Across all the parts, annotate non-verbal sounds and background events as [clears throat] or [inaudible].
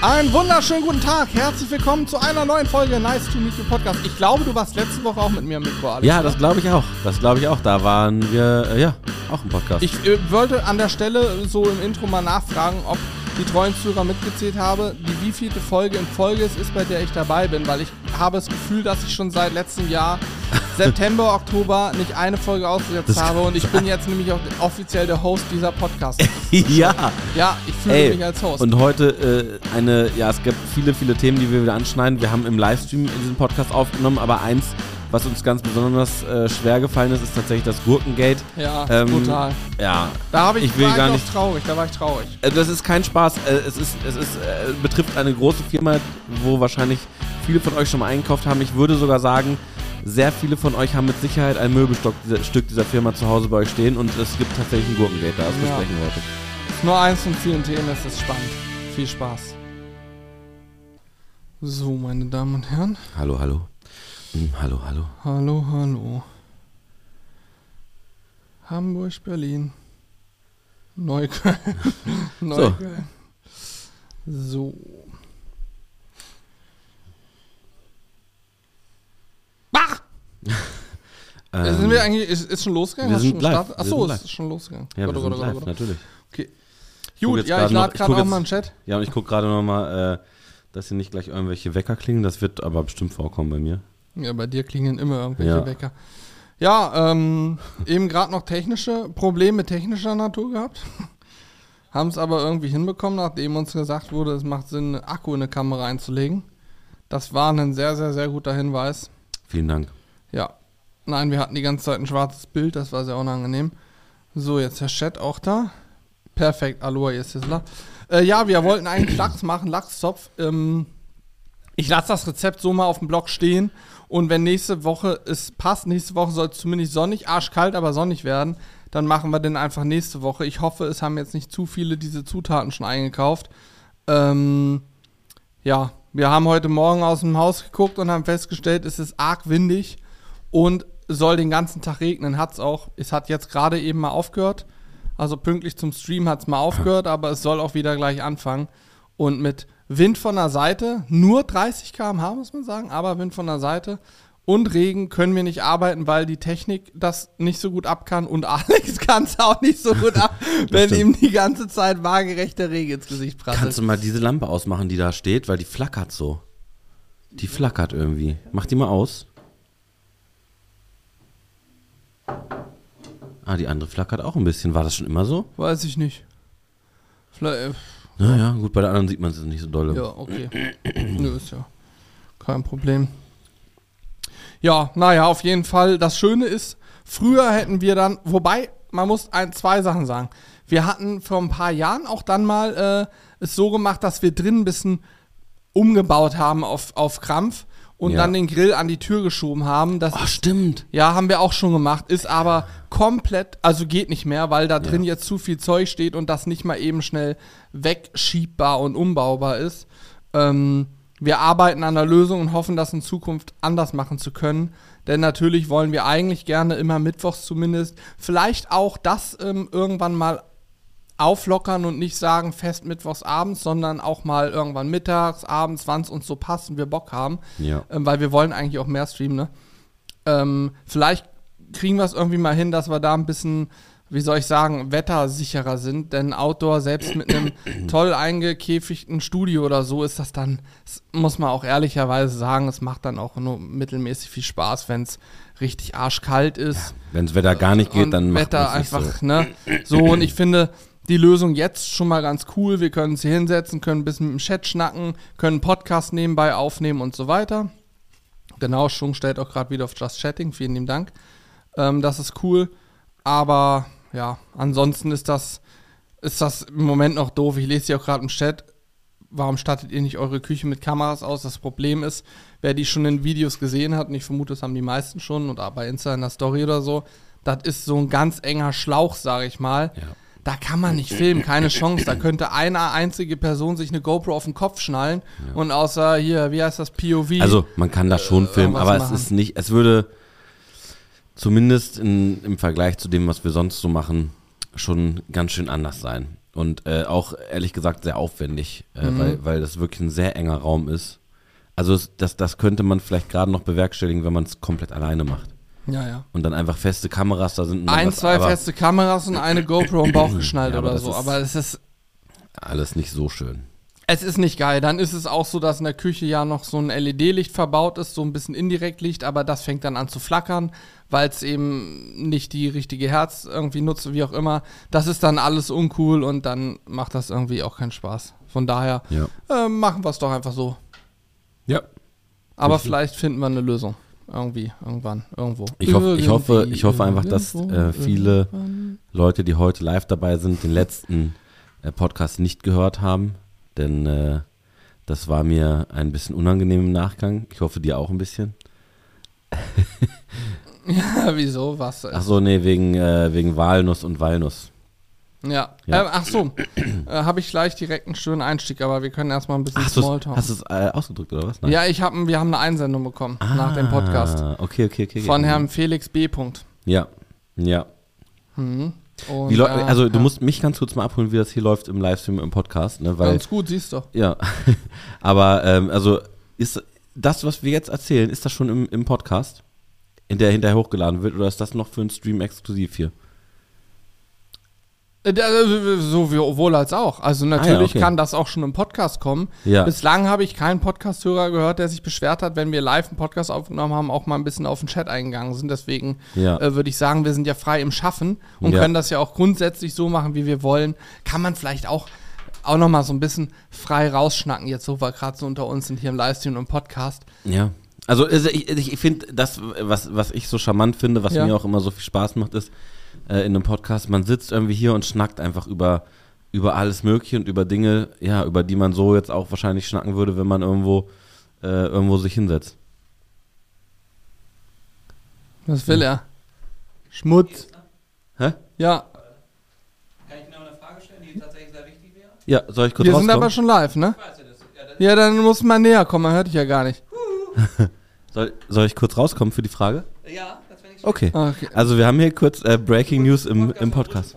Einen wunderschönen guten Tag. Herzlich willkommen zu einer neuen Folge Nice to Meet You Podcast. Ich glaube, du warst letzte Woche auch mit mir im Mikro, Alex. Ja, das glaube ich auch. Das glaube ich auch. Da waren wir, äh, ja, auch im Podcast. Ich äh, wollte an der Stelle so im Intro mal nachfragen, ob die treuen Zuhörer mitgezählt habe, die wievielte Folge in Folge es ist, bei der ich dabei bin, weil ich habe das Gefühl, dass ich schon seit letztem Jahr [laughs] September, Oktober nicht eine Folge ausgesetzt Das habe und ich [laughs] bin jetzt nämlich auch offiziell der Host dieser Podcast. [laughs] ja. Ja, ich fühle mich als Host. und heute äh, eine, ja, es gibt viele, viele Themen, die wir wieder anschneiden. Wir haben im Livestream in diesem Podcast aufgenommen, aber eins, was uns ganz besonders äh, schwer gefallen ist, ist tatsächlich das Gurkengate. ja, ähm, brutal. Ja, Da habe ich, ich will war ich gar nicht- traurig, da war ich traurig. Äh, Das ist kein Spaß. Äh, Es ist, es ist, äh, betrifft eine große Firma, wo wahrscheinlich viele von euch schon mal eingekauft haben. Ich würde sogar sagen, sehr viele von euch haben mit Sicherheit ein Möbelstück dieser, Stück dieser Firma zu Hause bei euch stehen und es gibt tatsächlich ein Gurkengate da. Das Ja. besprechen wir heute. Ist nur eins von vielen Themen, es ist spannend. Viel Spaß. So, meine Damen und Herren. Hallo, hallo. Hm, hallo, hallo. Hallo, hallo. Hamburg, Berlin. Neukölln. [laughs] Neukölln. So. Bah! [laughs] Ähm, sind wir eigentlich, ist, ist schon losgegangen? wir sind schon live. gestartet? Wir Achso, sind live. ist schon losgegangen. ja, wir Gott, sind Gott, live, Gott. natürlich. Okay. Gut, ja, ich lade gerade guck noch jetzt- mal einen Chat. Ja, und ich gucke gerade nochmal, äh, dass hier nicht gleich irgendwelche Wecker klingen. Das wird aber bestimmt vorkommen bei mir. Ja, bei dir klingen immer irgendwelche Ja. Wecker. Ja, ähm, [laughs] eben gerade noch technische Probleme technischer Natur gehabt. [laughs] Haben es aber irgendwie hinbekommen, nachdem uns gesagt wurde, es macht Sinn, einen Akku in eine Kamera einzulegen. Das war ein sehr, sehr, sehr guter Hinweis. Vielen Dank. Ja. Nein, wir hatten die ganze Zeit ein schwarzes Bild, das war sehr unangenehm. So, jetzt der Chat auch da. Perfekt, Aloha, ihr Sizzler. Äh, ja, wir wollten eigentlich [coughs] Lachs machen, Lachszopf. Ähm, ich lasse das Rezept so mal auf dem Blog stehen. Und wenn nächste Woche es passt, nächste Woche soll es zumindest sonnig, arschkalt, aber sonnig werden, dann machen wir den einfach nächste Woche. Ich hoffe, es haben jetzt nicht zu viele diese Zutaten schon eingekauft. Ähm, ja, wir haben heute Morgen aus dem Haus geguckt und haben festgestellt, es ist arg windig und soll den ganzen Tag regnen. Hat es auch. Es hat jetzt gerade eben mal aufgehört. Also pünktlich zum Stream hat es mal aufgehört, aber es soll auch wieder gleich anfangen. Und mit Wind von der Seite, nur 30 km/h muss man sagen, aber Wind von der Seite und Regen können wir nicht arbeiten, weil die Technik das nicht so gut ab kann und [laughs] Alex kann es auch nicht so gut ab, [laughs] wenn ihm die ganze Zeit waagerecht der Regen ins Gesicht prasselt. Kannst du mal diese Lampe ausmachen, die da steht, weil die flackert so. Die flackert irgendwie. Mach die mal aus. Ah, die andere flackert auch ein bisschen. War das schon immer so? Weiß ich nicht. Vielleicht, äh, Naja, gut, bei der anderen sieht man es nicht so dolle. Ja, okay. [clears throat] Nö, ist ja kein Problem. Ja, naja, auf jeden Fall. Das Schöne ist, früher hätten wir dann, wobei, man muss ein, zwei Sachen sagen. Wir hatten vor ein paar Jahren auch dann mal äh, es so gemacht, dass wir drin ein bisschen umgebaut haben auf, auf Krampf und Ja. dann den Grill an die Tür geschoben haben. Das Ach, stimmt. ja, haben wir auch schon gemacht, ist aber komplett, also geht nicht mehr, weil da drin jetzt zu viel Zeug steht und das nicht mal eben schnell wegschiebbar und umbaubar ist. Ähm, wir arbeiten an der Lösung und hoffen, das in Zukunft anders machen zu können. Denn natürlich wollen wir eigentlich gerne immer mittwochs zumindest, vielleicht auch das ähm, irgendwann mal auflockern und nicht sagen fest mittwochs abends, sondern auch mal irgendwann mittags, abends, wann es uns so passt und wir Bock haben. Ja. Ähm, weil wir wollen eigentlich auch mehr streamen, ne? Ähm, vielleicht kriegen wir es irgendwie mal hin, dass wir da ein bisschen, wie soll ich sagen, wettersicherer sind. Denn Outdoor, selbst mit einem [clears throat] toll eingekäfigten Studio oder so, ist das dann, das muss man auch ehrlicherweise sagen, es macht dann auch nur mittelmäßig viel Spaß, wenn es richtig arschkalt ist Wenn das Wetter gar nicht geht, dann macht Wetter man's nicht einfach, so. ne? So, und ich finde die Lösung jetzt schon mal ganz cool. Wir können uns hier hinsetzen, können ein bisschen mit dem Chat schnacken, können Podcast nebenbei aufnehmen und so weiter. Genau, Schwung stellt auch gerade wieder auf Just Chatting. Vielen lieben Dank. Ähm, das ist cool. Aber ja, ansonsten ist das, ist das im Moment noch doof. Ich lese hier auch gerade im Chat. Warum stattet ihr nicht eure Küche mit Kameras aus? Das Problem ist, wer die schon in Videos gesehen hat, und ich vermute, das haben die meisten schon, oder bei Insta in der Story oder so, das ist so ein ganz enger Schlauch, sage ich mal. Ja. Da kann man nicht filmen, keine Chance. Da könnte eine einzige Person sich eine GoPro auf den Kopf schnallen und außer hier, wie heißt das, POV. Also man kann das schon filmen, irgendwas aber es machen. ist nicht, es würde zumindest in, im Vergleich zu dem, was wir sonst so machen, schon ganz schön anders sein. Und äh, auch ehrlich gesagt sehr aufwendig, äh, Mhm. weil, weil das wirklich ein sehr enger Raum ist. Also das, das könnte man vielleicht gerade noch bewerkstelligen, wenn man es komplett alleine macht. Ja, ja. Und dann einfach feste Kameras da sind. Ein, was, zwei feste Kameras und eine GoPro im Bauch [clears throat] geschnallt Ja, oder so. Aber es ist, Alles nicht so schön. es ist nicht geil. Dann ist es auch so, dass in der Küche ja noch so ein LED-Licht verbaut ist, so ein bisschen indirekt Licht, aber das fängt dann an zu flackern, weil es eben nicht die richtige Herz irgendwie nutzt, wie auch immer. Das ist dann alles uncool und dann macht das irgendwie auch keinen Spaß. Von daher Ja. äh, machen wir es doch einfach so. Ja. Aber Richtig. vielleicht finden wir eine Lösung. Irgendwie, irgendwann, irgendwo. Ich hoffe, ich hoffe, ich hoffe einfach, dass äh, viele irgendwann. Leute, die heute live dabei sind, den letzten äh, Podcast nicht gehört haben. Denn äh, das war mir ein bisschen unangenehm im Nachgang. Ich hoffe, dir auch ein bisschen. [laughs] Ja, wieso? Was? Ach so, nee, wegen, äh, wegen Walnuss und Walnuss. Ja. Ja. Ähm, ach so, [clears throat] äh, habe ich gleich direkt einen schönen Einstieg, aber wir können erstmal ein bisschen Hast du Smalltalk. hast du's, äh, ausgedrückt oder was? ja, ich hab, wir haben eine Einsendung bekommen nach dem Podcast Ah, Okay, okay, okay. von okay. Herrn Felix B. Punkt. Ja, ja. Mhm. Und, läu- äh, also, du ja, musst mich ganz kurz mal abholen, wie das hier läuft im Livestream, im Podcast, ne? Weil, Ganz gut, siehst du. ja. [laughs] Aber, ähm, also, ist das, was wir jetzt erzählen, ist das schon im, im Podcast? In der hinterher hochgeladen wird, oder ist das noch für einen Stream exklusiv hier? Äh, äh, So wie, wohl als auch. Also natürlich okay. kann das auch schon im Podcast kommen. Ja. Bislang habe ich keinen Podcast-Hörer gehört, der sich beschwert hat, wenn wir live einen Podcast aufgenommen haben, auch mal ein bisschen auf den Chat eingegangen sind. Deswegen Ja. äh, würde ich sagen, wir sind ja frei im Schaffen und Ja. können das ja auch grundsätzlich so machen, wie wir wollen. Kann man vielleicht auch auch noch mal so ein bisschen frei rausschnacken, jetzt so wir gerade so unter uns sind hier im Livestream und im Podcast. Ja. Also, also ich, ich ich finde, das, was, was ich so charmant finde, was Ja. mir auch immer so viel Spaß macht, ist äh, in einem Podcast, man sitzt irgendwie hier und schnackt einfach über, über alles Mögliche und über Dinge, ja, über die man so jetzt auch wahrscheinlich schnacken würde, wenn man irgendwo, äh, irgendwo sich hinsetzt. Was will er? Schmutz. Hä? Ja, Kann ich noch eine Frage stellen, die tatsächlich sehr wichtig wäre? Ja, soll ich kurz wir sind rauskommen? aber schon live, ne? Ich weiß ja das. Ja, das Ja, dann muss man näher kommen, man hört dich ja gar nicht. [laughs] Soll, soll ich kurz rauskommen für die Frage? ja Okay. Okay. Also wir haben hier kurz äh, Breaking News im, im Podcast.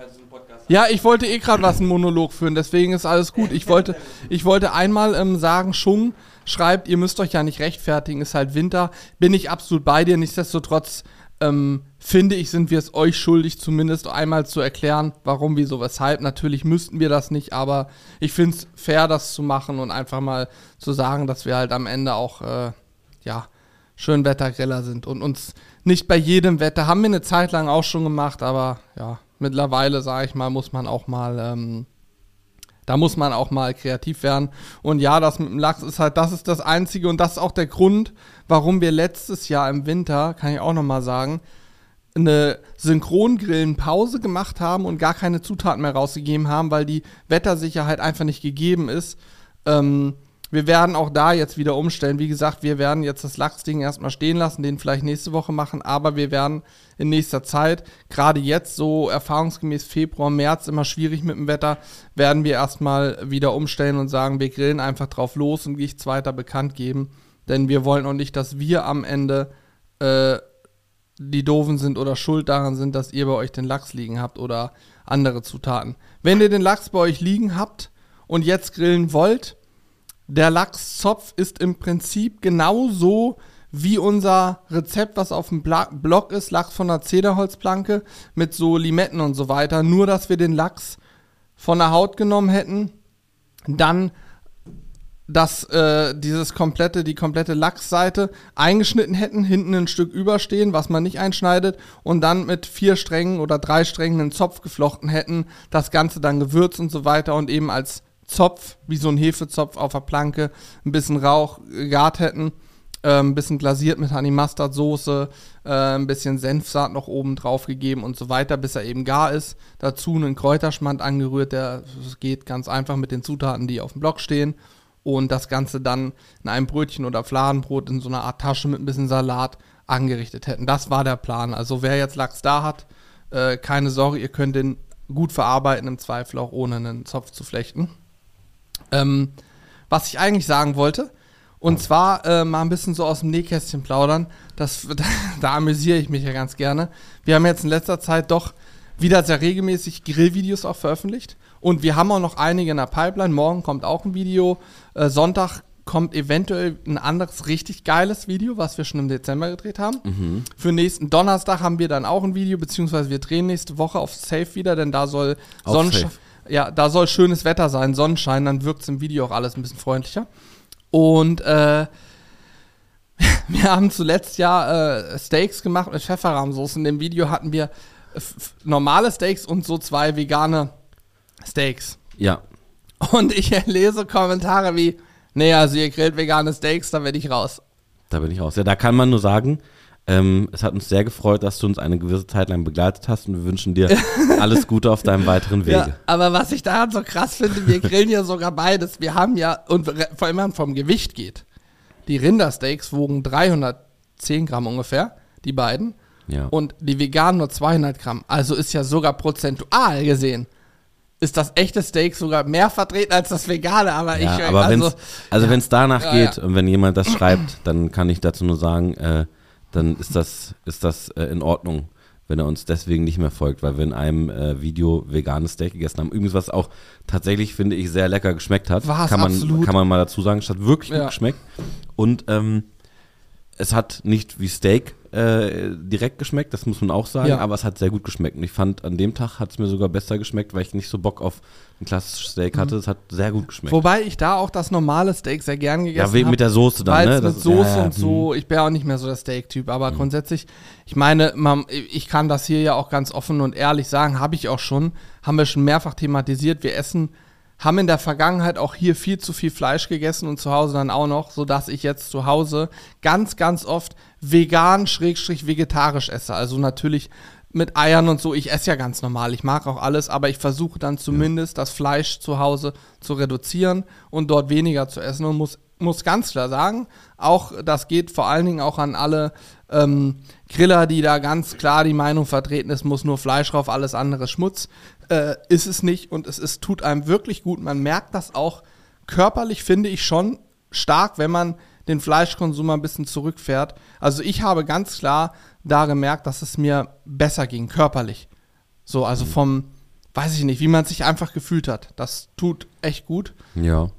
Ja, ich wollte eh gerade was einen Monolog führen, deswegen ist alles gut. Ich wollte, ich wollte einmal ähm, sagen, Schung schreibt, ihr müsst euch ja nicht rechtfertigen, ist halt Winter. Bin ich absolut bei dir. Nichtsdestotrotz ähm, finde ich, sind wir es euch schuldig, zumindest einmal zu erklären, warum, wieso, weshalb. Natürlich müssten wir das nicht, aber ich finde es fair, das zu machen und einfach mal zu sagen, dass wir halt am Ende auch, äh, ja, Schönwettergriller sind und uns nicht bei jedem Wetter, haben wir eine Zeit lang auch schon gemacht, aber ja, mittlerweile, sage ich mal, muss man auch mal, ähm, da muss man auch mal kreativ werden. Und ja, das mit dem Lachs ist halt, das ist das Einzige und das ist auch der Grund, warum wir letztes Jahr im Winter, kann ich auch nochmal sagen, eine Synchrongrillenpause gemacht haben und gar keine Zutaten mehr rausgegeben haben, weil die Wettersicherheit einfach nicht gegeben ist. Ähm, wir werden auch da jetzt wieder umstellen. Wie gesagt, wir werden jetzt das Lachsding erstmal stehen lassen, den vielleicht nächste Woche machen, aber wir werden in nächster Zeit, gerade jetzt so erfahrungsgemäß Februar, März immer schwierig mit dem Wetter, werden wir erstmal wieder umstellen und sagen, wir grillen einfach drauf los und nichts weiter bekannt geben. Denn wir wollen auch nicht, dass wir am Ende äh, die doofen sind oder schuld daran sind, dass ihr bei euch den Lachs liegen habt oder andere Zutaten. Wenn ihr den Lachs bei euch liegen habt und jetzt grillen wollt, der Lachszopf ist im Prinzip genauso wie unser Rezept, was auf dem Blog ist, Lachs von der Zederholzplanke mit so Limetten und so weiter. Nur, dass wir den Lachs von der Haut genommen hätten, dann das, äh, dieses komplette, die komplette Lachsseite eingeschnitten hätten, hinten ein Stück überstehen, was man nicht einschneidet, und dann mit vier Strängen oder drei Strängen einen Zopf geflochten hätten, das Ganze dann gewürzt und so weiter und eben als Zopf, wie so ein Hefezopf auf der Planke, ein bisschen Rauch gegart hätten, äh, ein bisschen glasiert mit Honey Mustard Soße, äh, ein bisschen Senfsaat noch oben drauf gegeben und so weiter, bis er eben gar ist. Dazu einen Kräuterschmand angerührt, der geht ganz einfach mit den Zutaten, die auf dem Block stehen und das Ganze dann in einem Brötchen oder Fladenbrot in so einer Art Tasche mit ein bisschen Salat angerichtet hätten. Das war der Plan. Also wer jetzt Lachs da hat, äh, keine Sorge, ihr könnt den gut verarbeiten, im Zweifel auch ohne einen Zopf zu flechten. Ähm, was ich eigentlich sagen wollte, und zwar äh, mal ein bisschen so aus dem Nähkästchen plaudern, das, [laughs] da, da amüsiere ich mich ja ganz gerne. Wir haben jetzt in letzter Zeit doch wieder sehr regelmäßig Grillvideos auch veröffentlicht. Und wir haben auch noch einige in der Pipeline. Morgen kommt auch ein Video. Äh, Sonntag kommt eventuell ein anderes richtig geiles Video, was wir schon im Dezember gedreht haben. Mhm. Für nächsten Donnerstag haben wir dann auch ein Video, beziehungsweise wir drehen nächste Woche auf Safe wieder, denn da soll Sonnenschein. Ja, da soll schönes Wetter sein, Sonnenschein, dann wirkt es im Video auch alles ein bisschen freundlicher. Und äh, [laughs] wir haben zuletzt ja äh, Steaks gemacht mit Pfefferrahmsoße. In dem Video hatten wir normale Steaks und so zwei vegane Steaks. Ja. Und ich [laughs] lese Kommentare wie, nee, also ihr grillt vegane Steaks, da bin ich raus. Da bin ich raus. Ja, da kann man nur sagen, ähm, es hat uns sehr gefreut, dass du uns eine gewisse Zeit lang begleitet hast und wir wünschen dir [laughs] alles Gute auf deinem weiteren Wege. Ja, aber was ich daran so krass finde, wir [laughs] grillen ja sogar beides. Wir haben ja, und vor allem wenn man vom Gewicht geht, die Rindersteaks wogen 310 Gramm ungefähr, die beiden, Ja. und die veganen nur 200 Gramm. Also ist ja sogar prozentual gesehen, ist das echte Steak sogar mehr vertreten als das vegane. Aber ja, ich, aber also, wenn's, also wenn es danach Ja, geht ja. und wenn jemand das [clears throat] schreibt, dann kann ich dazu nur sagen, äh, dann ist das, ist das äh, in Ordnung, wenn er uns deswegen nicht mehr folgt, weil wir in einem äh, Video veganes Steak gegessen haben. Übrigens, was auch tatsächlich, finde ich, sehr lecker geschmeckt hat. War's kann man, absolut. kann man mal dazu sagen. Es hat wirklich Ja. gut geschmeckt. Und ähm, es hat nicht wie Steak äh, direkt geschmeckt, das muss man auch sagen, Ja. aber es hat sehr gut geschmeckt. Und ich fand, an dem Tag hat es mir sogar besser geschmeckt, weil ich nicht so Bock auf ein klassisches Steak hatte. Es hat sehr gut geschmeckt. wobei ich da auch das normale Steak sehr gern gegessen Ja, wegen hab. mit der Soße dann, Weil ne? mit ist- Soße ja, ja, und so, ich bin auch nicht mehr so der Steak-Typ, aber Mhm. grundsätzlich, ich meine, man, ich kann das hier ja auch ganz offen und ehrlich sagen, habe ich auch schon, haben wir schon mehrfach thematisiert, wir essen, haben in der Vergangenheit auch hier viel zu viel Fleisch gegessen und zu Hause dann auch noch, sodass ich jetzt zu Hause ganz, ganz oft vegan, schrägstrich vegetarisch esse, also natürlich mit Eiern und so, ich esse ja ganz normal, ich mag auch alles, aber ich versuche dann zumindest das Fleisch zu Hause zu reduzieren und dort weniger zu essen. Und muss, muss ganz klar sagen, auch das geht vor allen Dingen auch an alle ähm, Griller, die da ganz klar die Meinung vertreten, es muss nur Fleisch drauf, alles andere Schmutz, äh, ist es nicht und es ist, tut einem wirklich gut, man merkt das auch körperlich, finde ich schon stark, wenn man den Fleischkonsum ein bisschen zurückfährt. Also ich habe ganz klar da gemerkt, dass es mir besser ging, körperlich. So, also vom, weiß ich nicht, wie man sich einfach gefühlt hat. Das tut echt gut. Ja.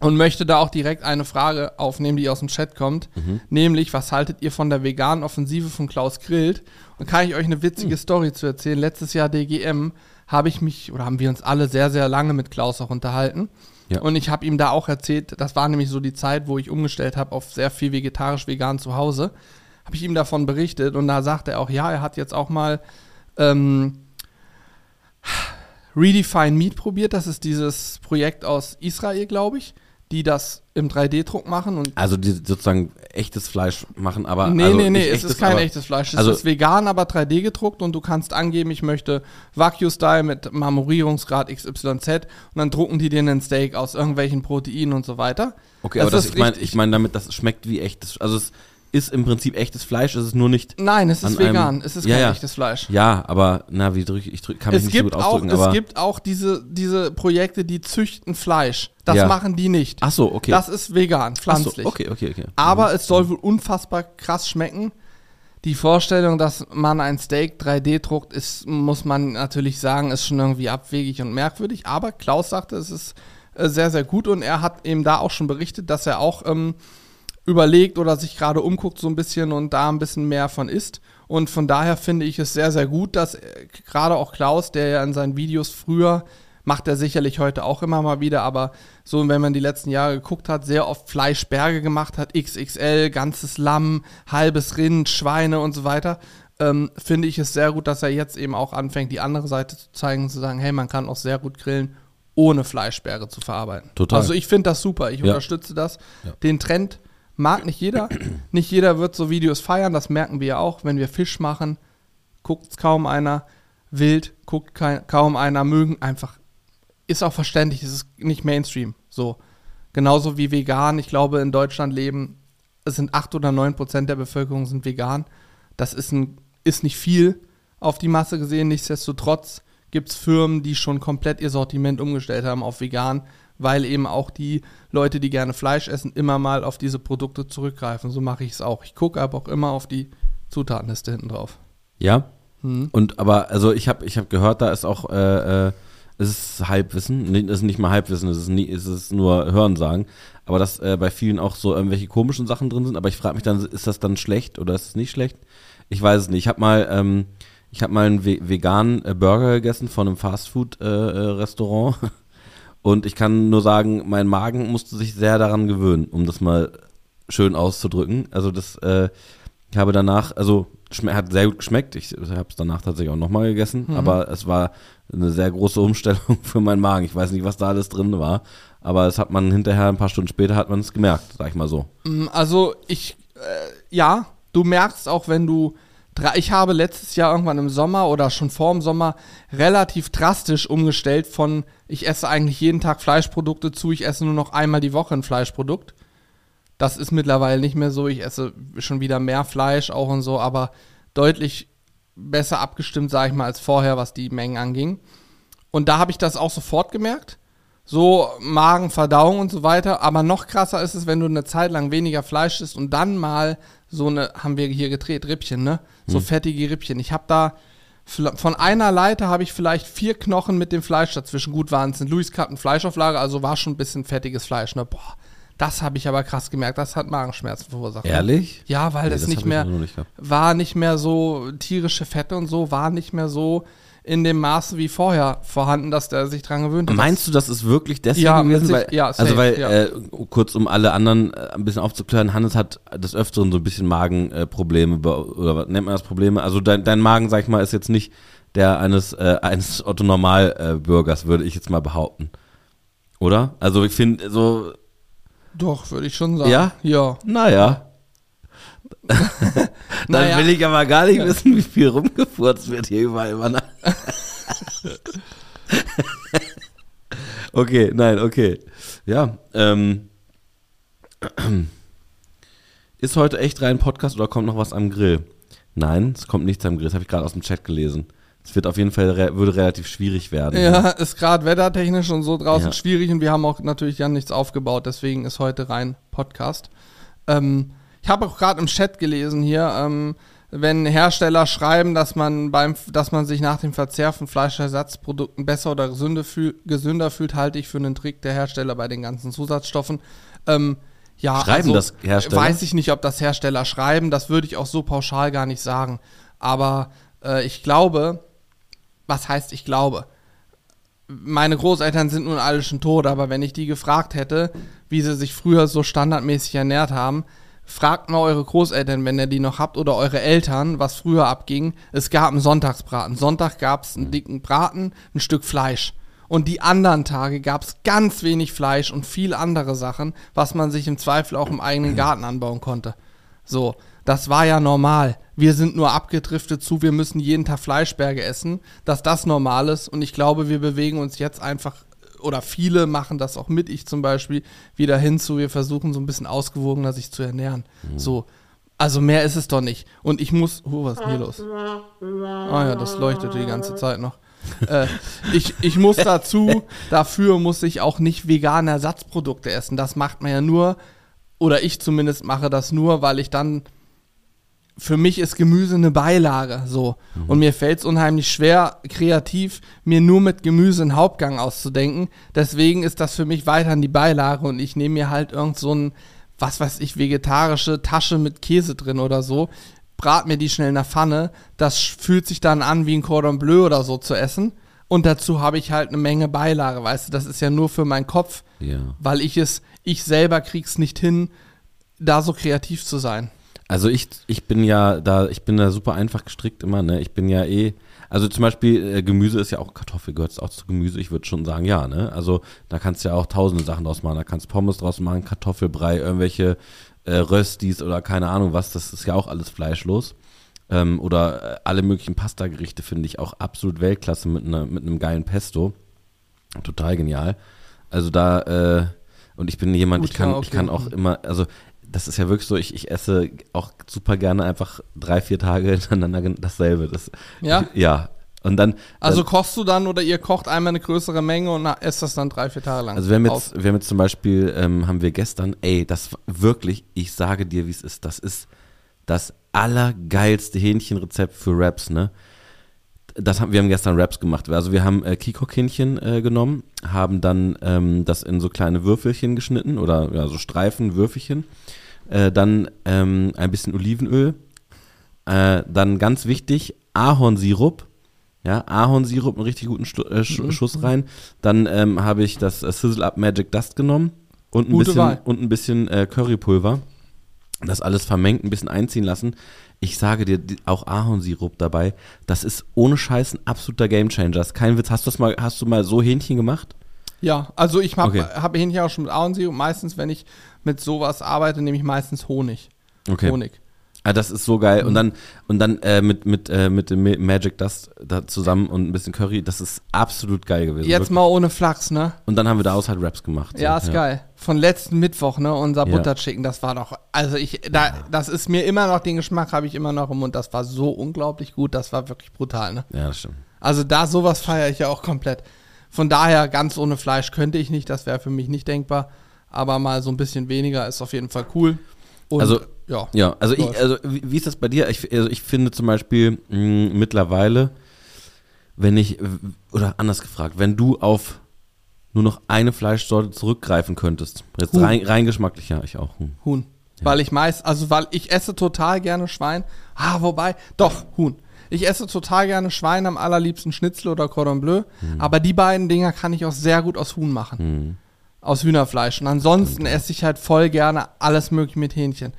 Und möchte da auch direkt eine Frage aufnehmen, die aus dem Chat kommt. Nämlich, was haltet ihr von der veganen Offensive von Klaus Grillt? Und kann ich euch eine witzige Story zu erzählen? Letztes Jahr DGM habe ich mich, oder haben wir uns alle sehr, sehr lange mit Klaus auch unterhalten. Ja. Und ich habe ihm da auch erzählt, das war nämlich so die Zeit, wo ich umgestellt habe auf sehr viel vegetarisch-vegan zu Hause. Habe ich ihm davon berichtet und da sagte er auch, ja, er hat jetzt auch mal ähm, Redefine Meat probiert. Das ist dieses Projekt aus Israel, glaube ich, die das im 3D-Druck machen. Und Also die sozusagen echtes Fleisch machen, aber. nee, also nee, nee, nicht es ist kein aber- echtes Fleisch. Es also- ist vegan, aber 3D gedruckt und du kannst angeben, ich möchte Wagyu-Style mit Marmorierungsgrad XYZ und dann drucken die dir einen Steak aus irgendwelchen Proteinen und so weiter. Okay, aber das, ich meine ich mein damit, das schmeckt wie echtes. Also es ist im Prinzip echtes Fleisch, es ist nur nicht. Nein, es ist an einem- vegan. es ist kein ja. echtes Fleisch. Ja, aber na, wie drücke ich drück, kann mich Es nicht so gibt, gut auch, ausdrücken, es aber. gibt auch diese, diese Projekte, die züchten Fleisch. Das Ja. machen die nicht. Ach so, okay. Das ist vegan, Ach so, pflanzlich. okay, okay, okay. Aber es soll wohl unfassbar krass schmecken. Die Vorstellung, dass man ein Steak 3D druckt, ist, muss man natürlich sagen, ist schon irgendwie abwegig und merkwürdig. Aber Klaus sagte, es ist äh, sehr, sehr gut und er hat eben da auch schon berichtet, dass er auch ähm, überlegt oder sich gerade umguckt so ein bisschen und da ein bisschen mehr von isst. Und von daher finde ich es sehr, sehr gut, dass äh, gerade auch Klaus, der ja in seinen Videos früher, macht er sicherlich heute auch immer mal wieder, aber so, wenn man die letzten Jahre geguckt hat, sehr oft Fleischberge gemacht hat, XXL, ganzes Lamm, halbes Rind, Schweine und so weiter, ähm, finde ich es sehr gut, dass er jetzt eben auch anfängt, die andere Seite zu zeigen, und zu sagen, hey, man kann auch sehr gut grillen, ohne Fleischberge zu verarbeiten. Total. Also ich finde das super, ich Ja. unterstütze das. Ja. Den Trend mag nicht jeder. nicht jeder wird so Videos feiern, das merken wir ja auch, wenn wir Fisch machen, guckt kaum einer. Wild guckt kein, kaum einer, mögen einfach. Ist auch verständlich, es ist nicht Mainstream. So. Genauso wie vegan. Ich glaube, in Deutschland leben, es sind 8 oder 9 Prozent der Bevölkerung sind vegan. Das ist, ein, ist nicht viel auf die Masse gesehen. Nichtsdestotrotz gibt es Firmen, die schon komplett ihr Sortiment umgestellt haben auf vegan, weil eben auch die Leute, die gerne Fleisch essen, immer mal auf diese Produkte zurückgreifen. So mache ich es auch. Ich gucke aber auch immer auf die Zutatenliste hinten drauf. Ja. Mhm. Und aber, also ich habe ich hab gehört, da ist auch äh, äh, es ist Halbwissen, nee, es ist nicht mal Halbwissen, es ist, nie, es ist nur Hörensagen, aber dass äh, bei vielen auch so irgendwelche komischen Sachen drin sind, aber ich frage mich dann, ist das dann schlecht oder ist es nicht schlecht? Ich weiß es nicht. Ich habe mal, ähm, ich habe mal einen ve veganen äh, Burger gegessen von einem Fastfood-Restaurant äh, [laughs] und ich kann nur sagen, mein Magen musste sich sehr daran gewöhnen, um das mal schön auszudrücken. Also das, äh, ich habe danach, also hat sehr gut geschmeckt. Ich habe es danach tatsächlich auch nochmal gegessen, Mhm. aber es war eine sehr große Umstellung [laughs] für meinen Magen. Ich weiß nicht, was da alles drin war, aber es hat man hinterher, ein paar Stunden später, hat man es gemerkt, sag ich mal so. Mm, Also ich, äh, ja, du merkst auch, wenn du, ich habe letztes Jahr irgendwann im Sommer oder schon vor dem Sommer relativ drastisch umgestellt von, ich esse eigentlich jeden Tag Fleischprodukte zu, ich esse nur noch einmal die Woche ein Fleischprodukt. Das ist mittlerweile nicht mehr so, ich esse schon wieder mehr Fleisch auch und so, aber deutlich besser abgestimmt, sage ich mal, als vorher, was die Mengen anging. Und da habe ich das auch sofort gemerkt. So Magen, Verdauung und so weiter. Aber noch krasser ist es, wenn du eine Zeit lang weniger Fleisch isst und dann mal so eine, haben wir hier gedreht, Rippchen, ne? So fettige Rippchen. Ich habe da von einer Leiter habe ich vielleicht vier Knochen mit dem Fleisch dazwischen. Gut waren es in Louis Cutten Fleischauflage, also war schon ein bisschen fettiges Fleisch, ne? Boah, das habe ich aber krass gemerkt. Das hat Magenschmerzen verursacht. ne? Ehrlich? Ja, weil Nee, das, das nicht mehr nicht war nicht mehr so tierische Fette und so war nicht mehr so in dem Maße wie vorher vorhanden, dass der sich dran gewöhnt hat. Meinst du, das ist wirklich deswegen Ja, gewesen? Weil, ja, also safe, weil, ja. äh, kurz um alle anderen äh, ein bisschen aufzuklären, Hannes hat des Öfteren so ein bisschen Magenprobleme äh, oder was nennt man das Probleme? Also dein, dein Magen, sag ich mal, ist jetzt nicht der eines, äh, eines [laughs] Otto-Normal-Bürgers, würde ich jetzt mal behaupten. Oder? Also ich finde so, Doch, würde ich schon sagen. Ja? Ja. naja. Dann Naja. will ich aber gar nicht wissen, wie viel rumgefurzt wird hier überall. Mann. [laughs] okay, nein, okay. Ja, ähm. Ist heute echt rein Podcast oder kommt noch was am Grill? Nein, es kommt nichts am Grill, das habe ich gerade aus dem Chat gelesen. Es wird auf jeden Fall re würde relativ schwierig werden. Ja, ist gerade wettertechnisch und so draußen Ja. schwierig und wir haben auch natürlich ja nichts aufgebaut, deswegen ist heute rein Podcast. Ähm, ich habe auch gerade im Chat gelesen hier, ähm, wenn Hersteller schreiben, dass man beim, dass man sich nach dem Verzehr von Fleischersatzprodukten besser oder gesünder, fühl, gesünder fühlt, halte ich für einen Trick der Hersteller bei den ganzen Zusatzstoffen. Ähm, ja, also Schreiben das Hersteller? Weiß ich nicht, ob das Hersteller schreiben, das würde ich auch so pauschal gar nicht sagen. Aber äh, ich glaube, was heißt ich glaube? Meine Großeltern sind nun alle schon tot, aber wenn ich die gefragt hätte, wie sie sich früher so standardmäßig ernährt haben, fragt mal eure Großeltern, wenn ihr die noch habt, oder eure Eltern, was früher abging. Es gab einen Sonntagsbraten. Sonntag gab es einen dicken Braten, ein Stück Fleisch. Und die anderen Tage gab es ganz wenig Fleisch und viel andere Sachen, was man sich im Zweifel auch im eigenen Garten anbauen konnte. So, das war ja normal. Wir sind nur abgedriftet zu, wir müssen jeden Tag Fleischberge essen, dass das normal ist. Und ich glaube, wir bewegen uns jetzt einfach, oder viele machen das auch mit, ich zum Beispiel, wieder hinzu, wir versuchen so ein bisschen ausgewogener sich zu ernähren. So. Also mehr ist es doch nicht. Und ich muss, oh, was ist denn hier los? Ah ja, das leuchtete die ganze Zeit noch. [laughs] äh, ich, ich muss dazu, dafür muss ich auch nicht vegane Ersatzprodukte essen. Das macht man ja nur, oder ich zumindest mache das nur, weil ich dann, für mich ist Gemüse eine Beilage, so. Und mir fällt es unheimlich schwer, kreativ mir nur mit Gemüse einen Hauptgang auszudenken. Deswegen ist das für mich weiterhin die Beilage und ich nehme mir halt irgend so ein, was weiß ich, vegetarische Tasche mit Käse drin oder so, brat mir die schnell in der Pfanne. Das fühlt sich dann an wie ein Cordon Bleu oder so zu essen. Und dazu habe ich halt eine Menge Beilage, weißt du, das ist ja nur für meinen Kopf, Ja. weil ich es, ich selber krieg's nicht hin, da so kreativ zu sein. Also ich, ich bin ja da, ich bin da super einfach gestrickt immer, ne? Ich bin ja eh, also zum Beispiel äh, Gemüse ist ja auch Kartoffel, gehört auch zu Gemüse, ich würde schon sagen, ja, ne? Also da kannst du ja auch tausende Sachen draus machen. Da kannst du Pommes draus machen, Kartoffelbrei, irgendwelche äh, Röstis oder keine Ahnung was, das ist ja auch alles fleischlos. Ähm, oder äh, alle möglichen Pasta-Gerichte finde ich auch absolut Weltklasse mit, einer mit einem geilen Pesto. Total genial. Also da, äh, und ich bin jemand, Gut, ich kann, ja, ich kann auch immer, also das ist ja wirklich so, ich, ich esse auch super gerne einfach drei, vier Tage hintereinander dasselbe. Das, Ja? Ja. Und dann, Also dann, kochst du dann oder ihr kocht einmal eine größere Menge und esst das dann drei, vier Tage lang? also wir haben jetzt, wir haben jetzt zum Beispiel, ähm, haben wir gestern, ey, das wirklich, ich sage dir, wie es ist, das ist das allergeilste Hähnchenrezept für Raps, ne? Das haben, wir haben gestern Wraps gemacht. Also wir haben äh, Kikok-Hähnchen äh, genommen, haben dann ähm, das in so kleine Würfelchen geschnitten oder ja, so Streifen, Würfelchen. Äh, dann ähm, ein bisschen Olivenöl. Äh, dann ganz wichtig, Ahornsirup. Ja, Ahornsirup, einen richtig guten Stu äh. Sch Schuss rein. Dann ähm, habe ich das äh, Sizzle Up Magic Dust genommen und ein Gute bisschen, Wahl. und ein bisschen äh, Currypulver. Das alles vermengt, ein bisschen einziehen lassen. Ich sage dir, auch Ahornsirup dabei, das ist ohne Scheiß ein absoluter Gamechanger. Kein Witz. Hast du das mal, hast du mal so Hähnchen gemacht? Ja, also ich habe Okay. hab Hähnchen auch schon mit Ahornsirup. Meistens, wenn ich mit sowas arbeite, nehme ich meistens Honig. Okay. Honig. Ah, das ist so geil. Und dann, und dann äh, mit, mit, äh, mit dem Ma- Magic Dust da zusammen und ein bisschen Curry, das ist absolut geil gewesen. Jetzt wirklich. mal ohne Flachs, ne? Und dann haben wir daraus halt Raps gemacht. so, Ja, ist geil. Von letzten Mittwoch, ne? Unser Ja. Butterchicken, das war doch, also ich, da, das ist mir immer noch, den Geschmack habe ich immer noch im Mund. Das war so unglaublich gut, das war wirklich brutal, ne? Ja, das stimmt. Also da sowas feiere ich ja auch komplett. Von daher, ganz ohne Fleisch könnte ich nicht, das wäre für mich nicht denkbar. Aber mal so ein bisschen weniger ist auf jeden Fall cool. Und, Also, ja. Ja, also ich, also wie, ist das bei dir? Ich, also ich finde zum Beispiel mh, mittlerweile, wenn ich, oder anders gefragt, wenn du auf nur noch eine Fleischsorte zurückgreifen könntest, jetzt Huhn. rein, rein geschmacklich, ja, ich auch. Huhn. Huhn. Weil ich meist, also weil ich esse total gerne Schwein. Ah, wobei, doch, Huhn. Ich esse total gerne Schwein, am allerliebsten Schnitzel oder Cordon Bleu. Aber die beiden Dinger kann ich auch sehr gut aus Huhn machen. Aus Hühnerfleisch. Und ansonsten esse ich halt voll gerne alles mögliche mit Hähnchen.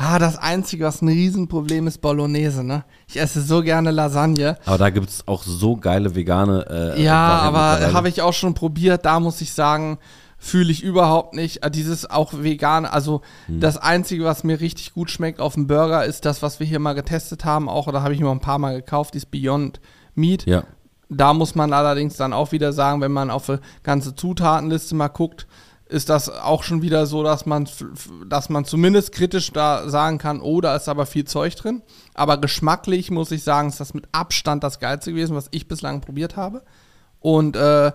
Ah, das Einzige, was ein Riesenproblem ist, Bolognese, ne? Ich esse so gerne Lasagne. Aber da gibt es auch so geile vegane. Äh, Ja, aber habe ich auch schon probiert. Da muss ich sagen, fühle ich überhaupt nicht. Äh, Dieses auch vegan, also Hm. das Einzige, was mir richtig gut schmeckt auf dem Burger, ist das, was wir hier mal getestet haben, auch, oder habe ich mir ein paar Mal gekauft, dieses Beyond Meat. Ja. Da muss man allerdings dann auch wieder sagen, wenn man auf eine ganze Zutatenliste mal guckt, ist das auch schon wieder so, dass man, dass man zumindest kritisch da sagen kann, oh, da ist aber viel Zeug drin. Aber geschmacklich muss ich sagen, ist das mit Abstand das Geilste gewesen, was ich bislang probiert habe. Und äh,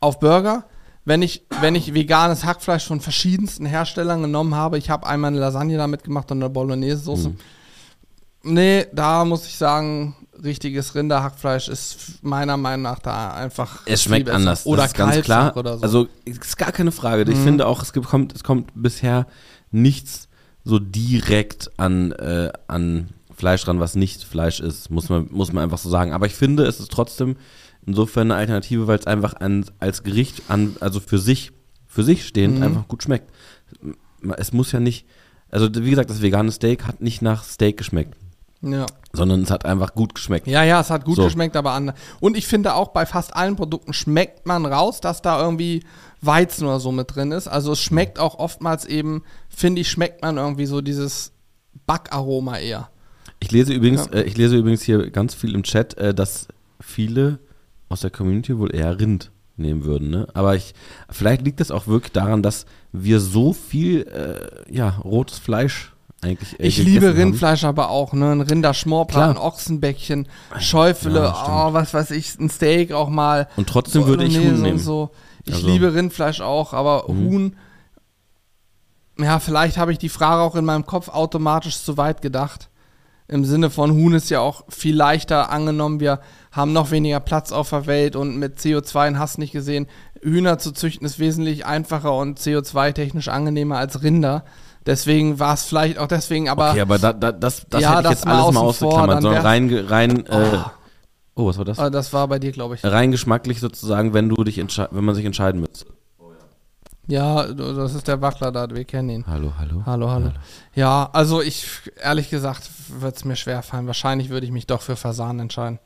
auf Burger, wenn ich, wenn ich veganes Hackfleisch von verschiedensten Herstellern genommen habe, ich habe einmal eine Lasagne damit gemacht und eine Bolognese-Soße. Nee, da muss ich sagen, richtiges Rinderhackfleisch ist meiner Meinung nach da einfach. Es schmeckt anders. Oder das ist ganz klar. Oder so. Mhm. Also ist gar keine Frage. Ich finde auch, es gibt, kommt, es kommt bisher nichts so direkt an, äh, an Fleisch ran, was nicht Fleisch ist, muss man, muss man einfach so sagen. Aber ich finde, es ist trotzdem insofern eine Alternative, weil es einfach an, als Gericht an, also für sich, für sich stehend Mhm. einfach gut schmeckt. Es muss ja nicht, also wie gesagt, das vegane Steak hat nicht nach Steak geschmeckt, ja. sondern es hat einfach gut geschmeckt. ja, ja, es hat gut So. geschmeckt, aber anders. Und ich finde auch bei fast allen Produkten schmeckt man raus, dass da irgendwie Weizen oder so mit drin ist. Also es schmeckt auch oftmals eben, finde ich, schmeckt man irgendwie so dieses Backaroma eher. Ich lese übrigens, Ja. äh, ich lese übrigens hier ganz viel im Chat, äh, dass viele aus der Community wohl eher Rind nehmen würden. Ne? Aber ich, vielleicht liegt es auch wirklich daran, dass wir so viel äh, ja, rotes Fleisch eigentlich. Äh, Ich liebe haben. Rindfleisch aber auch, ne? Ein Rinderschmorbraten. Ochsenbäckchen, Schäufele, Ja, oh, was weiß ich, ein Steak auch mal. Und trotzdem würde ich Huhn und nehmen. So. Ich Also- Mhm. liebe Rindfleisch auch, aber Huhn, ja, vielleicht habe ich die Frage auch in meinem Kopf automatisch zu weit gedacht. Im Sinne von Huhn ist ja auch viel leichter angenommen, wir haben noch weniger Platz auf der Welt und mit CO2 und hast nicht gesehen, Hühner zu züchten ist wesentlich einfacher und CO2-technisch angenehmer als Rinder. Deswegen war es vielleicht auch deswegen, aber Okay, aber da, da, das, das Ja, hätte ich jetzt mal alles mal ausgeklammert, sondern rein, rein, äh, oh, was war das? äh, das war bei dir, glaube ich. Rein geschmacklich sozusagen, wenn du dich wenn man sich entscheiden müsste. Ja, das ist der Wackler da, wir kennen ihn. Hallo, hallo. Hallo, hallo. Ja, also ich, ehrlich gesagt, wird es mir schwer fallen. Wahrscheinlich würde ich mich doch für Fasan entscheiden.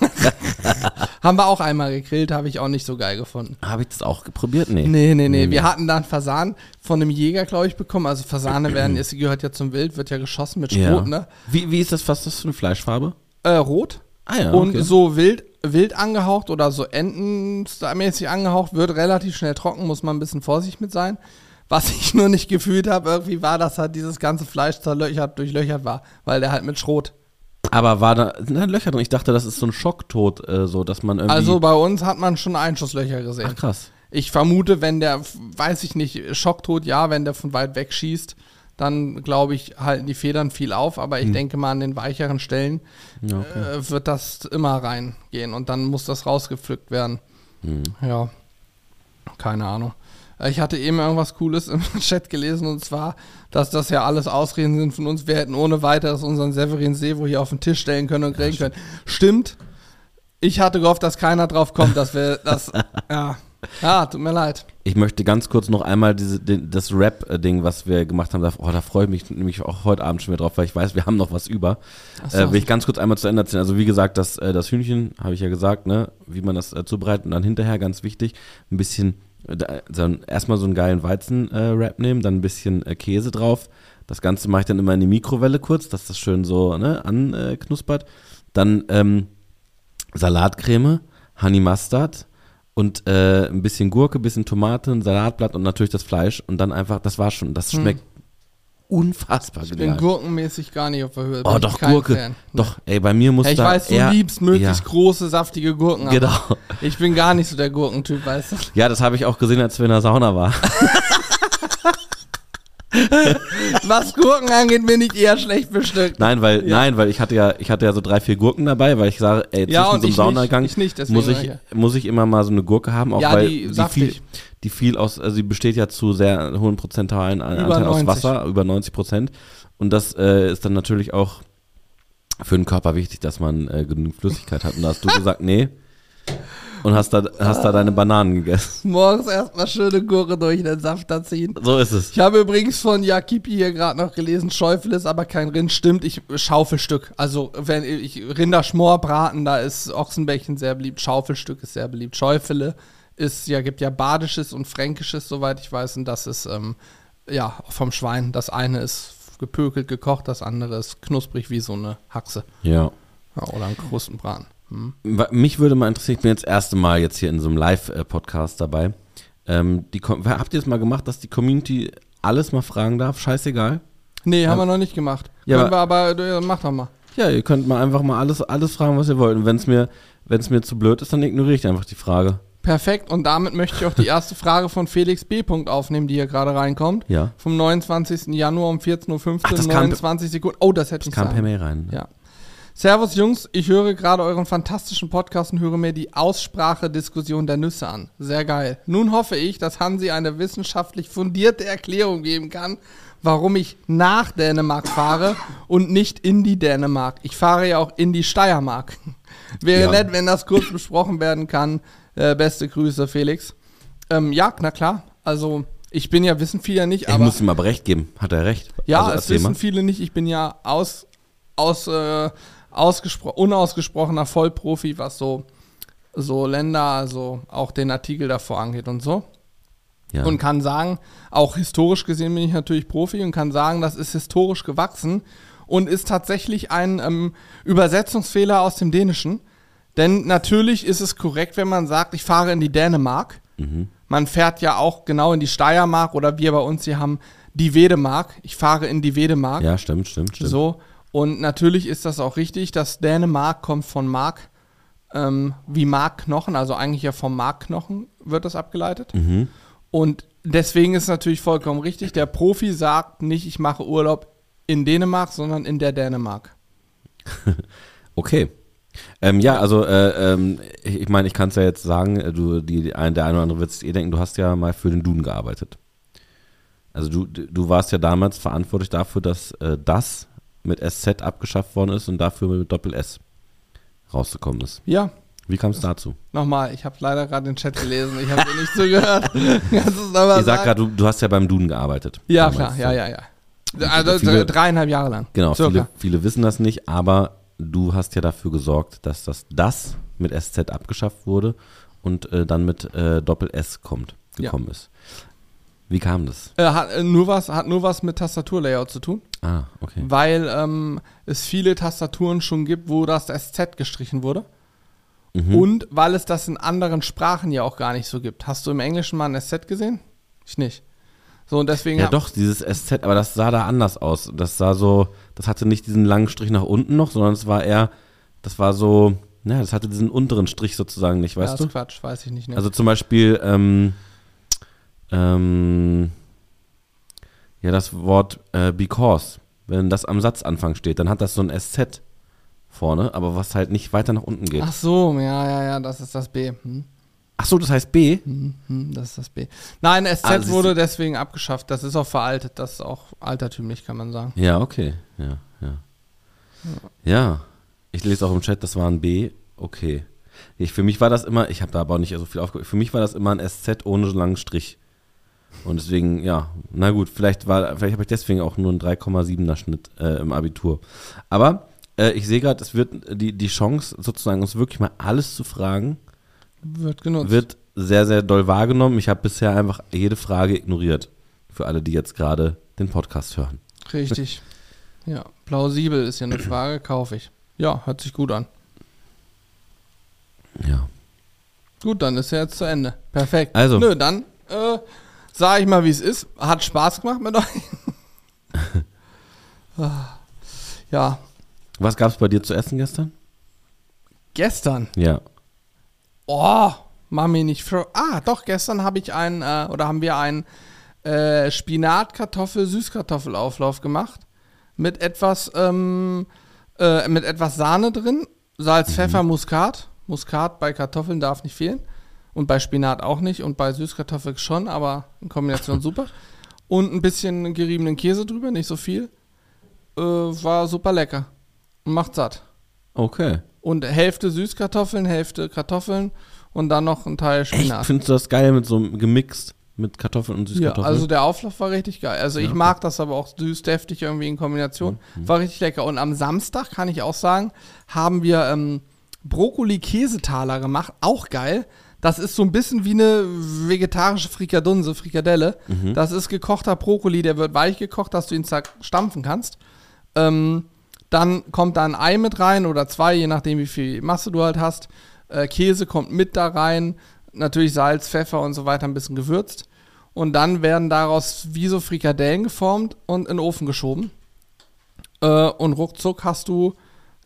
[laughs] Haben wir auch einmal gegrillt, habe ich auch nicht so geil gefunden. Habe ich das auch probiert? Nee. Nee, nee, nee. Wir hatten dann Fasan von einem Jäger, glaube ich, bekommen. Also Fasane werden, [clears throat] es gehört ja zum Wild, wird ja geschossen mit Ja. Schrot, ne? Wie, wie ist das, was ist das für eine Fleischfarbe? Äh, rot. Ah ja, Und okay. so wild, wild angehaucht oder so entenmäßig angehaucht, wird relativ schnell trocken, muss man ein bisschen vorsichtig mit sein. Was ich nur nicht gefühlt habe, irgendwie war, dass halt dieses ganze Fleisch zerlöchert, durchlöchert war, weil der halt mit Schrot. Aber war da da Löcher drin? Ich dachte, das ist so ein Schocktod, äh, so dass man irgendwie. Also bei uns hat man schon Einschusslöcher gesehen. ach krass. Ich vermute, wenn der, weiß ich nicht, Schocktod, ja, wenn der von weit weg schießt, dann glaube ich, halten die Federn viel auf, aber ich denke mal an den weicheren Stellen Ja, okay. äh, wird das immer reingehen und dann muss das rausgepflückt werden. Mhm. Ja, keine Ahnung. Äh, Ich hatte eben irgendwas Cooles im [laughs] Chat gelesen und zwar, dass das ja alles Ausreden sind von uns. Wir hätten ohne weiteres unseren Severin Sevo hier auf den Tisch stellen können und kriegen können. Stimmt. Ich hatte gehofft, dass keiner drauf kommt, dass wir [laughs] das. ja. Ja, tut mir leid. Ich möchte ganz kurz noch einmal diese, den, das Rap-Ding, was wir gemacht haben, da, oh, da freue ich mich nämlich auch heute Abend schon wieder drauf, weil ich weiß, wir haben noch was über. Ach so. Äh, will ich ganz kurz einmal zu Ende erzählen. Also wie gesagt, das, äh, das Hühnchen, habe ich ja gesagt, ne, wie man das äh, zubereitet und dann hinterher, ganz wichtig, ein bisschen, äh, da- dann erstmal so einen geilen Weizen-Rap nehmen, dann ein bisschen äh, Käse drauf. Das Ganze mache ich dann immer in die Mikrowelle kurz, dass das schön so ne, anknuspert. Dann ähm, Salatcreme, Honey Mustard und äh, ein bisschen Gurke, ein bisschen Tomate, ein Salatblatt und natürlich das Fleisch und dann einfach, das war schon, das schmeckt unfassbar Ich bin genial. gurkenmäßig gar nicht auf der Höhe. Oh, Bin doch, ich Gurke. Fan. Doch, ey, bei mir muss Ja, ich da weiß, du eher, liebst möglichst ja, große, saftige Gurken. Genau. Ich bin gar nicht so der Gurkentyp, weißt du. Ja, das habe ich auch gesehen, als wir in der Sauna waren. [laughs] Was Gurken angeht, bin ich eher schlecht bestückt. Nein, weil, Ja. nein, weil ich hatte ja, ich hatte ja so drei, vier Gurken dabei, weil ich sage, ey, zwischen Ja, so einem ich Saunagang nicht, ich nicht, muss ich, ich ja. muss ich immer mal so eine Gurke haben, auch weil die die, saftig. viel, die viel aus, also sie besteht ja zu sehr hohen Über Anteil aus 90. Wasser, über 90 Prozent. Und das äh, ist dann natürlich auch für den Körper wichtig, dass man äh, genug Flüssigkeit hat. Und da hast du gesagt, nee. Und hast da, hast da deine Bananen gegessen. Morgens erstmal schöne Gurke durch den Saft da ziehen. So ist es. Ich habe übrigens von Jakipi hier gerade noch gelesen, Schäufel ist aber kein Rind. Stimmt, ich Schaufelstück. Also wenn ich Rinderschmor braten, da ist Ochsenbäckchen sehr beliebt. Schaufelstück ist sehr beliebt. Schäufele ist ja gibt ja badisches und fränkisches, soweit ich weiß, und das ist ähm, ja vom Schwein. Das eine ist gepökelt gekocht, das andere ist knusprig wie so eine Haxe Ja. ja, oder ein Krustenbraten. Hm. Mich würde mal interessieren, ich bin jetzt das erste Mal jetzt hier in so einem Live-Podcast dabei. Ähm, die, habt ihr es mal gemacht, dass die Community alles mal fragen darf? Scheißegal. Nee, haben wir noch nicht gemacht. Ja, Können wir aber, äh, mach doch mal. Ja, ihr könnt mal einfach mal alles, alles fragen, was ihr wollt. Und wenn es mir, wenn's mir zu blöd ist, dann ignoriere ich einfach die Frage. Perfekt. Und damit möchte ich auch die erste Frage von Felix B. aufnehmen, die hier gerade reinkommt. Ja. Vom 29. Januar um 14.15 Uhr, Ach, das kam- 29 Sekunden. Oh, das hätte ich Kam per. Mail rein. Ja. Servus Jungs, ich höre gerade euren fantastischen Podcast und höre mir die Aussprachediskussion der Nüsse an. Sehr geil. Nun hoffe ich, dass Hansi eine wissenschaftlich fundierte Erklärung geben kann, warum ich nach Dänemark fahre und nicht in die Dänemark. Ich fahre ja auch in die Steiermark. [laughs] Wäre Ja. nett, wenn das kurz besprochen werden kann. Äh, beste Grüße, Felix. Ähm, ja, na klar. Also, ich bin ja, wissen viele nicht, Ich aber. muss ihm aber recht geben. Hat er recht? Ja, also, es wissen mal. viele nicht. Ich bin ja aus, aus, äh, ausgespro unausgesprochener Vollprofi, was so, so Länder, also auch den Artikel davor angeht und so. Ja. Und kann sagen, auch historisch gesehen bin ich natürlich Profi und kann sagen, das ist historisch gewachsen und ist tatsächlich ein ähm, Übersetzungsfehler aus dem Dänischen. Denn natürlich ist es korrekt, wenn man sagt, ich fahre in die Dänemark. Mhm. Man fährt ja auch genau in die Steiermark oder wir bei uns hier haben die Wedemark. Ich fahre in die Wedemark. ja, stimmt, stimmt, stimmt. So. Und natürlich ist das auch richtig, dass Dänemark kommt von Mark, ähm, wie Markknochen, also eigentlich ja vom Markknochen wird das abgeleitet. Mhm. Und deswegen ist es natürlich vollkommen richtig. Der Profi sagt nicht, ich mache Urlaub in Dänemark, sondern in der Dänemark. [laughs] Okay. Ähm, ja, also äh, ähm, ich meine, ich kann es ja jetzt sagen, äh, du, die, der eine oder andere wird es eh denken, du hast ja mal für den Duden gearbeitet. Also du, du warst ja damals verantwortlich dafür, dass äh, das mit SZ abgeschafft worden ist und dafür mit Doppel S rausgekommen ist. Ja, Wie kam es dazu? nochmal, ich habe leider gerade den Chat gelesen, ich habe dir nicht zugehört. [laughs] Ich sag gerade, du, du hast ja beim Duden gearbeitet. Ja, Damals. klar, ja, ja, ja. Also Viele- dreieinhalb Jahre lang. Genau, Circa. viele, viele wissen das nicht, aber du hast ja dafür gesorgt, dass das das mit SZ abgeschafft wurde und äh, dann mit äh, Doppel S kommt, Ja. gekommen ist. Wie kam das? Äh, hat, äh, nur was, hat nur was mit Tastaturlayout zu tun, Ah, okay. weil ähm, es viele Tastaturen schon gibt, wo das SZ gestrichen wurde. Mhm. Und weil es das in anderen Sprachen ja auch gar nicht so gibt. Hast du im Englischen mal ein SZ gesehen? Ich nicht. So, und deswegen. Ja, doch, dieses SZ, aber das sah da anders aus. Das sah so, das hatte nicht diesen langen Strich nach unten noch, sondern es war eher, das war so, naja, das hatte diesen unteren Strich sozusagen nicht, ja, weißt ist du? Quatsch, weiß ich nicht. Ne? Also zum Beispiel, ähm, ähm, Ja, das Wort äh, because. Wenn das am Satzanfang steht, dann hat das so ein SZ vorne, aber was halt nicht weiter nach unten geht. Ach so, ja, ja, ja, das ist das B. Hm. Ach so, das heißt B? Hm, hm, das ist das B. Nein, SZ Ah, siehst wurde deswegen abgeschafft. Das ist auch veraltet. Das ist auch altertümlich, kann man sagen. Ja, okay. Ja, ja. Ja, ich lese auch im Chat, das war ein B. Okay. Ich, für mich war das immer, ich habe da aber auch nicht so viel aufgehört, für mich war das immer ein SZ ohne langen Strich. Und deswegen, ja, na gut, vielleicht war, vielleicht habe ich deswegen auch nur einen 3,7er Schnitt äh, im Abitur. Aber äh, ich sehe gerade, es wird die, die Chance, sozusagen uns wirklich mal alles zu fragen, Wird genutzt. wird sehr, sehr doll wahrgenommen. Ich habe bisher einfach jede Frage ignoriert. Für alle, die jetzt gerade den Podcast hören. Richtig. [laughs] Ja, plausibel ist ja eine Frage, kaufe ich. Ja, hört sich gut an. Ja. Gut, dann ist er jetzt zu Ende. Perfekt. Also. Nö, dann äh, sage ich mal, wie es ist. Hat Spaß gemacht mit euch. [laughs] Ah, ja, Was gab es bei dir zu essen gestern? gestern. Ja. Oh, mach mich nicht froh. Ah, doch, gestern habe ich einen, äh, oder haben wir einen äh, Spinat-Kartoffel-Süßkartoffelauflauf gemacht. Mit etwas, ähm, äh, mit etwas Sahne drin. Salz, Pfeffer, Muskat. Muskat bei Kartoffeln darf nicht fehlen. Und bei Spinat auch nicht. Und bei Süßkartoffeln schon, aber in Kombination super. [laughs] Und ein bisschen geriebenen Käse drüber, nicht so viel. Äh, war super lecker. Und macht satt. Okay. Und Hälfte Süßkartoffeln, Hälfte Kartoffeln und dann noch ein Teil Echt? Spinat. Findest du das geil mit so einem gemixt mit Kartoffeln und Ja, Süßkartoffeln? also der Auflauf war richtig geil. Also ich mag das aber auch süß, deftig irgendwie in Kombination. Mhm. War richtig lecker. Und am Samstag kann ich auch sagen, haben wir ähm, Brokkoli-Käsetaler gemacht. Auch geil. Das ist so ein bisschen wie eine vegetarische Frikadunse, Frikadelle. Mhm. Das ist gekochter Brokkoli, der wird weich gekocht, dass du ihn zerstampfen kannst. Ähm, dann kommt da ein Ei mit rein oder zwei, je nachdem, wie viel Masse du halt hast. Äh, Käse kommt mit da rein. Natürlich Salz, Pfeffer und so weiter, ein bisschen gewürzt. Und dann werden daraus wie so Frikadellen geformt und in den Ofen geschoben. Äh, und ruckzuck hast du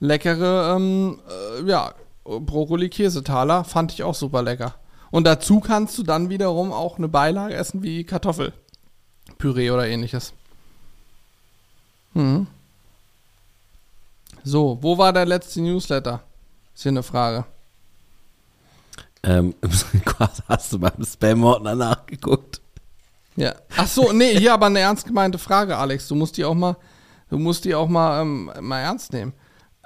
leckere, ähm, äh, ja, Brokkoli-Käsetaler. Fand ich auch super lecker. Und dazu kannst du dann wiederum auch eine Beilage essen wie Kartoffelpüree oder ähnliches. Mhm. So, wo war der letzte Newsletter? Ist hier eine Frage. ähm, [laughs] hast du beim Spam-Ordner nachgeguckt? Ja. Ach so, nee, hier aber eine ernst gemeinte Frage, Alex. Du musst die auch mal, du musst die auch mal, ähm, mal ernst nehmen.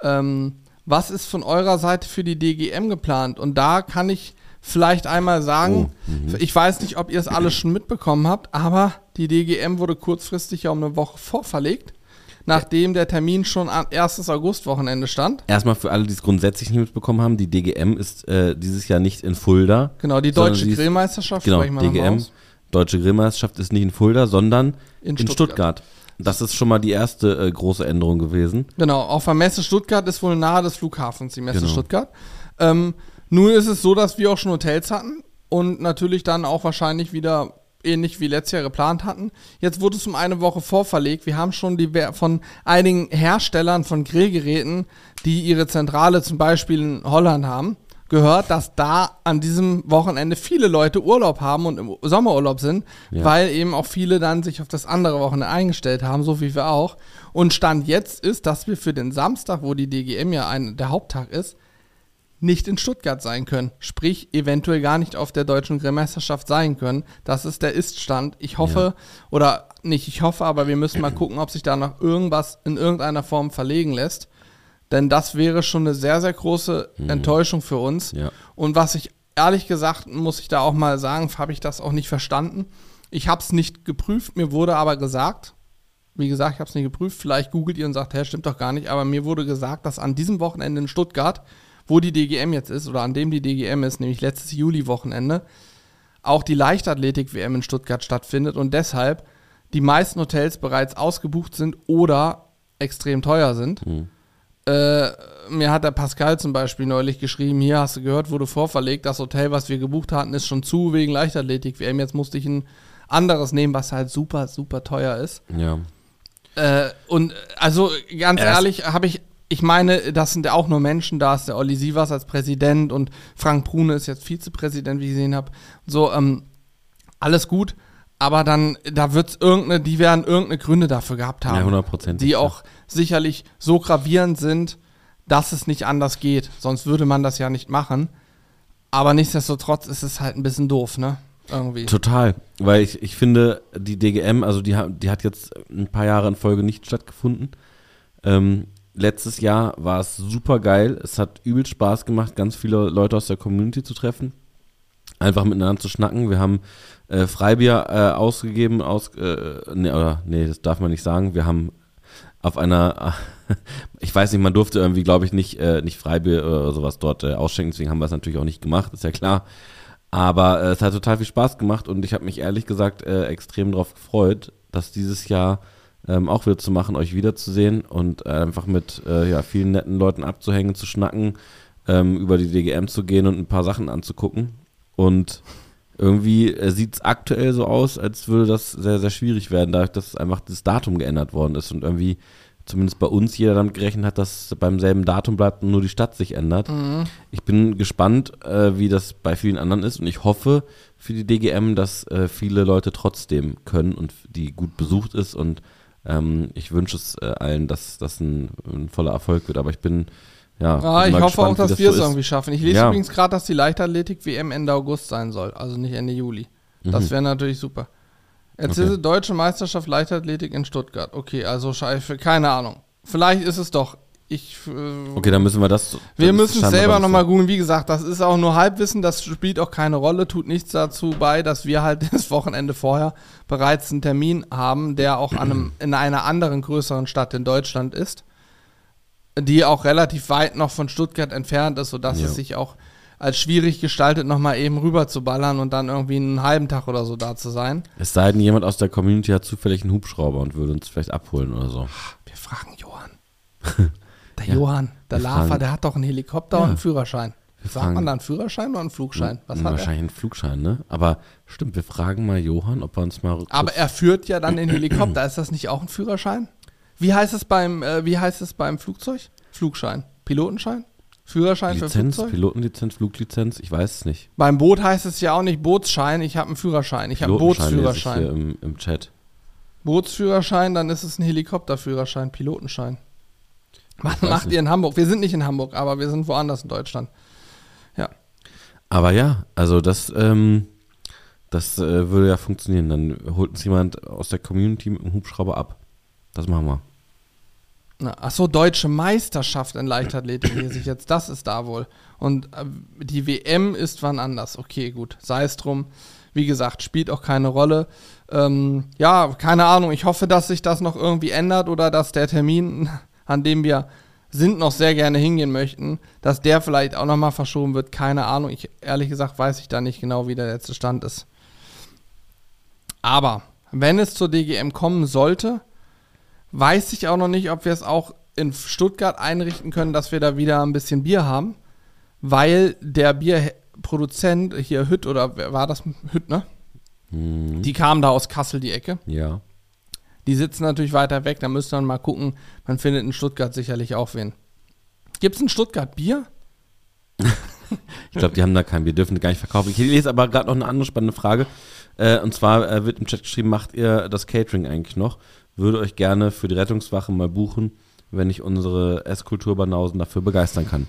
Ähm, was ist von eurer Seite für die DGM geplant? Und da kann ich vielleicht einmal sagen, ich weiß nicht, ob ihr es alles schon mitbekommen habt, aber die DGM wurde kurzfristig ja um eine Woche vorverlegt, nachdem der Termin schon am 1. August-Wochenende stand. Erstmal für alle, die es grundsätzlich nicht mitbekommen haben, die DGM ist äh, dieses Jahr nicht in Fulda. Genau, die deutsche Grillmeisterschaft Genau, DGM. Deutsche Grillmeisterschaft ist nicht in Fulda, sondern In in, Stuttgart. Stuttgart. Das ist schon mal die erste äh, große Änderung gewesen. Genau, auf der Messe Stuttgart ist wohl nahe des Flughafens die Messe Genau. Stuttgart. Ähm, nun ist es so, dass wir auch schon Hotels hatten und natürlich dann auch wahrscheinlich wieder ähnlich wie letztes Jahr geplant hatten. Jetzt wurde es um eine Woche vorverlegt. Wir haben schon die von einigen Herstellern von Grillgeräten, die ihre Zentrale zum Beispiel in Holland haben, gehört, dass da an diesem Wochenende viele Leute Urlaub haben und im Sommerurlaub sind, Ja. weil eben auch viele dann sich auf das andere Wochenende eingestellt haben, so wie wir auch. Und Stand jetzt ist, dass wir für den Samstag, wo die DGM ja ein, der Haupttag ist, nicht in Stuttgart sein können. Sprich, eventuell gar nicht auf der deutschen Grillmeisterschaft sein können. Das ist der Ist-Stand. Ich hoffe, oder nicht ich hoffe, aber wir müssen mal gucken, ob sich da noch irgendwas in irgendeiner Form verlegen lässt. Denn das wäre schon eine sehr, sehr große Enttäuschung für uns. Ja. Und was ich ehrlich gesagt, muss ich da auch mal sagen, habe ich das auch nicht verstanden. Ich habe es nicht geprüft, mir wurde aber gesagt, wie gesagt, ich habe es nicht geprüft, vielleicht googelt ihr und sagt, hä, stimmt doch gar nicht, aber mir wurde gesagt, dass an diesem Wochenende in Stuttgart, wo die DGM jetzt ist, oder an dem die DGM ist, nämlich letztes Juli-Wochenende, auch die Leichtathletik-WM in Stuttgart stattfindet und deshalb die meisten Hotels bereits ausgebucht sind oder extrem teuer sind. Äh, mir hat der Pascal zum Beispiel neulich geschrieben, hier hast du gehört, wurde vorverlegt, das Hotel, was wir gebucht hatten, ist schon zu wegen Leichtathletik-WM. Jetzt musste ich ein anderes nehmen, was halt super, super teuer ist. Ja. Äh, und also ganz Erst- ehrlich, habe ich, ich meine, das sind ja auch nur Menschen, da ist der Olli Sievers als Präsident und Frank Brune ist jetzt Vizepräsident, wie ich gesehen habe. So, ähm, alles gut, Aber dann, da wird's irgendeine, die werden irgendeine Gründe dafür gehabt haben. Ja, 100%. Die auch sicherlich so gravierend sind, dass es nicht anders geht. Sonst würde man das ja nicht machen. Aber nichtsdestotrotz ist es halt ein bisschen doof, ne? Irgendwie. Total, weil ich, ich finde, die DGM, also die, die hat jetzt ein paar Jahre in Folge nicht stattgefunden. Ähm, letztes Jahr war es super geil. Es hat übel Spaß gemacht, ganz viele Leute aus der Community zu treffen. Einfach miteinander zu schnacken. Wir haben äh, Freibier äh, ausgegeben, aus, äh, nee, oder, nee, das darf man nicht sagen. Wir haben auf einer, [laughs] ich weiß nicht, man durfte irgendwie, glaube ich, nicht, äh, nicht Freibier oder sowas dort äh, ausschenken, deswegen haben wir es natürlich auch nicht gemacht, ist ja klar. Aber äh, es hat total viel Spaß gemacht und ich habe mich ehrlich gesagt äh, extrem darauf gefreut, das dieses Jahr ähm, auch wieder zu machen, euch wiederzusehen und einfach mit äh, ja, vielen netten Leuten abzuhängen, zu schnacken, ähm, über die DGM zu gehen und ein paar Sachen anzugucken. Und irgendwie äh, sieht es aktuell so aus, als würde das sehr, sehr schwierig werden, dadurch, dass einfach das Datum geändert worden ist und irgendwie zumindest bei uns jeder damit gerechnet hat, dass es beim selben Datum bleibt und nur die Stadt sich ändert. Ich bin gespannt, äh, wie das bei vielen anderen ist und ich hoffe für die DGM, dass äh, viele Leute trotzdem können und die gut besucht ist und ähm, ich wünsche es äh, allen, dass das ein, ein voller Erfolg wird, aber ich bin ja, bin ich hoffe gespannt, auch, dass wir es so irgendwie schaffen. Ich lese Ja. übrigens gerade, dass die Leichtathletik-WM Ende August sein soll, also nicht Ende Juli. Das wäre natürlich super. Jetzt Mhm. Okay. ist es Deutsche Meisterschaft Leichtathletik in Stuttgart. Okay, also scheiße, keine Ahnung. Vielleicht ist es doch. Ich, äh, Okay, dann müssen wir das. wir müssen es selber nochmal googeln. Wie gesagt, das ist auch nur Halbwissen, das spielt auch keine Rolle, tut nichts dazu bei, dass wir halt [laughs] das Wochenende vorher bereits einen Termin haben, der auch an einem, in einer anderen größeren Stadt in Deutschland ist, die auch relativ weit noch von Stuttgart entfernt ist, sodass Ja. es sich auch als schwierig gestaltet, nochmal eben rüber zu ballern und dann irgendwie einen halben Tag oder so da zu sein. Es sei denn, jemand aus der Community hat zufällig einen Hubschrauber und würde uns vielleicht abholen oder so. Wir fragen Johann. [laughs] Der Ja, Johann, der fragen- der hat doch einen Helikopter Ja. und einen Führerschein. Wir Sagt fragen- man da einen Führerschein oder einen Flugschein? Was hat er? Wahrscheinlich einen Flugschein, ne? Aber stimmt, wir fragen mal Johann, ob er uns mal Aber er führt ja dann den [clears throat] Helikopter. Ist das nicht auch ein Führerschein? Wie heißt es beim, äh, wie heißt es beim Flugzeug? Flugschein. Pilotenschein? Führerschein für Lizenz, Flugzeug? Pilotenlizenz, Fluglizenz, ich weiß es nicht. Beim Boot heißt es ja auch nicht Bootsschein, ich habe einen Führerschein. Ich habe einen Bootsführerschein. Hier im, im Chat. Bootsführerschein, dann ist es ein Helikopterführerschein, Pilotenschein. Was weiß macht nicht. ihr in Hamburg? Wir sind nicht in Hamburg, aber wir sind woanders in Deutschland. Ja. Aber ja, also das, ähm, das äh, würde ja funktionieren. Dann holt uns jemand aus der Community mit dem Hubschrauber ab. Das machen wir. Na, ach so, deutsche Meisterschaft in Leichtathletik lese ich jetzt. Das ist da wohl. Und äh, die WM ist wann anders. Okay, gut. Sei es drum. Wie gesagt, spielt auch keine Rolle. Ähm, ja, keine Ahnung. Ich hoffe, dass sich das noch irgendwie ändert oder dass der Termin, an dem wir sind, noch sehr gerne hingehen möchten, dass der vielleicht auch nochmal verschoben wird. Keine Ahnung. Ich, ehrlich gesagt, weiß ich da nicht genau, wie der letzte Stand ist. Aber wenn es zur DGM kommen sollte, weiß ich auch noch nicht, ob wir es auch in Stuttgart einrichten können, dass wir da wieder ein bisschen Bier haben, weil der Bierproduzent hier Hütt oder wer war das Hütt, ne? Mhm. Die kamen da aus Kassel die Ecke. Ja. Die sitzen natürlich weiter weg, da müsste man mal gucken. Man findet in Stuttgart sicherlich auch wen. Gibt es in Stuttgart Bier? [laughs] Ich glaube, die haben da kein Bier, dürfen gar nicht verkaufen. Ich lese aber gerade noch eine andere spannende Frage. Äh, und zwar äh, wird im Chat geschrieben, macht ihr das Catering eigentlich noch? Würde euch gerne für die Rettungswache mal buchen, wenn ich unsere Esskulturbanausen dafür begeistern kann.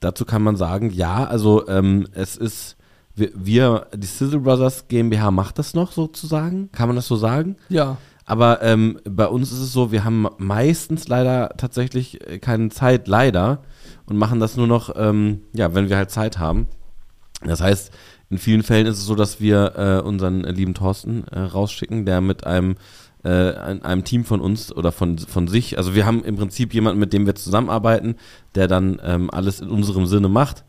Dazu kann man sagen, ja, also ähm, es ist, wir, wir, die Sizzle Brothers GmbH macht das noch sozusagen, kann man das so sagen? Ja. Aber ähm, bei uns ist es so, wir haben meistens leider tatsächlich äh, keine Zeit, leider, und machen das nur noch, ähm, ja, wenn wir halt Zeit haben. Das heißt, in vielen Fällen ist es so, dass wir äh, unseren äh, lieben Thorsten äh, rausschicken, der mit einem, äh, ein- einem Team von uns oder von, von sich, also wir haben im Prinzip jemanden, mit dem wir zusammenarbeiten, der dann ähm, alles in unserem Sinne macht.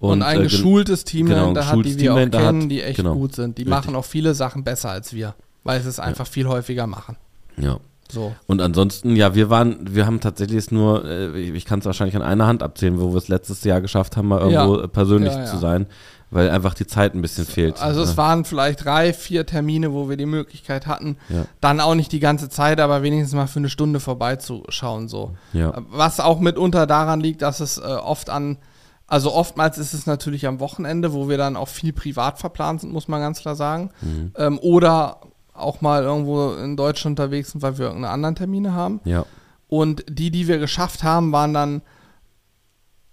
Und, ein äh, gen- geschultes Team genau, ein dahinter hat, die wir auch kennen, hat. die echt Genau. gut sind. Die Richtig. machen auch viele Sachen besser als wir, weil sie es einfach viel häufiger machen. Ja. So. Und ansonsten, ja, wir waren, wir haben tatsächlich es nur, äh, ich, kann es wahrscheinlich an einer Hand abzählen, wo wir es letztes Jahr geschafft haben, mal irgendwo Ja. äh, persönlich Ja, ja. zu sein, weil einfach die Zeit ein bisschen fehlt. Also es ne? waren vielleicht drei, vier Termine, wo wir die Möglichkeit hatten, Ja. dann auch nicht die ganze Zeit, aber wenigstens mal für eine Stunde vorbeizuschauen. So. Ja. Was auch mitunter daran liegt, dass es äh, oft an, also oftmals ist es natürlich am Wochenende, wo wir dann auch viel privat verplant sind, muss man ganz klar sagen. Mhm. Ähm, oder auch mal irgendwo in Deutschland unterwegs sind, weil wir irgendeine anderen Termine haben. Ja. Und die, die wir geschafft haben, waren dann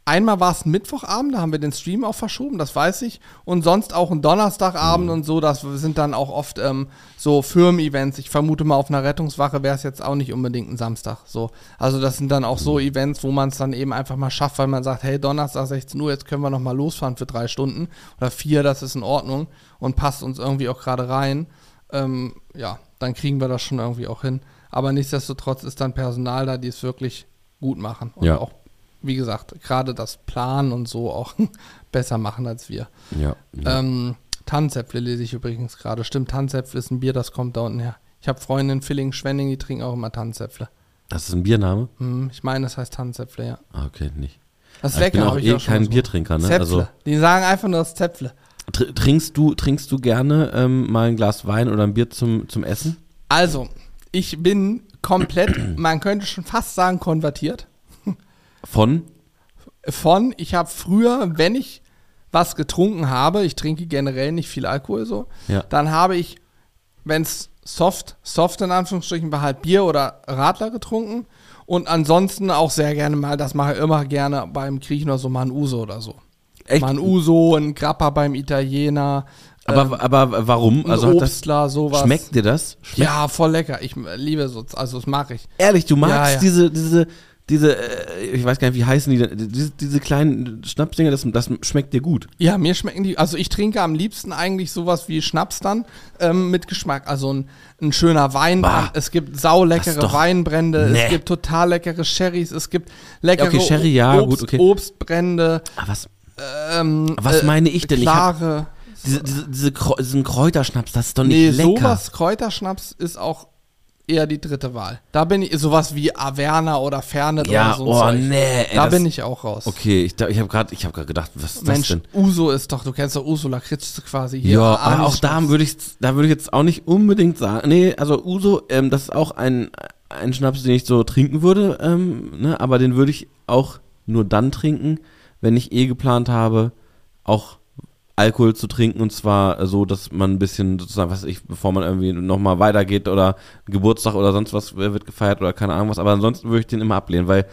einmal war es ein Mittwochabend, da haben wir den Stream auch verschoben, das weiß ich. Und sonst auch ein Donnerstagabend und so, das sind dann auch oft ähm, so Firmen-Events. Ich vermute mal, auf einer Rettungswache wäre es jetzt auch nicht unbedingt ein Samstag. So. Also das sind dann auch so Events, wo man es dann eben einfach mal schafft, weil man sagt, hey, Donnerstag 16 Uhr, jetzt können wir noch mal losfahren für drei Stunden oder vier, das ist in Ordnung und passt uns irgendwie auch gerade rein. Ähm, ja, dann kriegen wir das schon irgendwie auch hin. Aber nichtsdestotrotz ist dann Personal da, die es wirklich gut machen und Ja. auch wie gesagt, gerade das Planen und so auch [laughs] besser machen als wir. Ja. Ähm, Tannenzäpfle lese ich übrigens gerade. Stimmt, Tannenzäpfle ist ein Bier, das kommt da unten her. Ich habe Freunde in Villingen, Schwenning, die trinken auch immer Tannenzäpfle. Das ist ein Biername? Hm, ich meine, das heißt Tannenzäpfle, ja. Ah, okay, nicht. Das ist Aber ich bin lecker. auch eh kein so. Biertrinker, ne? Zäpfle. Also die sagen einfach nur das Zäpfle. Tr trinkst du, trinkst du gerne ähm, mal ein Glas Wein oder ein Bier zum, zum Essen? Also, ich bin komplett, [clears throat] man könnte schon fast sagen, konvertiert. Von? von, ich habe früher, wenn ich was getrunken habe, ich trinke generell nicht viel Alkohol so, Ja. dann habe ich, wenn es soft, soft in Anführungsstrichen war, halt Bier oder Radler getrunken und ansonsten auch sehr gerne mal, das mache ich immer gerne beim Griechen oder so, mal ein Uso oder so. Echt? Mal ein Uso, ein Grappa beim Italiener, Aber, aber warum? ein Also das, Obstler, sowas. schmeckt dir das? Schmeckt, Ja, voll lecker. Ich liebe so, also das mache ich. Ehrlich, du magst Ja, ja. diese, diese, diese, äh, ich weiß gar nicht, wie heißen die, diese, diese kleinen Schnapsdinger, das, das schmeckt dir gut. Ja, mir schmecken die, also ich trinke am liebsten eigentlich sowas wie Schnaps dann ähm, mit Geschmack. Also ein, ein schöner Weinbrand. Bah. Es gibt Das sauleckere Weinbrände, Nee. es gibt total leckere Sherrys, es gibt leckere Okay, Sherry, ja, Obst, gut, okay. Obstbrände. Aber was, Ähm, Was meine ich denn? Ich Klare. diese, diese, diese Kreu- diesen Kräuterschnaps, das ist doch nicht nee, lecker. sowas, Kräuterschnaps ist auch eher die dritte Wahl. Da bin ich, sowas wie Averna oder Fernet ja, oder so. oh Zeug. nee. Ey, Da bin ich auch raus. Okay, ich, ich habe gerade hab grad gedacht, was ist Mensch, das denn? Uso ist doch, du kennst doch Uso Lakritz quasi hier. Ja, aber auch da würde ich, da würde ich jetzt auch nicht unbedingt sagen. Nee, also Uso, ähm, das ist auch ein, ein Schnaps, den ich so trinken würde, ähm, ne, aber den würde ich auch nur dann trinken, wenn ich eh geplant habe, auch Alkohol zu trinken und zwar so, dass man ein bisschen sozusagen, was ich, bevor man irgendwie nochmal weitergeht oder Geburtstag oder sonst was wird gefeiert oder keine Ahnung was, aber ansonsten würde ich den immer ablehnen, weil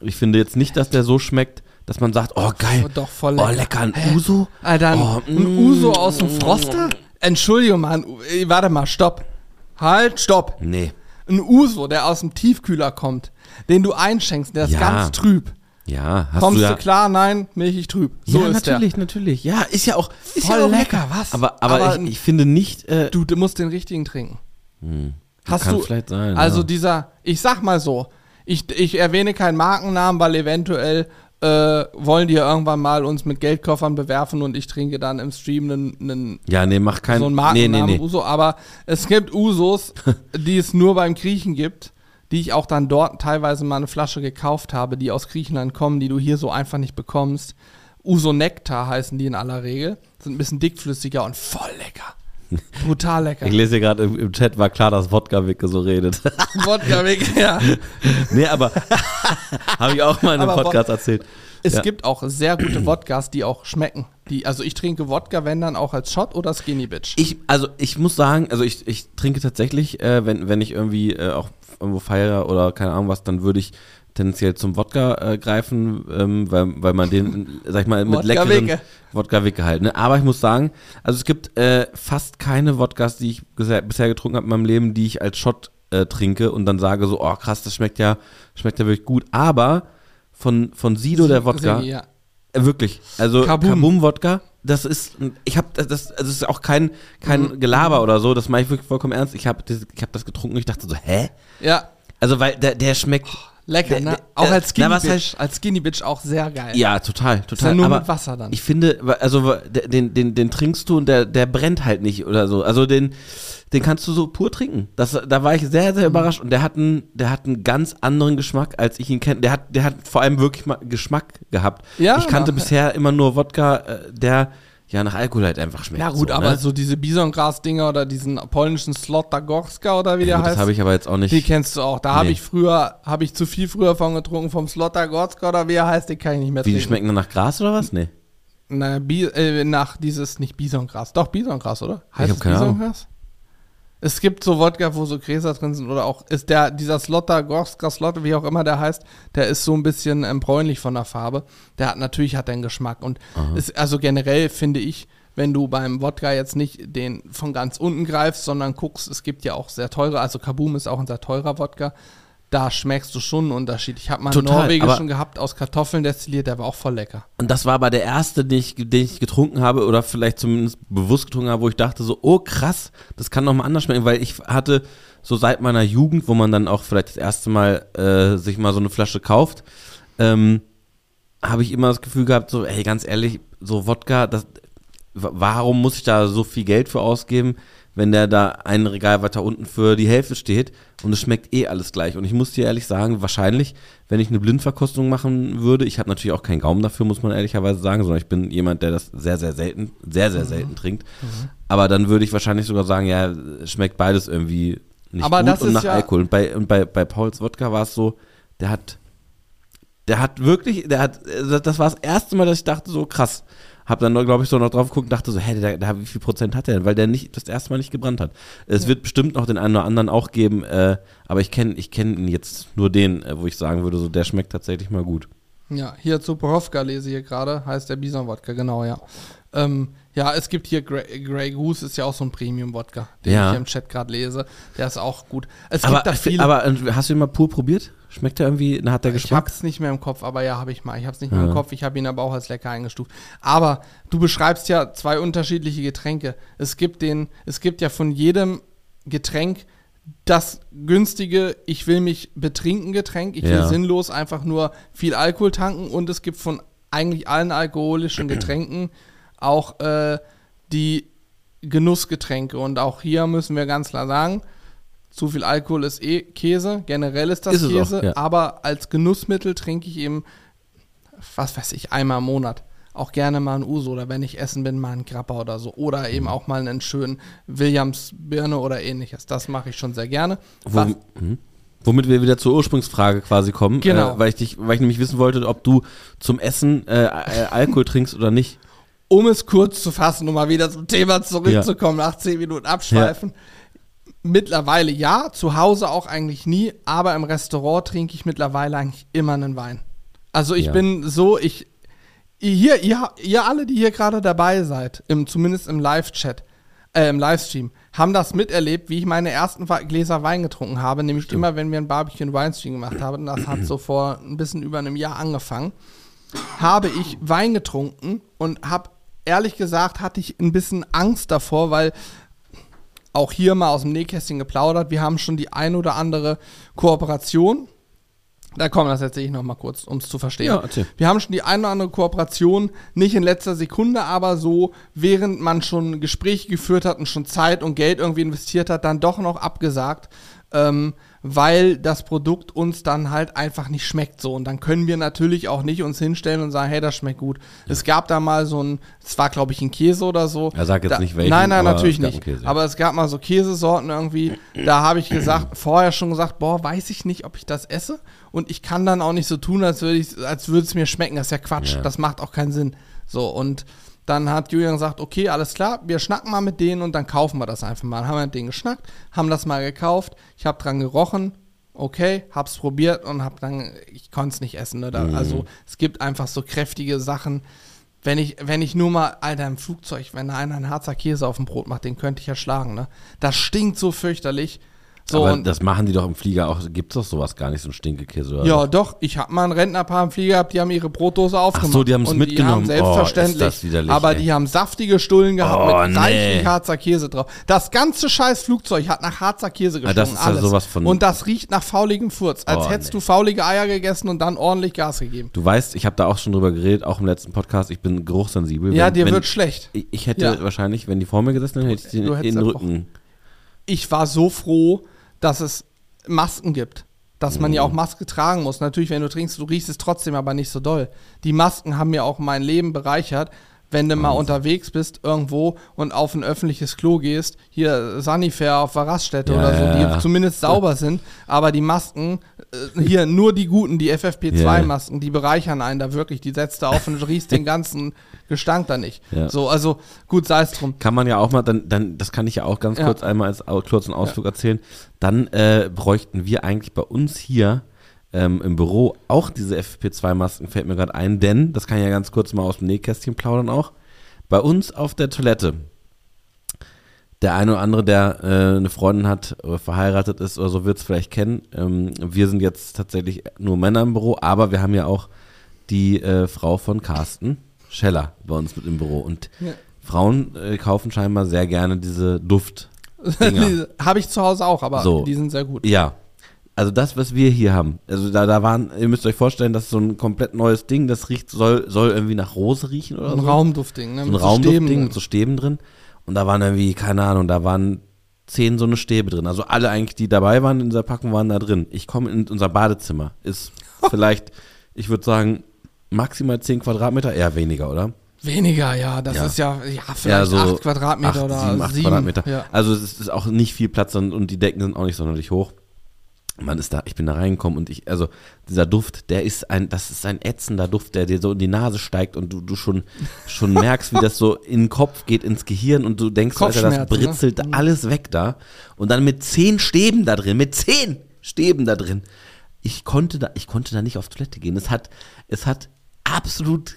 ich finde jetzt nicht, dass der so schmeckt, dass man sagt, oh geil, Doch, voll oh lecker. lecker, ein Uso. Alter, ein, Oh, ein mm, Uso aus dem Froster? Entschuldigung, Mann. Warte mal, stopp. Halt, stopp. Nee. Ein Uso, der aus dem Tiefkühler kommt, den du einschenkst, der ist Ja. ganz trüb. Ja, hast Kommst du du klar? Nein, milchig trüb. So ja, ist natürlich, natürlich. Ja, ist ja auch, ist Voll ja auch lecker, was? Aber, aber, Aber ich, ich finde nicht, äh, der. Du, du musst den richtigen trinken. Hast kann du, vielleicht sein. also ja. dieser, ich sag mal so, ich, ich erwähne keinen Markennamen, weil eventuell äh, wollen die ja irgendwann mal uns mit Geldkoffern bewerfen und ich trinke dann im Stream einen, einen ja, nee, mach keinen. so ein nee, Markennamen nee, nee. Uso, aber es gibt Usos, [laughs] die es nur beim Griechen gibt, die ich auch dann dort teilweise mal eine Flasche gekauft habe, die aus Griechenland kommen, die du hier so einfach nicht bekommst. Uso Nektar heißen die in aller Regel, sind ein bisschen dickflüssiger und voll lecker. [laughs] Brutal lecker. Ich lese hier gerade im, im Chat, war klar, dass Wodka-Wicke so redet. [laughs] Wodka weg, ja. [laughs] nee, aber habe ich auch mal in einem Aber Podcast erzählt. Es Ja. gibt auch sehr gute Wodkas, die auch schmecken. Die, also ich trinke Wodka, wenn dann auch als Shot oder Skinny Bitch. Ich, also ich muss sagen, also ich, ich trinke tatsächlich, äh, wenn, wenn ich irgendwie äh, auch irgendwo feiere oder keine Ahnung was, dann würde ich tendenziell zum Wodka äh, greifen, ähm, weil, weil man den, [laughs] sag ich mal, mit Wodka leckeren Wicke. Wodka-Wicke halt. Ne? Aber ich muss sagen, also es gibt äh, fast keine Wodkas, die ich bisher, bisher getrunken habe in meinem Leben, die ich als Shot äh, trinke und dann sage so, oh krass, das schmeckt ja, schmeckt ja wirklich gut. Aber von, von Sido der Wodka, Ja. Wirklich. Also Kabum. Kabum-Wodka, das ist, ich habe das, das, also ist auch kein, kein Mhm. Gelaber oder so, das mache ich wirklich vollkommen ernst. Ich habe ich hab das getrunken und ich dachte so, hä? ja, Also, weil der, der schmeckt, lecker, ne? Auch als Skinny na, Bitch. heißt- als Skinny Bitch auch sehr geil. ja, total, Ist ja total. nur aber mit Wasser dann. ich finde, also den, den, den trinkst du und der, der brennt halt nicht oder so. Also den, den kannst du so pur trinken. Das, da war ich sehr, Mhm. sehr überrascht und der hat einen, der hat einen ganz anderen Geschmack, als ich ihn kenne. Der hat, der hat vor allem wirklich mal Geschmack gehabt. Ja, ich kannte na. bisher immer nur Wodka, äh, der ja nach Alkohol halt einfach schmeckt. ja gut, so, aber ne? so diese Bisongras-Dinger oder diesen polnischen Slotagorska oder wie ja, der gut, heißt, das habe ich aber jetzt auch nicht. die kennst du auch. Da habe Nee. ich früher, habe ich zu viel früher von getrunken, vom Slotagorska oder wie er heißt, den kann ich nicht mehr Wie, die trinken. schmecken dann nach Gras oder was? Nee. Na, Bi äh, nach dieses, nicht Bisongras, doch Bisongras, oder? Heißt hab es keine Ahnung. Es gibt so Wodka, wo so Gräser drin sind oder auch ist der, dieser Slotter, Gorska Slotter, wie auch immer der heißt, der ist so ein bisschen ähm, bräunlich von der Farbe. Der hat natürlich hat den Geschmack und ist, also generell finde ich, wenn du beim Wodka jetzt nicht den von ganz unten greifst, sondern guckst, es gibt ja auch sehr teure, also Kaboom ist auch ein sehr teurer Wodka, da schmeckst du schon einen Unterschied. Ich habe mal einen norwegischen gehabt aus Kartoffeln destilliert, der war auch voll lecker. Und das war aber der erste, den ich, den ich getrunken habe oder vielleicht zumindest bewusst getrunken habe, wo ich dachte so, oh krass, das kann noch mal anders schmecken, weil ich hatte so seit meiner Jugend, wo man dann auch vielleicht das erste Mal äh, sich mal so eine Flasche kauft, ähm, habe ich immer das Gefühl gehabt, so, ey, ganz ehrlich, so Wodka, das, warum muss ich da so viel Geld für ausgeben, wenn der da ein Regal weiter unten für die Hälfte steht und es schmeckt eh alles gleich. Und ich muss dir ehrlich sagen, wahrscheinlich, wenn ich eine Blindverkostung machen würde, ich habe natürlich auch keinen Gaumen dafür, muss man ehrlicherweise sagen, sondern ich bin jemand, der das sehr, sehr selten, sehr, sehr selten trinkt. Aber dann würde ich wahrscheinlich sogar sagen, ja, es schmeckt beides irgendwie nicht Aber gut und nach ja- Alkohol. Und bei, und bei, bei Pauls Wodka war es so, der hat der hat wirklich, der hat, das war das erste Mal, dass ich dachte, so krass. Hab dann, glaube ich, so noch drauf geguckt und dachte so, hä, der, der, wie viel Prozent hat der denn? Weil der nicht, das erste Mal nicht gebrannt hat. Es wird bestimmt noch den einen oder anderen auch geben, äh, aber ich kenne ich kenn ihn jetzt nur den, äh, wo ich sagen würde, so, der schmeckt tatsächlich mal gut. Ja, hier zu Borovka lese ich hier gerade, heißt der Bison-Wodka, genau, ja. Ähm, ja, es gibt hier Grey, Grey Goose, ist ja auch so ein Premium-Wodka, den Ja. ich hier im Chat gerade lese. Der ist auch gut. Es Aber, gibt da viele. aber hast du ihn mal pur probiert? Schmeckt der irgendwie, na, hat der ich Geschmack? hab's nicht mehr im Kopf, aber ja, habe ich mal. Ich hab's nicht mehr Ja. im Kopf, ich habe ihn aber auch als lecker eingestuft. Aber du beschreibst ja zwei unterschiedliche Getränke. Es gibt den, es gibt ja von jedem Getränk das günstige, ich will mich betrinken Getränk, ich will Ja. sinnlos einfach nur viel Alkohol tanken und es gibt von eigentlich allen alkoholischen Getränken auch äh, die Genussgetränke. Und auch hier müssen wir ganz klar sagen, zu viel Alkohol ist eh Käse, generell ist das Ist es auch, Käse, ja. aber als Genussmittel trinke ich eben, was weiß ich, einmal im Monat. Auch gerne mal ein Uso oder wenn ich essen bin, mal ein Grappa oder so. Oder Mhm. eben auch mal einen schönen Williams Birne oder ähnliches. Das mache ich schon sehr gerne. Wo, Was, mhm. Womit wir wieder zur Ursprungsfrage quasi kommen. Genau. Äh, weil, ich dich, weil ich nämlich wissen wollte, ob du zum Essen äh, äh, Alkohol trinkst oder nicht. um es kurz zu fassen, um mal wieder zum Thema zurückzukommen, nach 10 Minuten abschweifen. Mittlerweile ja, zu Hause auch eigentlich nie, aber im Restaurant trinke ich mittlerweile eigentlich immer einen Wein. Also ich Ja. bin so, ich, hier, ihr, ihr alle, die hier gerade dabei seid, im, zumindest im Live-Chat, äh, im Livestream, haben das miterlebt, wie ich meine ersten Gläser Wein getrunken habe, nämlich immer, wenn wir ein Barbecue Weinstream gemacht haben, das hat [clears throat] so vor ein bisschen über einem Jahr angefangen, habe ich Wein getrunken und habe ehrlich gesagt, hatte ich ein bisschen Angst davor, weil auch hier mal aus dem Nähkästchen geplaudert, wir haben schon die ein oder andere Kooperation. Da kommen das erzähle ich noch mal kurz, um es zu verstehen. Ja. Wir haben schon die eine oder andere Kooperation, nicht in letzter Sekunde, aber so, während man schon Gespräche geführt hat und schon Zeit und Geld irgendwie investiert hat, dann doch noch abgesagt, ähm, weil das Produkt uns dann halt einfach nicht schmeckt so. Und dann können wir natürlich auch nicht uns hinstellen und sagen, hey, das schmeckt gut. Es gab da mal so ein, es war glaube ich ein Käse oder so. Er sagt jetzt da, nicht welchen, Nein, nein, natürlich nicht. Aber es gab mal so Käsesorten irgendwie, da habe ich gesagt, [clears throat] vorher schon gesagt, boah, weiß ich nicht, ob ich das esse. Und ich kann dann auch nicht so tun, als würde ich, als würde es mir schmecken. Das ist ja Quatsch. Ja. Das macht auch keinen Sinn. So, und dann hat Julian gesagt, okay, alles klar, wir schnacken mal mit denen und dann kaufen wir das einfach mal. Dann haben wir mit denen geschnackt, haben das mal gekauft, ich habe dran gerochen, okay, hab's probiert und hab dann, ich konnte es nicht essen. Ne? Da, Also es gibt einfach so kräftige Sachen. Wenn ich, wenn ich nur mal, Alter, im Flugzeug, wenn da einer einen Harzer Käse auf dem Brot macht, den könnte ich ja schlagen, ne? Das stinkt so fürchterlich. So, Aber und das machen die doch im Flieger auch. Gibt es doch sowas gar nicht, so ein Stinkekäse oder ja, so? doch. Ich habe mal ein Rentnerpaar im Flieger gehabt, die haben ihre Brotdose aufgemacht. so, die haben's Und mitgenommen. Die Oh, haben ist selbstverständlich. das widerlich, aber ey. die haben saftige Stullen gehabt Oh, mit nee. reichlich Harzer Käse drauf. Das ganze scheiß Flugzeug hat nach Harzer Käse Ah, gestunken. das ist ja alles. sowas von- Und das riecht nach fauligem Furz. Als Oh, hättest nee. du faulige Eier gegessen und dann ordentlich Gas gegeben. Du weißt, ich habe da auch schon drüber geredet, auch im letzten Podcast, ich bin geruchssensibel. Ja, Wenn- dir wenn, wird schlecht. Ich, ich hätte Ja. wahrscheinlich, wenn die vor mir gesessen hätten, hätte ich den den. Rücken. ich war so froh, dass es Masken gibt. Dass man ja Mhm. auch Maske tragen muss. Natürlich, wenn du trinkst, du riechst es trotzdem aber nicht so doll. Die Masken haben mir auch mein Leben bereichert, wenn du mal unterwegs bist irgendwo und auf ein öffentliches Klo gehst, hier Sanifair auf der Raststätte Ja, oder so, die ja. zumindest sauber sind, aber die Masken, äh, hier nur die guten, die FFP2-Masken, die bereichern einen da wirklich, die setzt du auf und riechst den [laughs] ganzen Gestank da nicht. So, also gut, sei es drum. Kann man ja auch mal, dann, dann, das kann ich ja auch ganz kurz einmal als kurzen Ausflug erzählen. Dann äh, bräuchten wir eigentlich bei uns hier ähm, im Büro auch diese FFP2-Masken, fällt mir gerade ein, denn, das kann ich ja ganz kurz mal aus dem Nähkästchen plaudern auch, bei uns auf der Toilette, der eine oder andere, der äh, eine Freundin hat oder verheiratet ist oder so, wird es vielleicht kennen. Ähm, wir sind jetzt tatsächlich nur Männer im Büro, aber wir haben ja auch die äh, Frau von Carsten Scheller bei uns mit im Büro. Und Ja. Frauen äh, kaufen scheinbar sehr gerne diese Duft. [laughs] Habe ich zu Hause auch, aber So. die sind sehr gut. Ja. Also das, was wir hier haben, also da, da waren, ihr müsst euch vorstellen, das ist so ein komplett neues Ding, das riecht, soll, soll irgendwie nach Rose riechen oder Ein so. Raumduftding, ne? so ein mit so Raumduftding Stäben mit so Stäben drin. Und da waren irgendwie, keine Ahnung, da waren zehn so eine Stäbe drin. Also alle eigentlich, die dabei waren in dieser Packung, waren da drin. Ich komme in unser Badezimmer. Ist [laughs] vielleicht, ich würde sagen, maximal zehn Quadratmeter, eher weniger, oder? Weniger, ja. Das Ja. ist ja, ja, vielleicht so acht Quadratmeter acht, oder sieben, acht sieben. Quadratmeter. Ja. Also es ist auch nicht viel Platz und, und die Decken sind auch nicht sonderlich hoch. Man ist da, ich bin da reingekommen und ich, also dieser Duft, der ist ein, das ist ein ätzender Duft, der dir so in die Nase steigt und du, du schon, schon [laughs] merkst, wie das so in den Kopf geht, ins Gehirn und du denkst, Alter, das ne? britzelt Mhm. alles weg da. Und dann mit zehn Stäben da drin, mit zehn Stäben da drin. Ich konnte da, ich konnte da nicht auf Toilette gehen. Es hat, es hat absolut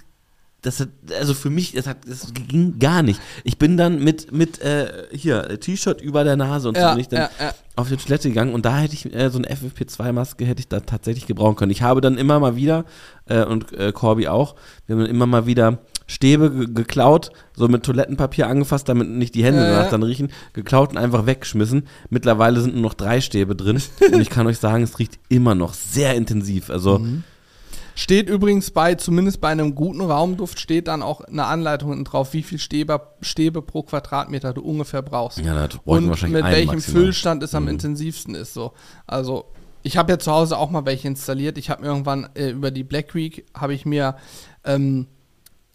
das hat, also für mich, das, hat, das ging gar nicht. Ich bin dann mit, mit äh, hier, T-Shirt über der Nase und so Ja, bin ich dann ja, ja. auf die Toilette gegangen und da hätte ich äh, so eine FFP2-Maske hätte ich da tatsächlich gebrauchen können. Ich habe dann immer mal wieder, äh, und äh, Corby auch, wir haben dann immer mal wieder Stäbe ge geklaut, so mit Toilettenpapier angefasst, damit nicht die Hände danach dann riechen, geklaut und einfach weggeschmissen. Mittlerweile sind nur noch drei Stäbe drin und ich kann euch sagen, es riecht immer noch sehr intensiv. Also Mhm. Steht übrigens bei, zumindest bei einem guten Raumduft, steht dann auch eine Anleitung hinten drauf, wie viel Stäbe, Stäbe pro Quadratmeter du ungefähr brauchst. ja, da bräuchten wir und wahrscheinlich mit welchem maximal. Füllstand es am Mhm. intensivsten ist. So. Also ich habe ja zu Hause auch mal welche installiert. Ich habe mir irgendwann äh, über die Black Week habe ich mir ähm,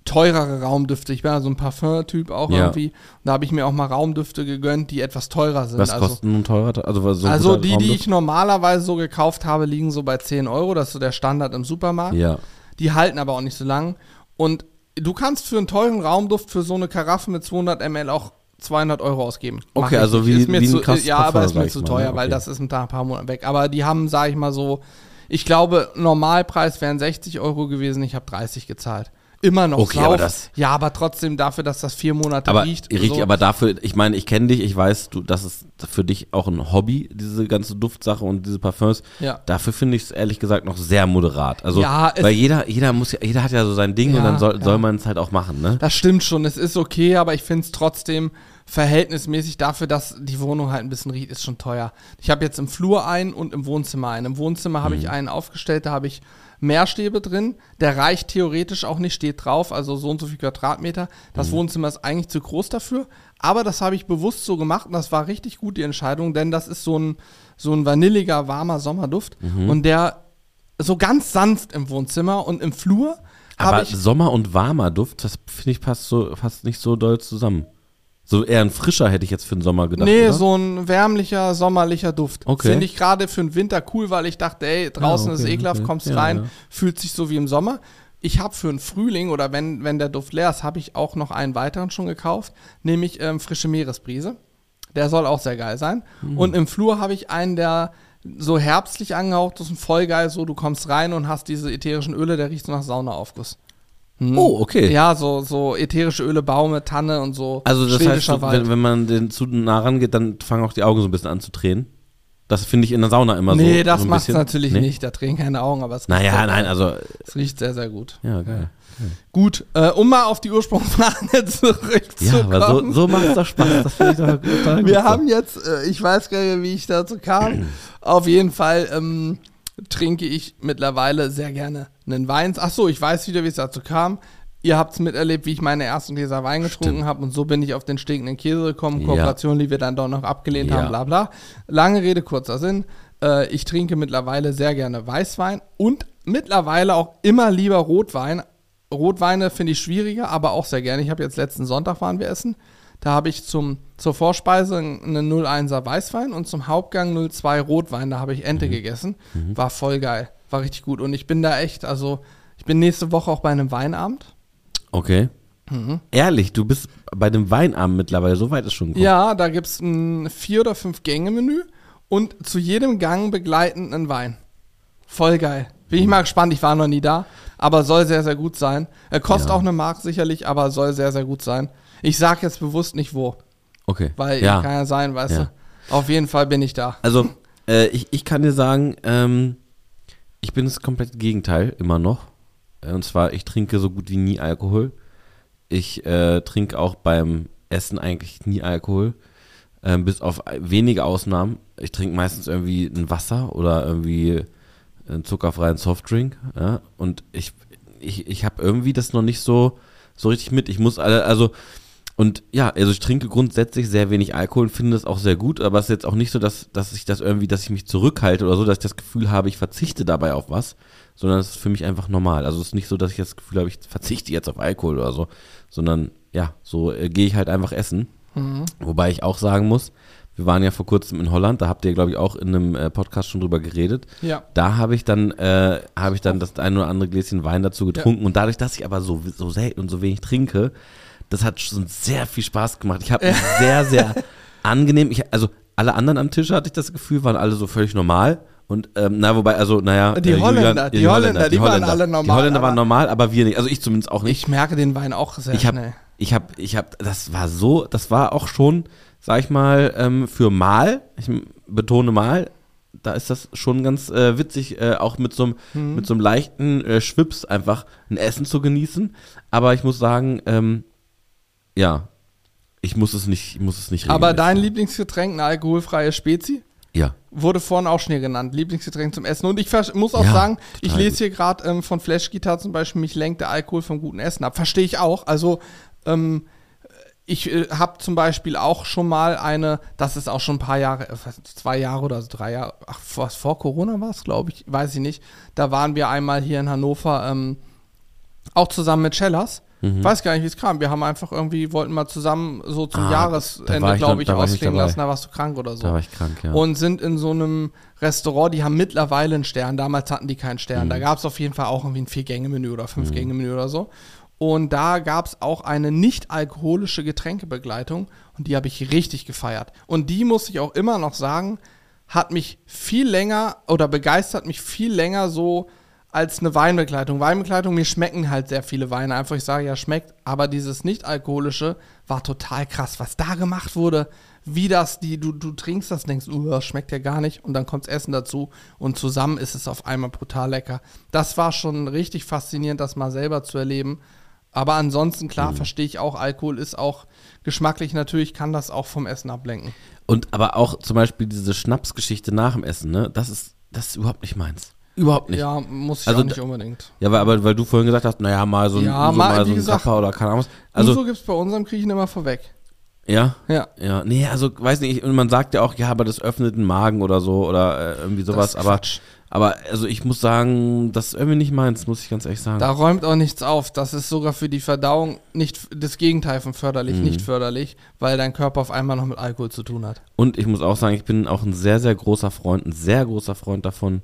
teurere Raumdüfte. Ich bin ja so ein Parfum-Typ auch Ja. irgendwie. Und da habe ich mir auch mal Raumdüfte gegönnt, die etwas teurer sind. Was also, kosten nun teurer? Also, so ein also die, die Raumduft? ich normalerweise so gekauft habe, liegen so bei 10 Euro. Das ist so der Standard im Supermarkt. Ja. Die halten aber auch nicht so lang. Und du kannst für einen teuren Raumduft für so eine Karaffe mit 200 ml auch 200 Euro ausgeben. Mach Okay, also wie- ist mir wie ein zu, krasses Ja, aber ist mir zu mal, teuer, ne? weil Okay. das ist ein paar Monaten weg. Aber die haben, sage ich mal so, ich glaube, Normalpreis wären 60 Euro gewesen. Ich habe 30 gezahlt. Immer noch Okay, aber ja, aber trotzdem dafür, dass das vier Monate Aber riecht. richtig, so. aber dafür, ich meine, ich kenne dich, ich weiß, du, das ist für dich auch ein Hobby, diese ganze Duftsache und diese Parfums. Ja. Dafür finde ich es ehrlich gesagt noch sehr moderat. Also, Ja, weil jeder, jeder muss jeder hat ja so sein Ding und Ja, dann soll, soll man es halt auch machen, ne? Das stimmt schon, es ist okay, aber ich finde es trotzdem verhältnismäßig dafür, dass die Wohnung halt ein bisschen riecht, ist schon teuer. Ich habe jetzt im Flur einen und im Wohnzimmer einen. Im Wohnzimmer habe ich einen aufgestellt, da habe ich mehr Stäbe drin. Der reicht theoretisch auch nicht, steht drauf, also so und so viel Quadratmeter. Das Wohnzimmer ist eigentlich zu groß dafür, aber das habe ich bewusst so gemacht und das war richtig gut, die Entscheidung, denn das ist so ein, so ein vanilliger, warmer Sommerduft und der so ganz sanft im Wohnzimmer und im Flur Aber Sommer und warmer Duft, das finde ich passt so, passt nicht so doll zusammen. So eher ein frischer hätte ich jetzt für den Sommer gedacht. Nee, oder? so ein wärmlicher, sommerlicher Duft. Okay. Finde ich gerade für den Winter cool, weil ich dachte, ey, draußen Ja, okay, ist ekelhaft, okay. kommst Ja, rein, ja. fühlt sich so wie im Sommer. Ich habe für den Frühling oder wenn, wenn der Duft leer ist, habe ich auch noch einen weiteren schon gekauft, nämlich ähm, frische Meeresbrise. Der soll auch sehr geil sein. Hm. Und im Flur habe ich einen, der so herbstlich angehaucht ist und voll geil, so du kommst rein und hast diese ätherischen Öle, der riecht so nach Saunaaufguss. Hm. Oh, okay. Ja, so, so ätherische Öle, Baume, Tanne und so. Also das heißt, wenn, wenn man den zu nah rangeht, dann fangen auch die Augen so ein bisschen an zu tränen. Das finde ich in der Sauna immer so. nee, das so macht es natürlich Nee? nicht. Da drehen keine Augen, aber es Naja, sehr nein, also, es riecht sehr, sehr gut. ja, geil. Gut, äh, um mal auf die Ursprungsfrage [laughs] Ja, zurückzukommen. aber so, so macht es doch Spaß. Das finde ich doch total gut. Wir haben jetzt, äh, ich weiß gar nicht, wie ich dazu kam. Auf jeden Fall ähm, trinke ich mittlerweile sehr gerne einen Wein. Ach so, ich weiß wieder, wie es dazu kam. Ihr habt es miterlebt, wie ich meine ersten Gläser Wein getrunken habe und so bin ich auf den stinkenden Käse gekommen. Ja. Kooperation, die wir dann doch noch abgelehnt Ja. haben, bla bla. Lange Rede, kurzer Sinn. Äh, ich trinke mittlerweile sehr gerne Weißwein und mittlerweile auch immer lieber Rotwein. Rotweine finde ich schwieriger, aber auch sehr gerne. Ich habe jetzt letzten Sonntag waren wir essen. Da habe ich zum, zur Vorspeise einen 01er Weißwein und zum Hauptgang 02 Rotwein. Da habe ich Ente gegessen. War voll geil. War richtig gut. Und ich bin da echt, also ich bin nächste Woche auch bei einem Weinabend. Okay. Mhm. Ehrlich, du bist bei dem Weinabend mittlerweile, so weit ist schon gekommen. Ja, da gibt es ein vier- oder fünf Gänge-Menü und zu jedem Gang begleitend einen Wein. Voll geil. Bin ich mal gespannt, ich war noch nie da, aber soll sehr, sehr gut sein. Er kostet Ja. auch eine Mark sicherlich, aber soll sehr, sehr gut sein. Ich sag jetzt bewusst nicht wo, Okay. weil ja. kann ja sein, weißt Ja. du. Auf jeden Fall bin ich da. Also, äh, ich, ich kann dir sagen, ähm, ich bin das komplette Gegenteil immer noch. Äh, Und zwar, ich trinke so gut wie nie Alkohol. Ich äh, trinke auch beim Essen eigentlich nie Alkohol. Ähm, bis auf wenige Ausnahmen. Ich trinke meistens irgendwie ein Wasser oder irgendwie einen zuckerfreien Softdrink. Ja? Und ich, ich, ich habe irgendwie das noch nicht so, so richtig mit. Ich muss alle, also und ja, also ich trinke grundsätzlich sehr wenig Alkohol und finde es auch sehr gut, aber es ist jetzt auch nicht so, dass, dass ich das irgendwie, dass ich mich zurückhalte oder so, dass ich das Gefühl habe, ich verzichte dabei auf was, sondern es ist für mich einfach normal. Also es ist nicht so, dass ich das Gefühl habe, ich verzichte jetzt auf Alkohol oder so, sondern ja, so äh, gehe ich halt einfach essen. Wobei ich auch sagen muss, wir waren ja vor kurzem in Holland, da habt ihr, glaube ich, auch in einem äh, Podcast schon drüber geredet. Ja. Da habe ich dann, äh, habe ich dann das ein oder andere Gläschen Wein dazu getrunken und dadurch, dass ich aber so, so selten und so wenig trinke, das hat schon sehr viel Spaß gemacht. Ich habe mich [laughs] sehr, sehr angenehm, ich, also alle anderen am Tisch hatte ich das Gefühl, waren alle so völlig normal. Und ähm, na, wobei, also, naja, Die Holländer, die Holländer, die waren alle Die normal, Holländer waren normal, aber wir nicht. Also ich zumindest auch nicht. Ich merke den Wein auch sehr Ich habe, schnell. ich habe, ich habe, das war so, das war auch schon, sag ich mal, ähm, für mal, ich betone mal, da ist das schon ganz äh, witzig, äh, auch mit so einem, Mhm. mit so einem leichten äh, Schwips einfach ein Essen zu genießen. Aber ich muss sagen, ähm, ja, ich muss es nicht, ich muss es nicht Aber dein. Lieblingsgetränk, eine alkoholfreie Spezi? Ja. Wurde vorhin auch schon hier genannt, Lieblingsgetränk zum Essen. Und ich muss auch Ja, sagen, ich lese hier gerade ähm, von Flash Guitar zum Beispiel, mich lenkt der Alkohol vom guten Essen ab. Verstehe ich auch. Also, ähm, ich äh, habe zum Beispiel auch schon mal eine, das ist auch schon ein paar Jahre, äh, zwei Jahre oder so, drei Jahre, ach, was vor Corona war es, glaube ich, weiß ich nicht. Da waren wir einmal hier in Hannover, ähm, auch zusammen mit Cellas. Mhm. Weiß gar nicht, wie es kam. Wir haben einfach irgendwie, wollten mal zusammen so zum Ah, Jahresende, glaube ich, war ich ausklingen lassen. Da warst du krank oder so Da war ich krank, ja. und sind in so einem Restaurant, die haben mittlerweile einen Stern. Damals hatten die keinen Stern. Mhm. Da gab es auf jeden Fall auch irgendwie ein Vier-Gänge-Menü oder Fünf-Gänge-Menü oder so. Und da gab es auch eine nicht alkoholische Getränkebegleitung und die habe ich richtig gefeiert. Und die muss ich auch immer noch sagen, hat mich viel länger oder begeistert mich viel länger so als eine Weinbegleitung. Weinbegleitung, mir schmecken halt sehr viele Weine. Einfach, ich sage ja, schmeckt, aber dieses nicht-alkoholische war total krass, was da gemacht wurde. Wie das, die, du, du trinkst das, denkst, uh, das schmeckt ja gar nicht und dann kommt Essen dazu und zusammen ist es auf einmal brutal lecker. Das war schon richtig faszinierend, das mal selber zu erleben. Aber ansonsten, klar, verstehe ich auch, Alkohol ist auch geschmacklich natürlich, kann das auch vom Essen ablenken. Und aber auch zum Beispiel diese Schnapsgeschichte nach dem Essen, ne? Das ist, das ist überhaupt nicht meins. Überhaupt nicht. Ja, muss ich Also auch nicht unbedingt. Ja, weil, aber weil du vorhin gesagt hast, naja, mal so ein, Ja, Uso, mal, mal, so ein gesagt, Kappa oder keine Ahnung was. Also, Uso gibt es bei unserem Kriechen immer vorweg. ja, Ja. ja, nee, also, weiß nicht, und man sagt ja auch, ja, aber das öffnet den Magen oder so oder äh, irgendwie sowas, aber, Quatsch. aber, also ich muss sagen, das ist irgendwie nicht meins, muss ich ganz ehrlich sagen. Da räumt auch nichts auf. Das ist sogar für die Verdauung nicht das Gegenteil von förderlich, Mhm. nicht förderlich, weil dein Körper auf einmal noch mit Alkohol zu tun hat. Und ich muss auch sagen, ich bin auch ein sehr, sehr großer Freund, ein sehr großer Freund davon,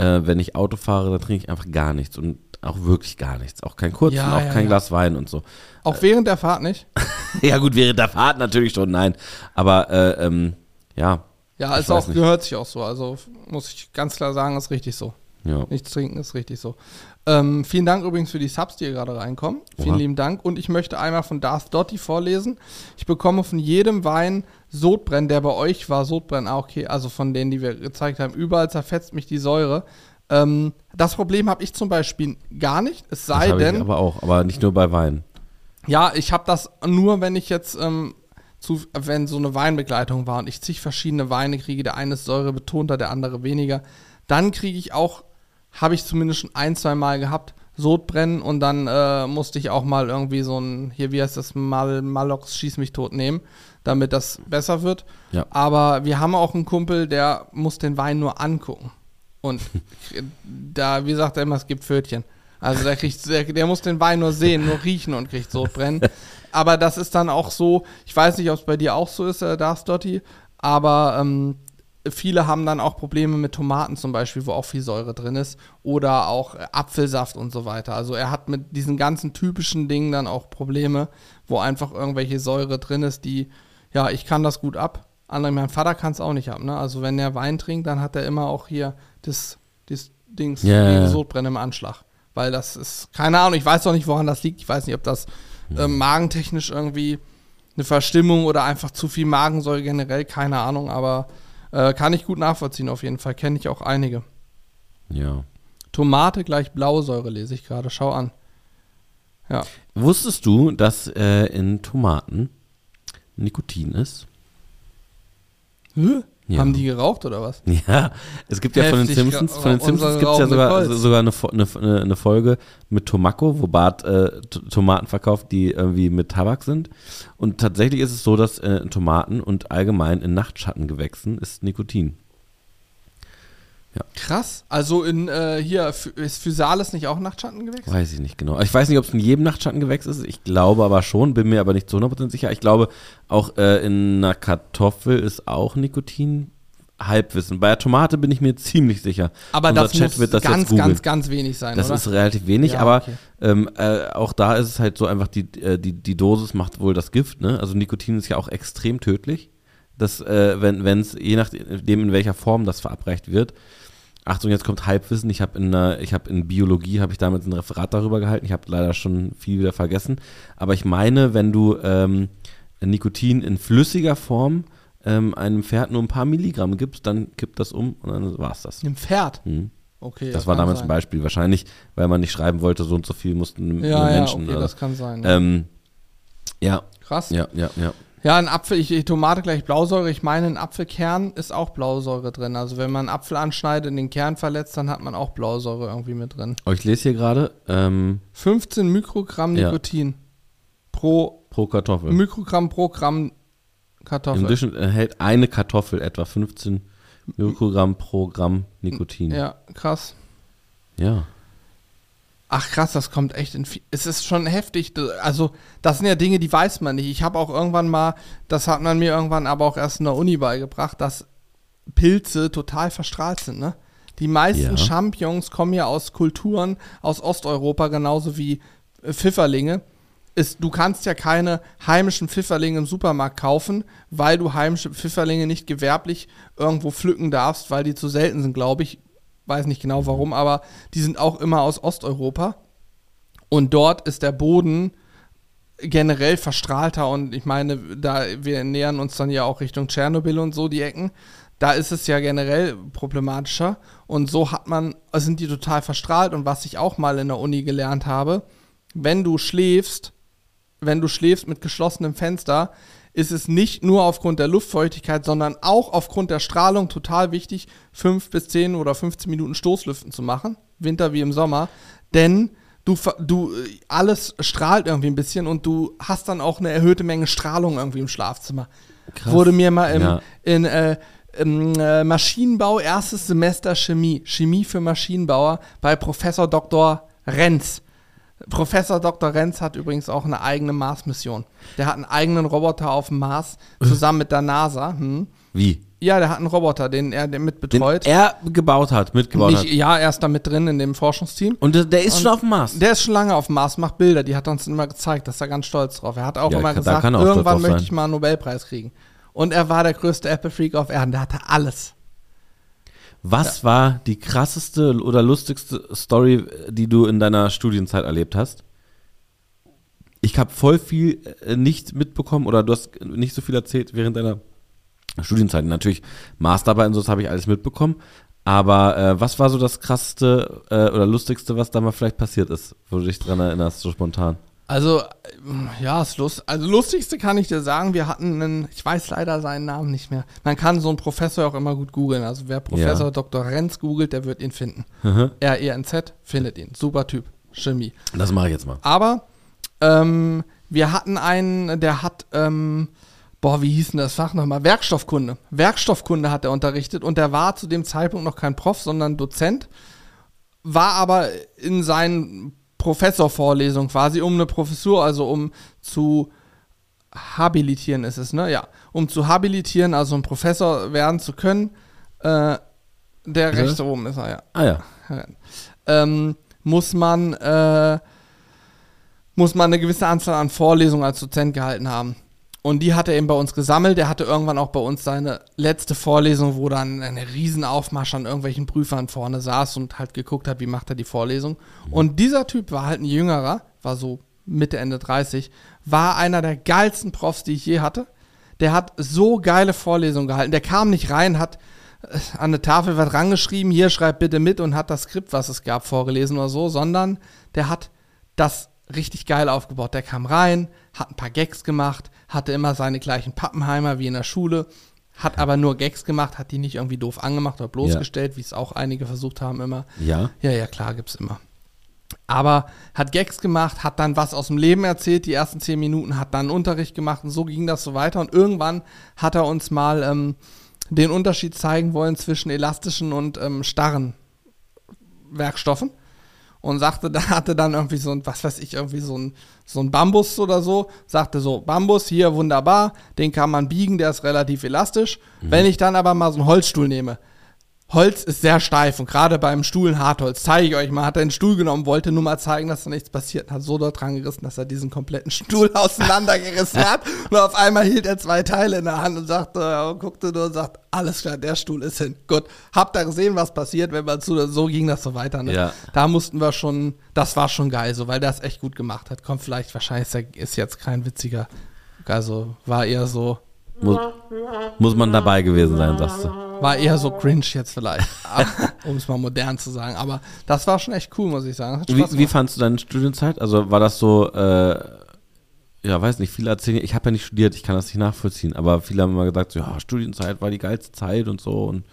äh, wenn ich Auto fahre, dann trinke ich einfach gar nichts und auch wirklich gar nichts. Auch kein Kurz Ja, und auch ja, kein ja. Glas Wein und so. Auch während der Fahrt nicht. [laughs] ja gut, während der Fahrt natürlich schon, nein. Aber äh, ähm, ja, Ja, ist weiß auch, nicht. gehört sich auch so. Also muss ich ganz klar sagen, ist richtig so. ja. Nichts trinken ist richtig so. Ähm, vielen Dank übrigens für die Subs, die hier gerade reinkommen. Vielen Oha. lieben Dank. Und ich möchte einmal von Darth Dotti vorlesen. Ich bekomme von jedem Wein Sodbrennen, der bei euch war, Sodbrennen, ah, okay, also von denen, die wir gezeigt haben, überall zerfetzt mich die Säure. Ähm, das Problem habe ich zum Beispiel gar nicht, es Das sei ich denn, aber auch, aber nicht nur bei Wein. ja, ich habe das nur, wenn ich jetzt, ähm, zu, wenn so eine Weinbegleitung war und ich zig verschiedene Weine kriege, der eine ist säurebetonter, der andere weniger, dann kriege ich auch, habe ich zumindest schon ein, zwei Mal gehabt, Sodbrennen und dann äh, musste ich auch mal irgendwie so ein, hier, wie heißt das, Mal, Malox Schieß mich tot nehmen, damit das besser wird. Ja. Aber wir haben auch einen Kumpel, der muss den Wein nur angucken. Und [laughs] da, wie sagt er immer, es gibt Pfötchen. Also der kriegt, der, der muss den Wein nur sehen, nur riechen und kriegt Sodbrennen. [laughs] aber das ist dann auch so, ich weiß nicht, ob es bei dir auch so ist, äh, Darth Dotti, aber ähm, viele haben dann auch Probleme mit Tomaten zum Beispiel, wo auch viel Säure drin ist. Oder auch äh, Apfelsaft und so weiter. Also er hat mit diesen ganzen typischen Dingen dann auch Probleme, wo einfach irgendwelche Säure drin ist, die, ja, ich kann das gut ab. Andere, mein Vater kann es auch nicht ab. Ne? Also wenn er Wein trinkt, dann hat er immer auch hier das, das Dings, die ja. Sodbrennen im Anschlag. Weil das ist, keine Ahnung, ich weiß auch nicht, woran das liegt. Ich weiß nicht, ob das ähm, magentechnisch irgendwie eine Verstimmung oder einfach zu viel Magensäure generell, keine Ahnung, aber äh, kann ich gut nachvollziehen auf jeden Fall. Kenne ich auch einige. Ja. Tomate gleich Blausäure lese ich gerade. Schau an. Ja. Wusstest du, dass äh, in Tomaten Nikotin ist? Hä? Ja. Haben die geraucht oder was? [laughs] Ja, es gibt ja von den Heftig, Simpsons, von den Simpsons gibt es ja sogar, sogar eine, eine, eine, Folge mit Tomako, wo Bart äh, Tomaten verkauft, die irgendwie mit Tabak sind. Und tatsächlich ist es so, dass äh, Tomaten und allgemein in Nachtschattengewächsen ist Nikotin. Krass. Also in äh, hier ist Physalis nicht auch Nachtschattengewächs? Weiß ich nicht genau. Ich weiß nicht, ob es in jedem Nachtschattengewächs ist. Ich glaube aber schon, bin mir aber nicht zu 100% sicher. Ich glaube, auch äh, in einer Kartoffel ist auch Nikotin. Halbwissen. Bei der Tomate bin ich mir ziemlich sicher. Aber Unser das Chat muss wird das ganz, ganz, ganz wenig sein, Das oder? ist relativ wenig, Ja, aber okay. ähm, äh, auch da ist es halt so einfach, die, äh, die, die Dosis macht wohl das Gift, ne? Also Nikotin ist ja auch extrem tödlich. Das, äh, wenn es, je nachdem, in welcher Form das verabreicht wird. Achtung, jetzt kommt Halbwissen. Ich habe in, äh, ich hab in Biologie, habe ich damals ein Referat darüber gehalten. Ich habe leider schon viel wieder vergessen. Aber ich meine, wenn du ähm, Nikotin in flüssiger Form ähm, einem Pferd nur ein paar Milligramm gibst, dann kippt das um und dann war's das. Einem Pferd. Mhm. Okay. Das war kann damals sein. ein Beispiel. Wahrscheinlich, weil man nicht schreiben wollte, so und so viel mussten Ja, nur ja, Menschen. okay, oder? das kann sein. Ja. ähm, ja, Krass. ja, ja, ja. Ja, ein Apfel, ich, Tomate gleich Blausäure. Ich meine, ein Apfelkern ist auch Blausäure drin. Also wenn man einen Apfel anschneidet und den Kern verletzt, dann hat man auch Blausäure irgendwie mit drin. Aber ich lese hier gerade ähm, 15 Mikrogramm Ja. Nikotin pro pro Kartoffel. Mikrogramm pro Gramm Kartoffel. Im Durchschnitt enthält eine Kartoffel etwa 15 Mikrogramm pro Gramm Nikotin. Ja, krass. ja. Ach krass, das kommt echt in viel. Es ist schon heftig. Also, das sind ja Dinge, die weiß man nicht. Ich habe auch irgendwann mal, das hat man mir irgendwann aber auch erst in der Uni beigebracht, dass Pilze total verstrahlt sind, ne? Die meisten Ja. Champignons kommen ja aus Kulturen aus Osteuropa, genauso wie äh, Pfifferlinge. Ist, du kannst ja keine heimischen Pfifferlinge im Supermarkt kaufen, weil du heimische Pfifferlinge nicht gewerblich irgendwo pflücken darfst, weil die zu selten sind, glaube ich. Weiß nicht genau warum, aber die sind auch immer aus Osteuropa. Und dort ist der Boden generell verstrahlter und ich meine, da wir nähern uns dann ja auch Richtung Tschernobyl und so die Ecken, da ist es ja generell problematischer. Und so hat man, sind die total verstrahlt. Und was ich auch mal in der Uni gelernt habe, wenn du schläfst, wenn du schläfst mit geschlossenem Fenster, ist es nicht nur aufgrund der Luftfeuchtigkeit, sondern auch aufgrund der Strahlung total wichtig, 5 bis 10 oder 15 Minuten Stoßlüften zu machen, Winter wie im Sommer, denn du, du äh, alles strahlt irgendwie ein bisschen und du hast dann auch eine erhöhte Menge Strahlung irgendwie im Schlafzimmer. Krass. Wurde mir mal im, Ja. in äh, im, äh, Maschinenbau erstes Semester Chemie, Chemie für Maschinenbauer bei Professor Dr. Renz. Professor Dr. Renz hat übrigens auch eine eigene Mars-Mission. Der hat einen eigenen Roboter auf dem Mars zusammen mit der NASA. Hm. Wie? Ja, der hat einen Roboter, den er den mit Den betreut. er gebaut hat, mitgebaut Nicht, hat. ja, er ist da mit drin in dem Forschungsteam. Und der- der ist schon auf dem Mars. Der ist schon lange auf dem Mars, macht Bilder, die hat er uns immer gezeigt, dass er ganz stolz drauf. Er hat auch Ja, immer kann- gesagt, irgendwann möchte ich mal einen Nobelpreis kriegen. Und er war der größte Apple-Freak auf Erden, der hatte alles. Was war die krasseste oder lustigste Story, die du in deiner Studienzeit erlebt hast? Ich habe voll viel äh, nicht mitbekommen oder du hast nicht so viel erzählt während deiner Studienzeit. Natürlich Masterarbeit und so, das habe ich alles mitbekommen. Aber äh, was war so das krasseste äh, oder lustigste, was da mal vielleicht passiert ist, wo du dich dran erinnerst, so spontan? Also, ja, ist lust also lustigste kann ich dir sagen, wir hatten einen, ich weiß leider seinen Namen nicht mehr. Man kann so einen Professor auch immer gut googeln. Also wer Professor Ja. Dr. Renz googelt, der wird ihn finden. Mhm. R-E-N-Z, findet ihn. Super Typ. Chemie. Das mache ich jetzt mal. Aber ähm, wir hatten einen, der hat, ähm, boah, wie hieß denn das Fach nochmal? Werkstoffkunde. Werkstoffkunde hat er unterrichtet und der war zu dem Zeitpunkt noch kein Prof, sondern Dozent. war aber in seinen Professorvorlesungen quasi, um eine Professur, also um zu habilitieren ist es, ne? Ja. Um zu habilitieren, also ein Professor werden zu können, äh, der er rechte oben ist er, ja. Ah ja. Ähm, muss man, äh, muss man eine gewisse Anzahl an Vorlesungen als Dozent gehalten haben. Und die hat er eben bei uns gesammelt. Er hatte irgendwann auch bei uns seine letzte Vorlesung, wo dann eine riesen Aufmarsch an irgendwelchen Prüfern vorne saß und halt geguckt hat, wie macht er die Vorlesung. Und dieser Typ war halt ein jüngerer, war so Mitte, Ende 30, war einer der geilsten Profs, die ich je hatte. Der hat so geile Vorlesungen gehalten. Der kam nicht rein, hat äh, an eine Tafel was rangeschrieben, hier schreibt bitte mit und hat das Skript, was es gab, vorgelesen oder so, sondern der hat das richtig geil aufgebaut. Der kam rein, hat ein paar Gags gemacht, hatte immer seine gleichen Pappenheimer wie in der Schule, hat aber nur Gags gemacht, hat die nicht irgendwie doof angemacht oder bloßgestellt, wie es auch einige versucht haben immer. Ja. Ja, ja, klar, gibt's immer. Aber hat Gags gemacht, hat dann was aus dem Leben erzählt, die ersten zehn Minuten, hat dann Unterricht gemacht und so ging das so weiter. Und irgendwann hat er uns mal ähm, den Unterschied zeigen wollen zwischen elastischen und ähm, starren Werkstoffen. Und sagte, [laughs] da hatte dann irgendwie so ein, was weiß ich, irgendwie so ein, so ein Bambus oder so. Sagte so, Bambus, hier wunderbar, den kann man biegen, der ist relativ elastisch. Wenn ich dann aber mal so einen Holzstuhl nehme, Holz ist sehr steif und gerade beim Stuhl ein Hartholz, zeige ich euch mal, hat er den Stuhl genommen, wollte nur mal zeigen, dass da nichts passiert und hat so dort dran gerissen, dass er diesen kompletten [laughs] Stuhl auseinandergerissen hat und auf einmal hielt er zwei Teile in der Hand und sagte, ja, guckte nur und sagt, alles klar, der Stuhl ist hin. Gut, habt ihr gesehen, was passiert, wenn man zu, so ging das so weiter, ne? Ja. Da mussten wir schon, das war schon geil, so, weil der es echt gut gemacht hat. Kommt vielleicht, wahrscheinlich ist, er, ist jetzt kein witziger, also war eher so, Muss, muss man dabei gewesen sein, sagst du. War eher so cringe jetzt vielleicht, um es mal modern zu sagen. Aber das war schon echt cool, muss ich sagen. Wie, wie fandst du deine Studienzeit? Also war das so, äh, ja, weiß nicht, viele erzählen, ich habe ja nicht studiert, ich kann das nicht nachvollziehen, aber viele haben immer gesagt, so, ja, Studienzeit war die geilste Zeit und so und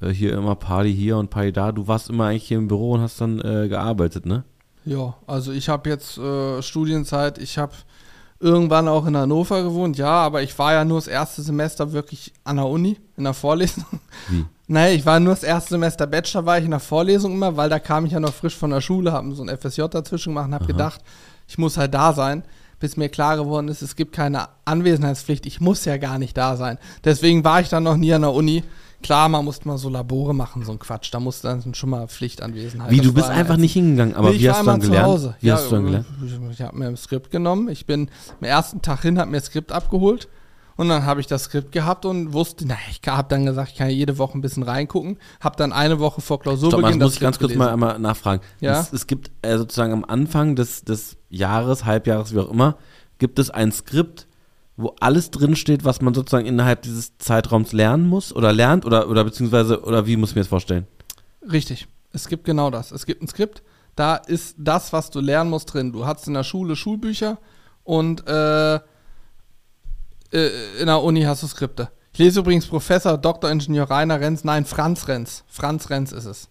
äh, hier immer Party hier und Party da. Du warst immer eigentlich hier im Büro und hast dann äh, gearbeitet, ne? Ja, also ich habe jetzt äh, Studienzeit, ich habe irgendwann auch in Hannover gewohnt, ja, aber ich war ja nur das erste Semester wirklich an der Uni, in der Vorlesung. Wie? [laughs] Naja, ich war nur das erste Semester Bachelor, war ich in der Vorlesung immer, weil da kam ich ja noch frisch von der Schule, habe so ein FSJ dazwischen gemacht und habe gedacht, ich muss halt da sein, bis mir klar geworden ist, es gibt keine Anwesenheitspflicht, ich muss ja gar nicht da sein. Deswegen war ich dann noch nie an der Uni. Klar, man musste mal so Labore machen, so ein Quatsch, da musste dann schon mal Pflichtanwesenheit. Wie, du bist einfach nicht hingegangen, aber Nee, ich wie hast du dann einmal zu gelernt? Hause. Wie ja, hast du dann gelernt? Ich, ich habe mir ein Skript genommen. Ich bin am ersten Tag hin, habe mir das Skript abgeholt und dann habe ich das Skript gehabt und wusste, na, ich habe dann gesagt, ich kann ja jede Woche ein bisschen reingucken. Habe dann eine Woche vor Stopp mal, das muss ich ganz kurz mal einmal nachfragen. Ja? Es, es gibt äh, sozusagen am Anfang des, des Jahres, Halbjahres, wie auch immer, gibt es ein Skript, wo alles drinsteht, was man sozusagen innerhalb dieses Zeitraums lernen muss oder lernt oder, oder beziehungsweise, oder wie muss ich mir das vorstellen? Richtig. Es gibt genau das. Es gibt ein Skript, da ist das, was du lernen musst, drin. Du hast in der Schule Schulbücher und äh, äh, in der Uni hast du Skripte. Ich lese übrigens Professor Dr. Ingenieur Rainer Renz, nein, Franz Renz. Franz Renz ist es.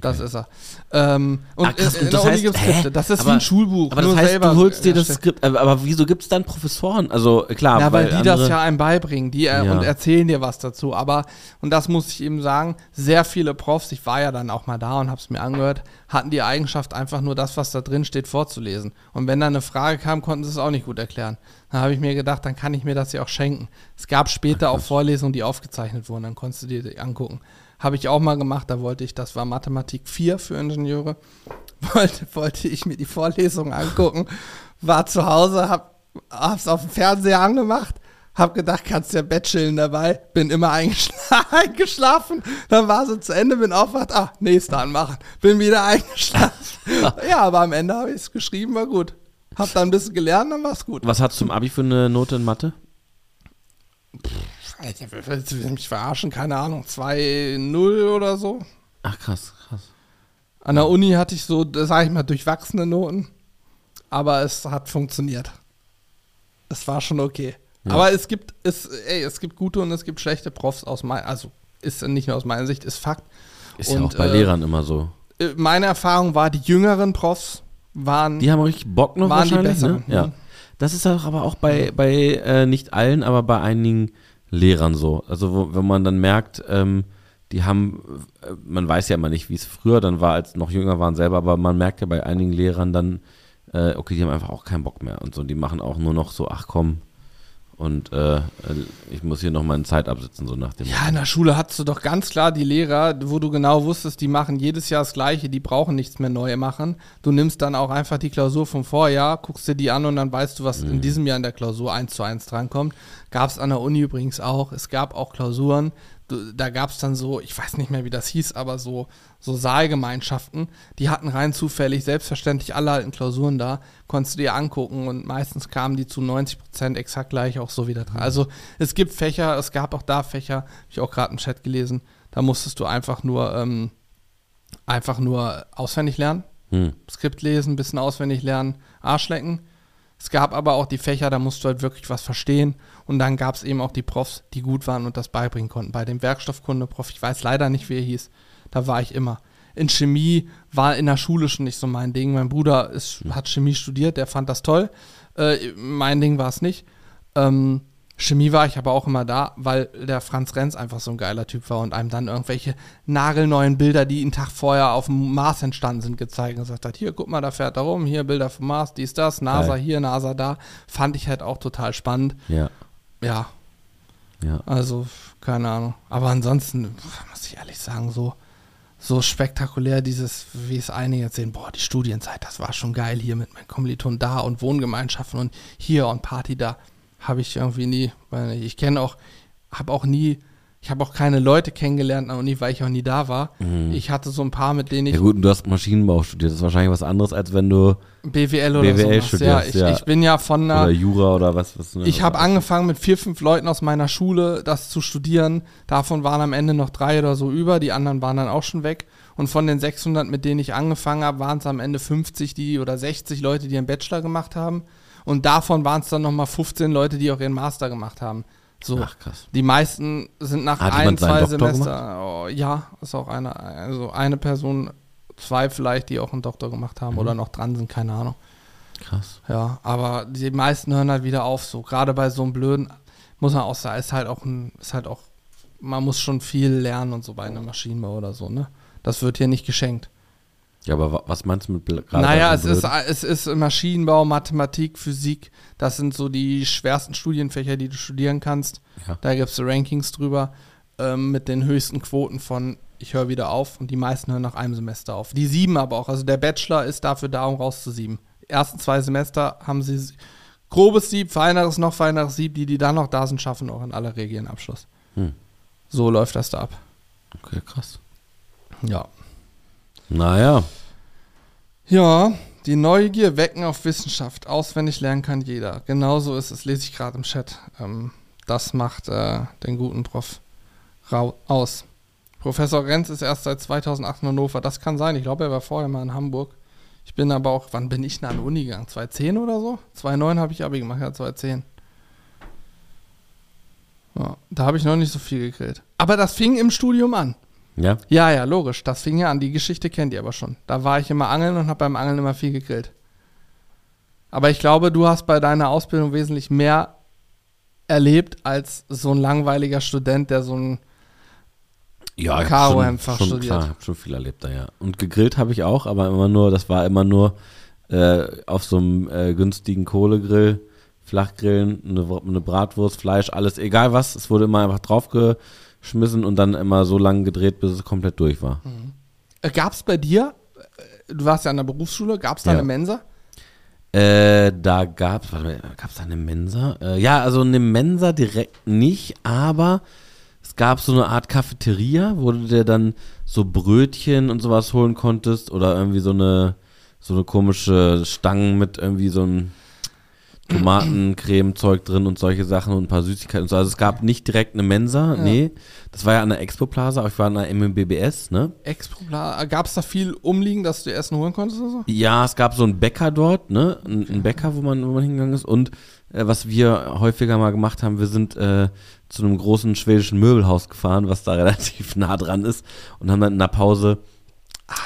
Das ist er. Ähm, und Ah, krass, in, in das heißt-? Skripte. Das ist Aber- wie ein Schulbuch. Aber das heißt, selber du holst dir das. Skript, aber, aber wieso gibt es dann Professoren? Also klar, Ja, weil, die das andere- ja einem beibringen, die äh, Ja. und erzählen dir was dazu. Aber, und das muss ich eben sagen, sehr viele Profs, ich war ja dann auch mal da und habe es mir angehört, hatten die Eigenschaft, einfach nur das, was da drin steht, vorzulesen. Und wenn dann eine Frage kam, konnten sie es auch nicht gut erklären. Dann habe ich mir gedacht, dann kann ich mir das ja auch schenken. Es gab später auch Vorlesungen, die aufgezeichnet wurden, dann konntest du dir die angucken. Habe ich auch mal gemacht, da wollte ich, das war Mathematik 4 für Ingenieure, [laughs] wollte, wollte ich mir die Vorlesung angucken, war zu Hause, hab, hab's auf dem Fernseher angemacht, hab gedacht, kannst ja Bett chillen dabei, bin immer eingeschla [laughs] eingeschlafen, dann war sie zu Ende, bin aufgewacht, ah, nächste anmachen, bin wieder eingeschlafen. [laughs] ja, aber am Ende habe ich es geschrieben, war gut. Hab dann ein bisschen gelernt, dann war's gut. Was hast du zum Abi für eine Note in Mathe? Alter, willst du mich verarschen? Keine Ahnung, 2-0 oder so. Ach krass, krass. An der Uni hatte ich so, sag ich mal, durchwachsene Noten, aber es hat funktioniert. Es war schon okay. Ja. Aber es gibt, es, ey, es gibt gute und es gibt schlechte Profs aus meiner, also ist nicht nur aus meiner Sicht, ist Fakt. Ist ja Und, auch bei äh, Lehrern immer so. Äh, Meine Erfahrung war, die jüngeren Profs waren, Die haben richtig Bock noch waren die wahrscheinlich, ne? besseren. Ja. Mhm. Das ist auch aber auch bei, bei äh, nicht allen, aber bei einigen Lehrern so. Also wo, wenn man dann merkt, ähm, die haben, äh, man weiß ja immer nicht, wie es früher dann war, als noch jünger waren selber, aber man merkt ja bei einigen Lehrern dann, äh, okay, die haben einfach auch keinen Bock mehr und so. Die machen auch nur noch so, ach komm, und äh, ich muss hier noch meine Zeit absitzen, so nach dem. Ja, in der Schule hattest du doch ganz klar die Lehrer, wo du genau wusstest, die machen jedes Jahr das Gleiche, die brauchen nichts mehr neu machen. Du nimmst dann auch einfach die Klausur vom Vorjahr, guckst dir die an und dann weißt du, was Mhm. in diesem Jahr in der Klausur eins zu eins drankommt. Gab es an der Uni übrigens auch. Es gab auch Klausuren, da gab es dann so, ich weiß nicht mehr, wie das hieß, aber so, so Saalgemeinschaften, die hatten rein zufällig, selbstverständlich alle alten Klausuren da, konntest du dir angucken und meistens kamen die zu 90 Prozent exakt gleich auch so wieder dran. Also es gibt Fächer, es gab auch da Fächer, habe ich auch gerade im Chat gelesen, da musstest du einfach nur, ähm, einfach nur auswendig lernen, Hm. Skript lesen, bisschen auswendig lernen, Arsch lecken. Es gab aber auch die Fächer, da musst du halt wirklich was verstehen. Und dann gab es eben auch die Profs, die gut waren und das beibringen konnten. Bei dem Werkstoffkunde-Prof, ich weiß leider nicht, wie er hieß, da war ich immer. In Chemie war in der Schule schon nicht so mein Ding. Mein Bruder ist, hat Chemie studiert, der fand das toll. Äh, mein Ding war es nicht. Ähm, Chemie war ich aber auch immer da, weil der Franz Renz einfach so ein geiler Typ war und einem dann irgendwelche nagelneuen Bilder, die einen Tag vorher auf dem Mars entstanden sind, gezeigt und gesagt hat, hier, guck mal, da fährt er rum, hier Bilder vom Mars, dies, das, NASA Geil. hier, NASA da. Fand ich halt auch total spannend. Ja, Ja, ja. also, keine Ahnung. Aber ansonsten, muss ich ehrlich sagen, so, so spektakulär dieses, wie es einige jetzt sehen, boah, die Studienzeit, das war schon geil hier mit meinen Kommilitonen da und Wohngemeinschaften und hier und Party da. Habe ich irgendwie nie, weil ich kenne auch, habe auch nie, ich habe auch keine Leute kennengelernt der Uni, weil ich auch nie da war. Ich hatte so ein paar, mit denen ich Ja gut, und du hast Maschinenbau studiert. Das ist wahrscheinlich was anderes, als wenn du BWL oder BWL so. Ja, studierst, ich, ja. ich bin ja von einer, oder Jura oder was. was Ich habe angefangen mit vier, fünf Leuten aus meiner Schule das zu studieren. Davon waren am Ende noch drei oder so über. Die anderen waren dann auch schon weg. Und von den 600, mit denen ich angefangen habe, waren es am Ende 50 die oder 60 Leute, die einen Bachelor gemacht haben. Und davon waren es dann nochmal 15 Leute, die auch ihren Master gemacht haben. So. Ach krass. Die meisten sind nach Hat ein, zwei Semester. Oh, ja, ist auch eine, also eine Person, zwei vielleicht, die auch einen Doktor gemacht haben Mhm. oder noch dran sind, keine Ahnung. Krass. Ja, aber die meisten hören halt wieder auf so. Gerade bei so einem blöden, muss man auch sagen, ist halt auch ein, ist halt auch, man muss schon viel lernen und so bei einem Maschinenbau oder so, ne? Das wird hier nicht geschenkt. Ja, aber wa- was meinst du mit gerade naja, es ist, es ist Maschinenbau, Mathematik, Physik. Das sind so die schwersten Studienfächer, die du studieren kannst. Ja. Da gibt es Rankings drüber ähm, mit den höchsten Quoten von ich höre wieder auf und die meisten hören nach einem Semester auf. Die sieben aber auch. Also der Bachelor ist dafür da, um rauszusieben. Die ersten zwei Semester haben sie grobes Sieb, feineres, noch feineres Sieb. Die, die dann noch da sind, schaffen auch in aller Regel einen Abschluss. Hm. So läuft das da ab. Okay, krass. Ja. Naja, Ja, die Neugier wecken auf Wissenschaft. Auswendig lernen kann jeder. Genauso ist es, lese ich gerade im Chat. Ähm, das macht äh, den guten Prof aus. Professor Renz ist erst seit 2008 in Hannover. Das kann sein. Ich glaube, er war vorher mal in Hamburg. Ich bin aber auch, wann bin ich denn an die Uni gegangen? 2010 oder so? 2009 habe ich Abi gemacht, ja, 2010. Ja, da habe ich noch nicht so viel gegrillt. Aber das fing im Studium an. Ja. Ja, ja, logisch. Das fing ja an. Die Geschichte kennt ihr aber schon. Da war ich immer angeln und habe beim Angeln immer viel gegrillt. Aber ich glaube, du hast bei deiner Ausbildung wesentlich mehr erlebt als so ein langweiliger Student, der so ein Ja, ich Karo einfach schon, studiert. Klar, hab schon viel erlebt da, ja. Und gegrillt habe ich auch, aber immer nur, das war immer nur äh, auf so einem äh, günstigen Kohlegrill, Flachgrillen, eine, eine Bratwurst, Fleisch, alles, egal was. Es wurde immer einfach draufgeschmissen und dann immer so lange gedreht, bis es komplett durch war. Äh, Gab es bei dir, äh, du warst ja an der Berufsschule, gab es da Ja. eine Mensa? Äh, da gab's, warte mal, gab's da eine Mensa? Äh, ja, also eine Mensa direkt nicht, aber es gab so eine Art Cafeteria, wo du dir dann so Brötchen und sowas holen konntest oder irgendwie so eine so eine komische Stangen mit irgendwie so ein Tomatencreme-Zeug drin und solche Sachen und ein paar Süßigkeiten und so. Also es gab nicht direkt eine Mensa, nee. Das war ja an der Expo Plaza, aber ich war an der MMBBS, ne? Gab es da viel umliegen, dass du Essen holen konntest oder so? Ja, es gab so einen Bäcker dort, ne? Ein, ein Bäcker, wo man, wo man hingegangen ist. Und äh, was wir häufiger mal gemacht haben, wir sind äh, zu einem großen schwedischen Möbelhaus gefahren, was da [laughs] relativ nah dran ist, und haben dann in der Pause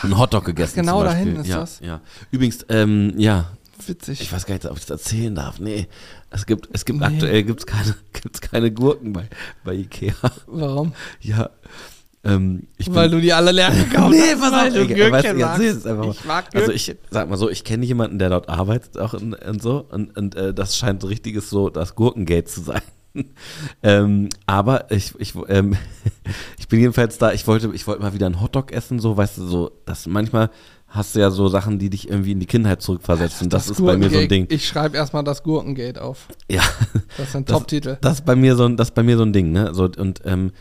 einen Hotdog gegessen. genau zum da hinten ist ja, das? Ja. Übrigens, ähm, ja, Witzig. ich weiß gar nicht, ob ich das erzählen darf. Nee, es gibt, es gibt Nee. aktuell gibt's keine, [laughs] gibt's keine Gurken bei, bei Ikea. Warum? Ja, Ähm, ich Weil du die alle leer [laughs] gekauft Nee, hast, weil auf, du ich- Gürkchen weißt magst. Ich mag Also Gürkchen. ich sag mal so, ich kenne jemanden, der dort arbeitet auch und, und so und, und äh, das scheint so richtiges so das Gurkengate zu sein. [laughs] ähm, aber ich, ich, ähm, ich bin jedenfalls da, ich wollte, ich wollte mal wieder einen Hotdog essen, so, weißt du, so, das manchmal hast du ja so Sachen, die dich irgendwie in die Kindheit zurückversetzen. Das, ist bei mir so ein Ding. Ich schreibe erstmal das Gurkengate auf. Ja. Das ist ein [laughs] Das- Top-Titel. Das ist bei mir so ein, das ist bei mir so ein Ding, ne? So, und ähm,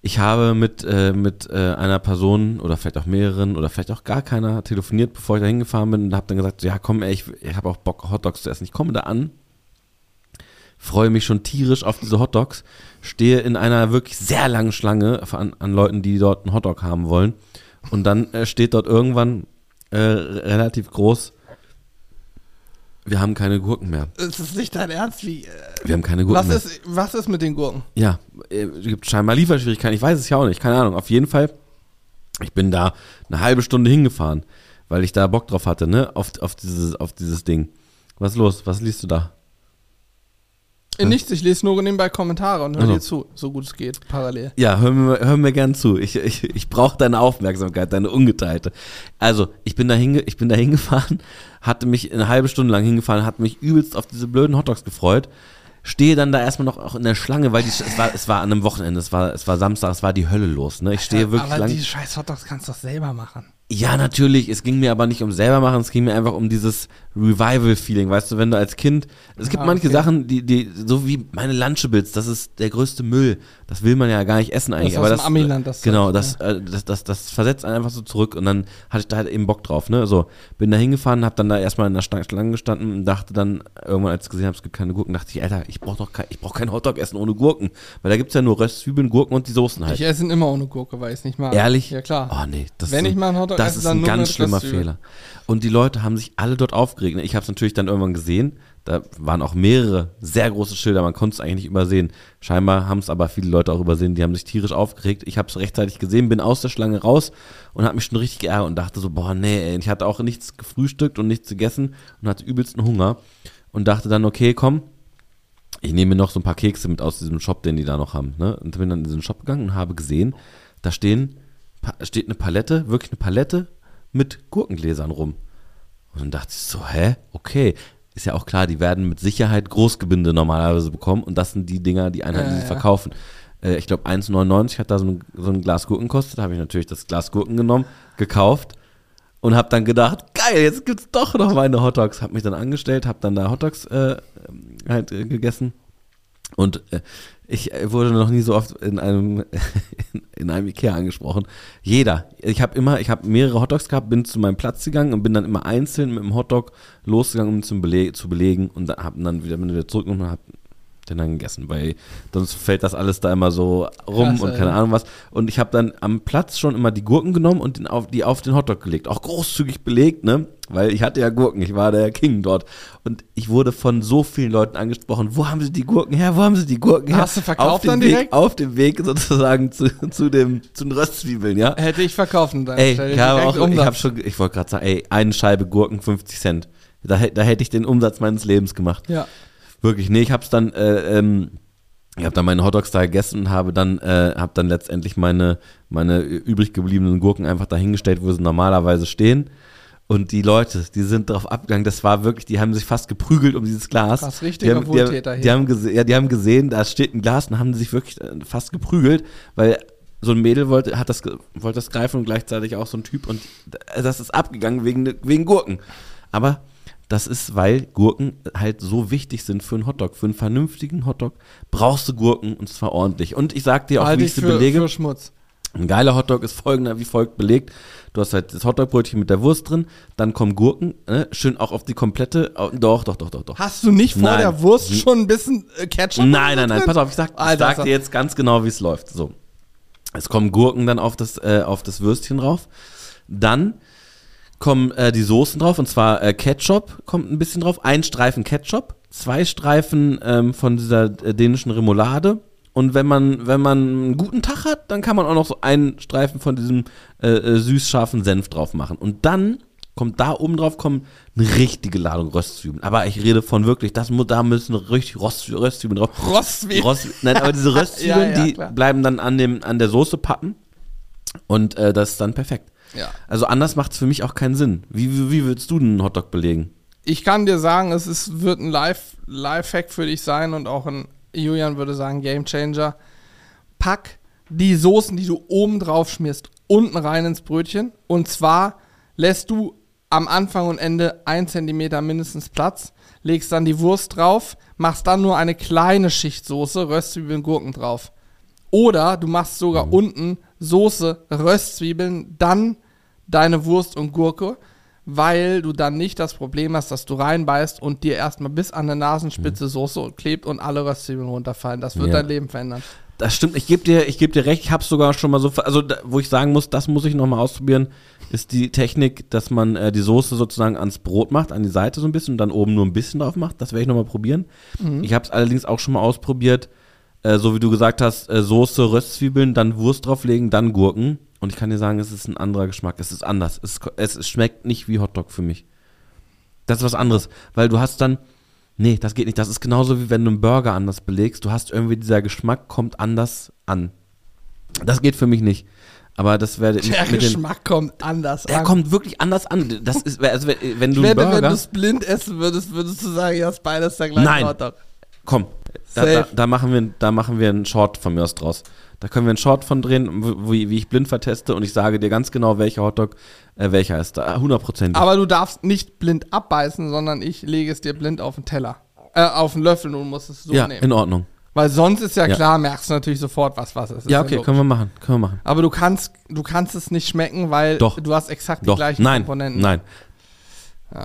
ich habe mit, äh, mit äh, einer Person oder vielleicht auch mehreren oder vielleicht auch gar keiner telefoniert, bevor ich da hingefahren bin und habe dann gesagt, ja komm, ey, ich, ich habe auch Bock, Hotdogs zu essen. Ich komme da an, freue mich schon tierisch auf diese Hotdogs, stehe in einer wirklich sehr langen Schlange an, an Leuten, die dort einen Hotdog haben wollen. Und dann äh, steht dort irgendwann äh, relativ groß, wir haben keine Gurken mehr. Es ist nicht dein Ernst, wie. äh, Wir haben keine Gurken Was mehr. ist, was ist mit den Gurken? Ja, äh, es gibt scheinbar Lieferschwierigkeiten. Ich weiß es ja auch nicht. Keine Ahnung. Auf jeden Fall, ich bin da eine halbe Stunde hingefahren, weil ich da Bock drauf hatte, ne? Auf, auf, dieses, auf dieses Ding. Was ist los? Was liest du da? Äh, Nichts, ich lese nur nebenbei Kommentare und höre Also. dir zu, so gut es geht, parallel. Ja, hör mir, hör mir gern zu. Ich, ich, ich brauche deine Aufmerksamkeit, deine ungeteilte. Also, ich bin da, ich bin da hingefahren, hatte mich eine halbe Stunde lang hingefahren, hatte mich übelst auf diese blöden Hotdogs gefreut. Stehe dann da erstmal noch auch in der Schlange, weil die, es, war, es war an einem Wochenende, es war, es war Samstag, es war die Hölle los. Ne? Ich stehe wirklich Aber lang. die scheiß Hotdogs kannst du doch selber machen. Ja, natürlich. Es ging mir aber nicht um selber machen, es ging mir einfach um dieses Revival-Feeling. Weißt du, wenn du als Kind, es gibt Ah, manche okay. Sachen, die, die, so wie meine Lunchables, das ist der größte Müll. Das will man ja gar nicht essen eigentlich. ist aber das, Amiland, das genau, das, äh, das, das, das versetzt einen einfach so zurück und dann hatte ich da halt eben Bock drauf, ne? So, bin da hingefahren, hab dann da erstmal in der Schlange gestanden und dachte dann, irgendwann als ich gesehen habe, es gibt keine Gurken, dachte ich, Alter, ich brauch doch kein, ich brauch keinen Hotdog essen ohne Gurken. Weil da gibt's ja nur Röstzwiebeln, Gurken und die Soßen halt. Ich esse immer ohne Gurke, weil ich nicht mag. Ehrlich? Ja, klar. Oh nee, das Wenn ich mal einen Hotdog das ist ein ganz schlimmer. Fehler. Und die Leute haben sich alle dort aufgeregt. Ich habe es natürlich dann irgendwann gesehen. Da waren auch mehrere sehr große Schilder. Man konnte es eigentlich nicht übersehen. Scheinbar haben es aber viele Leute auch übersehen. Die haben sich tierisch aufgeregt. Ich habe es rechtzeitig gesehen, bin aus der Schlange raus und habe mich schon richtig geärgert und dachte so, boah, nee, ey. ich hatte auch nichts gefrühstückt und nichts gegessen und hatte übelsten Hunger und dachte dann, okay, komm, ich nehme mir noch so ein paar Kekse mit aus diesem Shop, den die da noch haben. Ne? Und bin dann in diesen Shop gegangen und habe gesehen, da stehen, steht eine Palette, wirklich eine Palette mit Gurkengläsern rum. Und dann dachte ich so, hä? Okay. Ist ja auch klar, die werden mit Sicherheit Großgebinde normalerweise bekommen und das sind die Dinger, die Einheiten, die sie verkaufen. Äh, ich glaube, 1,99 hat da so ein, so ein Glas Gurken gekostet. Da habe ich natürlich das Glas Gurken genommen, gekauft und habe dann gedacht, geil, jetzt gibt's doch noch meine Hotdogs. Habe mich dann angestellt, habe dann da Hotdogs äh, halt äh, gegessen und äh, ich äh, wurde noch nie so oft in einem [laughs] in einem Ikea angesprochen. Jeder. Ich habe immer, ich habe mehrere Hotdogs gehabt, bin zu meinem Platz gegangen und bin dann immer einzeln mit dem Hotdog losgegangen, um zum Bele zu belegen und dann habe dann wieder, bin wieder zurück und habe den dann gegessen, weil sonst fällt das alles da immer so rum Krass, und keine Ahnung was. Und ich habe dann am Platz schon immer die Gurken genommen und auf, die auf den Hotdog gelegt. Auch großzügig belegt, ne? Weil ich hatte ja Gurken, ich war der King dort. Und ich wurde von so vielen Leuten angesprochen, wo haben sie die Gurken her, wo haben sie die Gurken her? Hast du verkauft auf dem dann Weg, direkt? Auf dem Weg sozusagen zu, zu, dem, zu den Röstzwiebeln, ja? Hätte ich verkaufen dann. Ey, ich habe auch, ich habe schon, ich wollte gerade sagen, ey, eine Scheibe Gurken 50 Cent. Da, da hätte ich den Umsatz meines Lebens gemacht. Ja. Wirklich, nee, ich hab's dann, äh, ähm, ich habe dann meine Hotdogs da gegessen und habe dann, äh, habe dann letztendlich meine, meine übrig gebliebenen Gurken einfach dahingestellt, wo sie normalerweise stehen. Und die Leute, die sind darauf abgegangen, das war wirklich, die haben sich fast geprügelt um dieses Glas. Krass, richtiger die haben, die, Wohltäter haben, die, haben ja, die haben gesehen, da steht ein Glas und haben sich wirklich äh, fast geprügelt, weil so ein Mädel wollte, hat das, wollte das greifen und gleichzeitig auch so ein Typ und äh, das ist abgegangen wegen, wegen Gurken. Aber das ist, weil Gurken halt so wichtig sind für einen Hotdog. Für einen vernünftigen Hotdog brauchst du Gurken und zwar ordentlich. Und ich sag dir auch, Halte wie ich sie für, belege. für Schmutz. Ein geiler Hotdog ist folgender wie folgt belegt. Du hast halt das Hotdogbrötchen mit der Wurst drin, dann kommen Gurken, ne? schön auch auf die komplette, doch, doch, doch, doch, doch. Hast du nicht vor Nein. der Wurst schon ein bisschen äh, Ketchup? Nein, nein, nein, drin? pass auf, ich sag, ich Alter, sag sag- dir jetzt ganz genau, wie es läuft. So. Es kommen Gurken dann auf das, äh, auf das Würstchen drauf. Dann kommen äh, die Soßen drauf, und zwar äh, Ketchup kommt ein bisschen drauf, ein Streifen Ketchup, zwei Streifen ähm, von dieser äh, dänischen Remoulade. Und wenn man, wenn man einen guten Tag hat, dann kann man auch noch so einen Streifen von diesem äh, äh, süß-scharfen Senf drauf machen. Und dann kommt da oben drauf kommen eine richtige Ladung Röstzwiebeln. Aber ich rede von wirklich, das muss, da müssen richtig Röst, Röstzwiebeln drauf. Rostzwiebeln. Rost, nein, aber diese [laughs] Röstzwiebeln, Ja, ja, die bleiben dann an, dem, an der Soße pappen. Und äh, das ist dann perfekt. Ja. Also anders macht es für mich auch keinen Sinn. Wie, wie, wie würdest du einen Hotdog belegen? Ich kann dir sagen, es ist, wird ein Live- Live-Hack für dich sein und auch ein, Julian würde sagen, Gamechanger. Pack die Soßen, die du oben drauf schmierst, unten rein ins Brötchen. Und zwar lässt du am Anfang und Ende ein Zentimeter mindestens Platz, legst dann die Wurst drauf, machst dann nur eine kleine Schicht Soße, Röstzwiebeln, Gurken drauf. Oder du machst sogar unten Soße, Röstzwiebeln, dann deine Wurst und Gurke, weil du dann nicht das Problem hast, dass du reinbeißt und dir erstmal bis an der Nasenspitze Soße klebt und alle Röstzwiebeln runterfallen. Das wird Ja. dein Leben verändern. Das stimmt, ich gebe dir, ich geb dir recht, ich habe sogar schon mal so, also da, wo ich sagen muss, das muss ich nochmal ausprobieren, ist die Technik, dass man äh, die Soße sozusagen ans Brot macht, an die Seite so ein bisschen und dann oben nur ein bisschen drauf macht. Das werde ich nochmal probieren. Ich habe es allerdings auch schon mal ausprobiert, äh, so wie du gesagt hast, äh, Soße, Röstzwiebeln, dann Wurst drauflegen, dann Gurken. Und ich kann dir sagen, es ist ein anderer Geschmack, es ist anders. Es, es, es schmeckt nicht wie Hotdog für mich. Das ist was anderes, weil du hast dann, nee, das geht nicht. Das ist genauso wie wenn du einen Burger anders belegst. Du hast irgendwie dieser Geschmack kommt anders an. Das geht für mich nicht. Aber das werde ich Der mit den, Geschmack kommt anders der an. kommt wirklich anders an. Das ist, also wenn, wenn du Ich einen wette, wenn Burger, du es blind essen würdest, würdest du sagen, ja, ist beides der gleiche Nein. Hotdog. komm, da, da, da machen wir, da machen wir einen Short von mir aus draus. Da können wir einen Short von drehen, wo, wie, wie ich blind verteste und ich sage dir ganz genau, welcher Hotdog äh, welcher ist. Da 100%. Aber du darfst nicht blind abbeißen, sondern ich lege es dir blind auf den Teller. Äh, auf den Löffel und musst es so ja, nehmen. in Ordnung. Weil sonst ist ja, Ja. klar, merkst du natürlich sofort, was was ist. Ja, okay, logisch. können wir machen, können wir machen. Aber du kannst, du kannst es nicht schmecken, weil Doch. du hast exakt die Doch, gleichen nein, Komponenten. nein.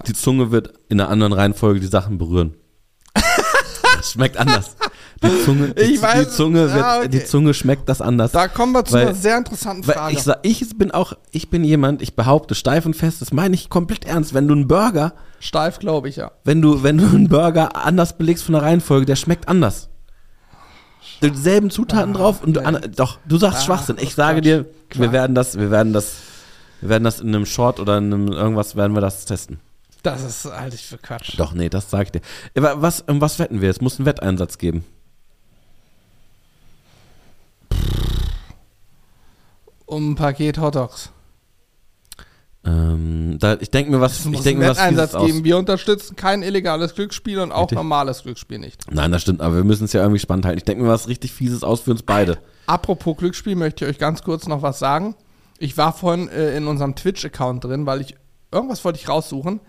Die Zunge wird in einer anderen Reihenfolge die Sachen berühren. Das schmeckt anders. Die Zunge, die, Ich die weiß- Zunge wird, ja, okay. die Zunge schmeckt das anders. Da kommen wir zu Weil- einer sehr interessanten Frage. ich, ich bin auch, ich bin jemand, ich behaupte steif und fest, das meine ich komplett ernst. Wenn du einen Burger, Steif, glaube ich, ja. wenn du, wenn du einen Burger anders belegst von der Reihenfolge, der schmeckt anders. Dieselben Zutaten drauf und du, an, doch, du sagst Ah, Schwachsinn. Ich sage Quatsch. dir, wir werden das, wir werden das, wir werden das in einem Short oder in einem irgendwas werden wir das testen. Das ist halte ich für Quatsch. Doch, nee, das sag ich dir. Aber Was, um was wetten wir? Es muss einen Wetteinsatz geben. Um ein Paket Hotdogs. Ähm, da, ich denke mir was, Es ich muss denke einen was Wetteinsatz aus. geben. Wir unterstützen kein illegales Glücksspiel und auch Richtig. normales Glücksspiel nicht. Nein, das stimmt, aber wir müssen es ja irgendwie spannend halten. Ich denke mir was richtig Fieses aus für uns beide. Apropos Glücksspiel, möchte ich euch ganz kurz noch was sagen. Ich war vorhin äh, in unserem Twitch-Account drin, weil ich irgendwas wollte ich raussuchen.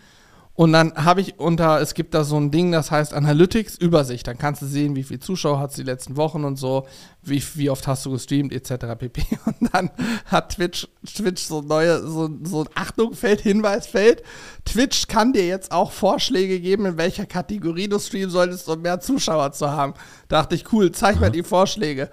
Und dann habe ich unter, es gibt da so ein Ding, das heißt Analytics, Übersicht. Dann kannst du sehen, wie viel Zuschauer hat es die letzten Wochen und so, wie, wie oft hast du gestreamt, etc. pp. [laughs] Und dann hat Twitch, Twitch so neue, so, so ein Achtungfeld, Hinweisfeld. Twitch kann dir jetzt auch Vorschläge geben, in welcher Kategorie du streamen solltest, um mehr Zuschauer zu haben. Dachte ich, cool, zeig mal die Vorschläge.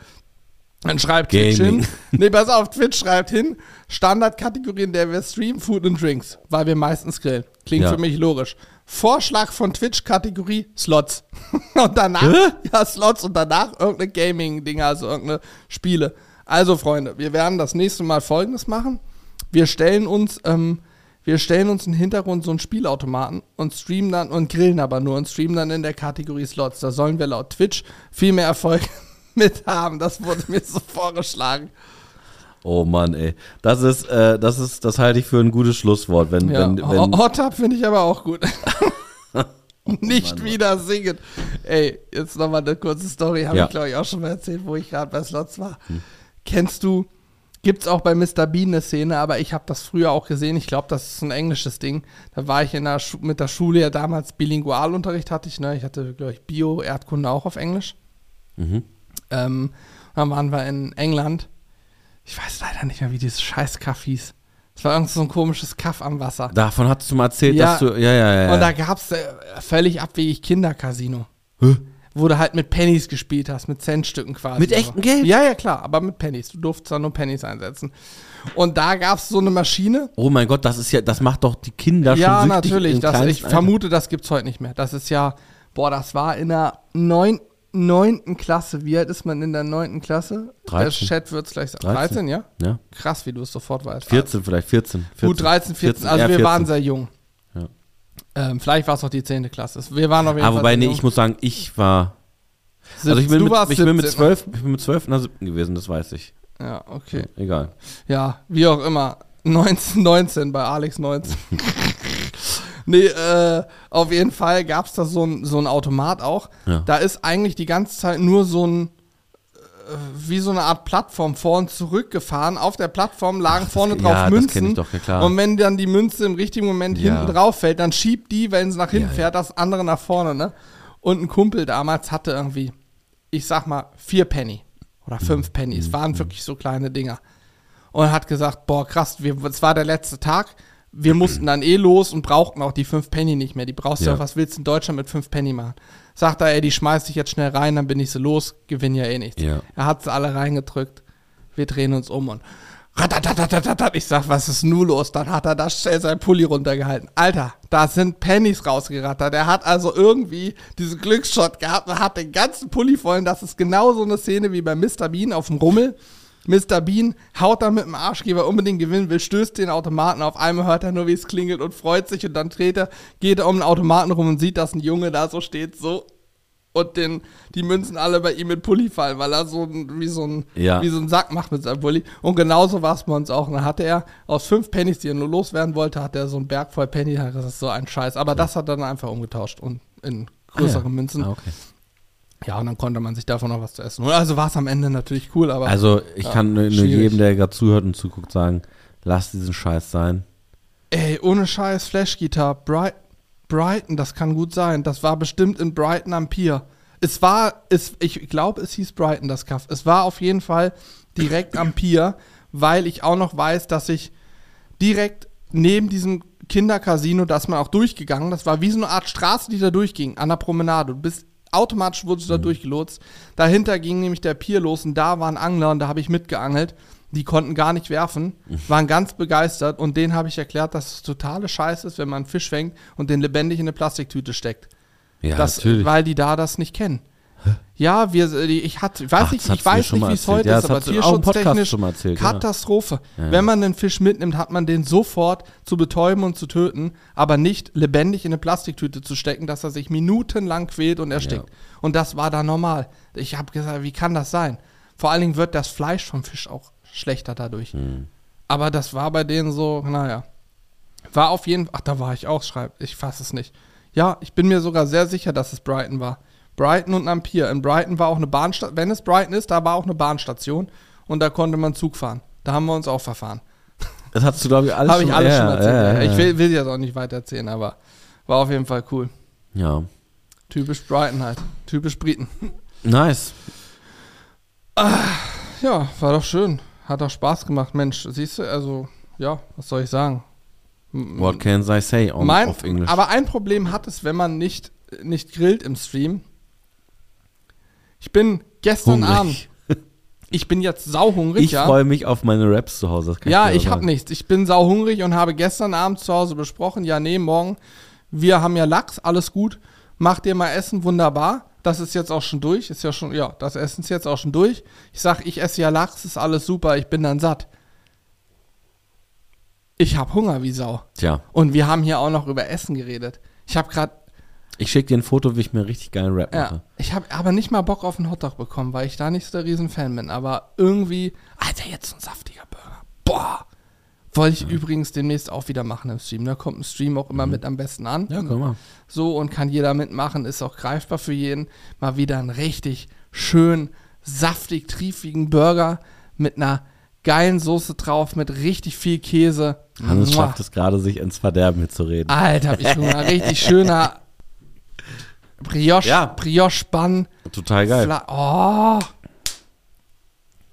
Dann schreibt Twitch Gaming. hin. [laughs] Nee, pass auf, Twitch schreibt hin. Standardkategorie, in der wir streamen, Food and Drinks, weil wir meistens grillen. Klingt Ja. für mich logisch. Vorschlag von Twitch, Kategorie Slots. [laughs] und danach, ja, Slots und danach irgendeine Gaming-Dinger, also irgendeine Spiele. Also, Freunde, wir werden das nächste Mal folgendes machen. Wir stellen uns, ähm, wir stellen uns im Hintergrund so einen Spielautomaten und streamen dann und grillen aber nur und streamen dann in der Kategorie Slots. Da sollen wir laut Twitch viel mehr Erfolg [laughs] mit haben. Das wurde mir so vorgeschlagen. Oh Mann, ey. Das ist, äh, das ist, das halte ich für ein gutes Schlusswort, wenn, Ja. wenn, wenn Hot Tub finde ich aber auch gut. [laughs] [laughs] Nicht Mann. wieder singen. Ey, jetzt nochmal eine kurze Story, habe Ja. ich glaube ich auch schon mal erzählt, wo ich gerade bei Slots war. Kennst du, gibt's auch bei Mr. Bean eine Szene, aber ich habe das früher auch gesehen. Ich glaube, das ist ein englisches Ding. Da war ich in der Schu mit der Schule ja damals Bilingualunterricht hatte ich, ne? Ich hatte, glaube ich, Bio, Erdkunde auch auf Englisch. Mhm. Ähm, dann waren wir in England. Ich weiß leider nicht mehr, wie dieses scheiß Kaff hieß. Es war irgend so ein komisches Kaff am Wasser. davon hast du mal erzählt, Ja. dass du, ja, ja, ja. ja. Und da gab es äh, völlig abwegig Kindercasino. Wo du halt mit Pennies gespielt hast, mit Centstücken quasi. Mit echtem Geld? Ja, ja, klar, aber mit Pennies. Du durftest da nur Pennies einsetzen. Und da gab es so eine Maschine. oh mein Gott, das ist ja, das macht doch die Kinder ja, schon süchtig natürlich. Das, ich vermute, das gibt's heute nicht mehr. Das ist ja, boah, das war in der neun, neunten Klasse. Wie alt ist man in der neunten Klasse? 13. Der Chat wird's gleich sagen. 13, 13. ja? Ja, Krass, wie du es sofort weißt. 14 vielleicht, 14. 14 Gut, 13, 14. also eher wir 14. waren sehr jung. Ja. Ähm, vielleicht war es auch die 10. Klasse. Wir waren auf jeden Ah, Fall wobei, nee, jung. ich muss sagen, ich war, also ich bin, du mit, warst ich bin mit 17, 12, ich bin mit 12 in der siebten gewesen, das weiß ich. Ja, okay. Egal. Ja, wie auch immer. 1919 bei Alex 19. [laughs] nee, äh, auf jeden Fall gab es da so ein, so ein Automat auch. Ja. Da ist eigentlich die ganze Zeit nur so ein, äh, wie so eine Art Plattform vor und zurück gefahren. Auf der Plattform lagen das vorne kenn- drauf ja, das Münzen. doch, ja klar. Und wenn dann die Münze im richtigen Moment Ja. hinten drauf fällt, dann schiebt die, wenn es nach hinten fährt, das andere nach vorne, ne? Und ein Kumpel damals hatte irgendwie, ich sag mal, vier Penny oder Mhm. fünf Penny. Es waren wirklich so kleine Dinger. Und hat gesagt, boah, krass, wir, es war der letzte Tag. Wir mussten dann eh los und brauchten auch die fünf Penny nicht mehr. Die brauchst du Ja. ja. was willst du in Deutschland mit fünf Penny machen? Sagt er, ey, die schmeiß ich jetzt schnell rein, dann bin ich so los, gewinn ja eh nichts. Ja. Er hat sie alle reingedrückt. Wir drehen uns um und ratatatatatatat. ich sag, was ist nun los? Dann hat er da schnell sein Pulli runtergehalten. Alter, da sind Pennies rausgerattert. Er hat also irgendwie diesen Glücksshot gehabt und hat den ganzen Pulli voll. Und das ist genau so eine Szene wie bei Mr. Bean auf dem Rummel. Mr. Bean haut da mit dem Arschgeber unbedingt gewinnen will, stößt den Automaten. Auf einmal hört er nur, wie es klingelt und freut sich. Und dann dreht er, geht er um den Automaten rum und sieht, dass ein Junge da so steht, so und den, die Münzen alle bei ihm in Pulli fallen, weil er so wie, so ein, Ja. wie so ein Sack macht mit seinem Pulli. Und genauso war es bei uns auch. Und dann hatte er aus fünf Pennies, die er nur loswerden wollte, hat er so einen Berg voll Penny. Das ist so ein Scheiß. Aber das hat er dann einfach umgetauscht und in größere Ah, ja. Münzen. Ah, okay. Ja, und dann konnte man sich davon noch was zu essen. Also war es am Ende natürlich cool, aber Also, ich Ja, kann nur, nur jedem, der gerade zuhört und zuguckt, sagen, lass diesen Scheiß sein. ey, ohne Scheiß, Flash-Gitarre, Bright, Brighton, das kann gut sein. Das war bestimmt in Brighton am Pier. Es war, es, ich glaube, es hieß Brighton, das Kaff. Es war auf jeden Fall direkt am Pier, weil ich auch noch weiß, dass ich direkt neben diesem Kindercasino, da ist man auch durchgegangen, das war wie so eine Art Straße, die da durchging, an der Promenade. Du bist automatisch wurdest du da durchgelotst. Dahinter ging nämlich der Pier los und da waren Angler und da habe ich mitgeangelt. Die konnten gar nicht werfen, waren ganz begeistert und denen habe ich erklärt, dass es totale Scheiße ist, wenn man einen Fisch fängt und den lebendig in eine Plastiktüte steckt. Ja, das, natürlich. Weil die da das nicht kennen. Ja, wir, äh, ich hatte, ich weiß Ach, nicht, ich weiß schon nicht, wie es heute Ja, ist, aber tierschutztechnisch erzählt, ja. Katastrophe. Ja. Wenn man einen Fisch mitnimmt, hat man den sofort zu betäuben und zu töten, aber nicht lebendig in eine Plastiktüte zu stecken, dass er sich minutenlang quält und erstickt. Und das war da normal. Ich habe gesagt, wie kann das sein? Vor allen Dingen wird das Fleisch vom Fisch auch schlechter dadurch. Hm. Aber das war bei denen so, naja. War auf jeden Fall, ach, da war ich auch, schreib, ich fasse es nicht. Ja, ich bin mir sogar sehr sicher, dass es Brighton war. Brighton und Napier. In Brighton war auch eine Bahnstation, wenn es Brighton ist, da war auch eine Bahnstation und da konnte man Zug fahren. Da haben wir uns auch verfahren. Das hast du, glaube ich, alles Habe ich alles ja, schon erzählt. Ja, ja, Ich will, will jetzt auch nicht weiter erzählen, aber war auf jeden Fall cool. ja. Typisch Brighton halt. Typisch Briten. Nice. Ja, war doch schön. Hat auch Spaß gemacht. Mensch, siehst du, also, ja, was soll ich sagen? What can I say on, mein, auf Englisch? Aber ein Problem hat es, wenn man nicht, nicht grillt im Stream. Ich bin gestern Hungrig. Abend, ich bin jetzt sauhungrig, Ich ja. freue mich auf meine Raps zu Hause. Ja, dir ich aber habe nichts. Ich bin sauhungrig und habe gestern Abend zu Hause besprochen, ja, nee, morgen, wir haben ja Lachs, alles gut. Macht ihr mal Essen, wunderbar. Das ist jetzt auch schon durch. Ist ja schon, ja, das Essen ist jetzt auch schon durch. Ich sag, ich esse ja Lachs, ist alles super, ich bin dann satt. Ich habe Hunger wie Sau. Tja, Und wir haben hier auch noch über Essen geredet. Ich habe gerade, ich schicke dir ein Foto, wie ich mir richtig geilen Rap ja, mache. ich habe aber nicht mal Bock auf einen Hotdog bekommen, weil ich da nicht so der Riesenfan bin. Aber irgendwie, Alter, jetzt so ein saftiger Burger. Boah. Wollte ich übrigens demnächst auch wieder machen im Stream. Da kommt ein Stream auch immer mit am besten an. Mhm. Ja, guck mal. So und kann jeder mitmachen, ist auch greifbar für jeden. Mal wieder einen richtig schön saftig, triefigen Burger mit einer geilen Soße drauf, mit richtig viel Käse. Hannes schafft es gerade, sich ins Verderben hier zu reden. Alter, hab ich Hunger. Richtig schöner [laughs] Brioche, Ja. Brioche-Bann. Total geil. Fla oh.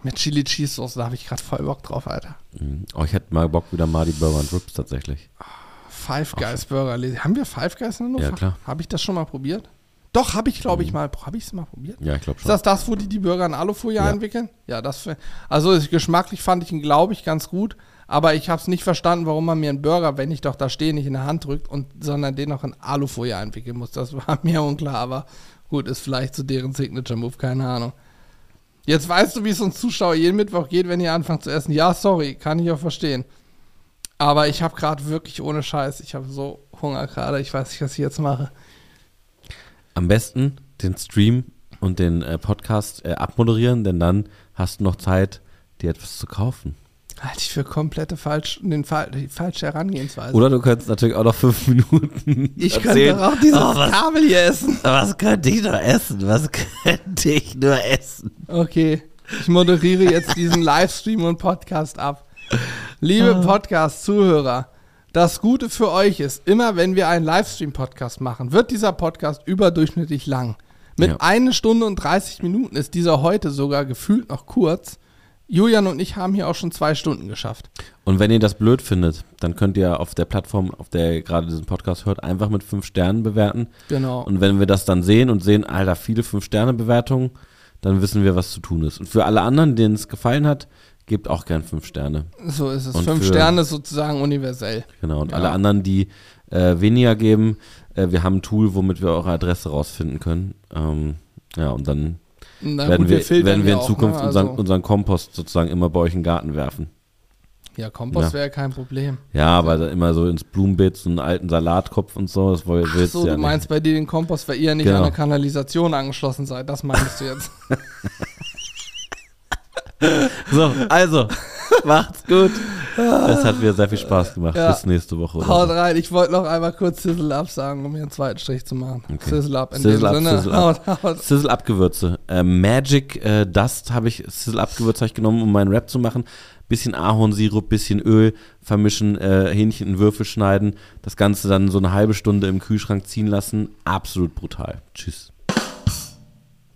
Mit Chili Cheese Soße, da habe ich gerade voll Bock drauf, Alter. Mhm. Oh, ich hätte mal Bock wieder mal die Burger und Rips tatsächlich. Five Guys Burger. Haben wir Five Guys in Hannover? Ja, klar. Habe ich das schon mal probiert? Doch, habe ich, glaube ich, mal. Habe ich es mal probiert? Ja, ich glaube Ist schon. das das, wo die die Burger in Alufolie Ja. einwickeln? Ja, das. Also ich- geschmacklich fand ich ihn, glaube ich, ganz gut. Aber ich habe es nicht verstanden, warum man mir einen Burger, wenn ich doch da stehe, nicht in der Hand drückt, und, sondern den noch in Alufolie einwickeln muss. Das war [laughs] mir unklar, aber gut, ist vielleicht so deren Signature-Move, keine Ahnung. Jetzt weißt du, wie es uns Zuschauer jeden Mittwoch geht, wenn ihr anfangt zu essen. Ja, sorry, kann ich auch verstehen. Aber ich habe gerade wirklich ohne Scheiß, ich habe so Hunger gerade, ich weiß nicht, was ich jetzt mache. Am besten den Stream und den äh, Podcast äh, abmoderieren, denn dann hast du noch Zeit, dir etwas zu kaufen. Halte ich für komplette falsch, den, die falsche Herangehensweise. Oder du könntest natürlich auch noch fünf Minuten ich erzählen. könnte doch auch dieses Oh, was, Kabel hier essen. was könnte ich nur essen? Was könnte ich nur essen? Okay, ich moderiere jetzt diesen Livestream und Podcast ab. Liebe Ah. Podcast-Zuhörer, das Gute für euch ist, immer wenn wir einen Livestream-Podcast machen, wird dieser Podcast überdurchschnittlich lang. Mit Ja. einer Stunde und 30 Minuten ist dieser heute sogar gefühlt noch kurz. Julian und ich haben hier auch schon zwei Stunden geschafft. Und wenn ihr das blöd findet, dann könnt ihr auf der Plattform, auf der ihr gerade diesen Podcast hört, einfach mit fünf Sternen bewerten. Genau. Und wenn wir das dann sehen und sehen, Alter, viele Fünf-Sterne-Bewertungen, dann wissen wir, was zu tun ist. Und für alle anderen, denen es gefallen hat, gebt auch gern fünf Sterne. so ist es. und Fünf für- Sterne sozusagen universell. Genau. Und Ja. alle anderen, die äh, weniger geben, äh, wir haben ein Tool, womit wir eure Adresse rausfinden können. Ähm, ja, und dann Na werden, gut, wir, filtern werden wir in auch, Zukunft ne? unseren, Also, unseren Kompost sozusagen immer bei euch in den Garten werfen. ja, Kompost Ja. wäre kein Problem. Ja, aber da immer so ins Blumenbeet, so einen alten Salatkopf und so, das wollt willst so, du ja du meinst bei dir den Kompost, weil ihr nicht Genau. an eine Kanalisation angeschlossen seid. Das meinst du jetzt. [laughs] [laughs] So, also, [laughs] macht's gut. Es hat mir sehr viel Spaß gemacht. Ja. Bis nächste Woche. Oder Haut so. rein. Ich wollte noch einmal kurz Sizzle up sagen, um hier einen zweiten Strich zu machen. Okay. Sizzle up in Sizzle dem up, Sinne. Sizzle up. Haut, haut. Sizzle Up Gewürze. Äh, Magic äh, Dust habe ich, Sizzle Up Gewürze habe ich genommen, um meinen Rap zu machen. Bisschen Ahornsirup, bisschen Öl vermischen, äh, Hähnchen in Würfel schneiden. Das Ganze dann so eine halbe Stunde im Kühlschrank ziehen lassen. Absolut brutal. Tschüss.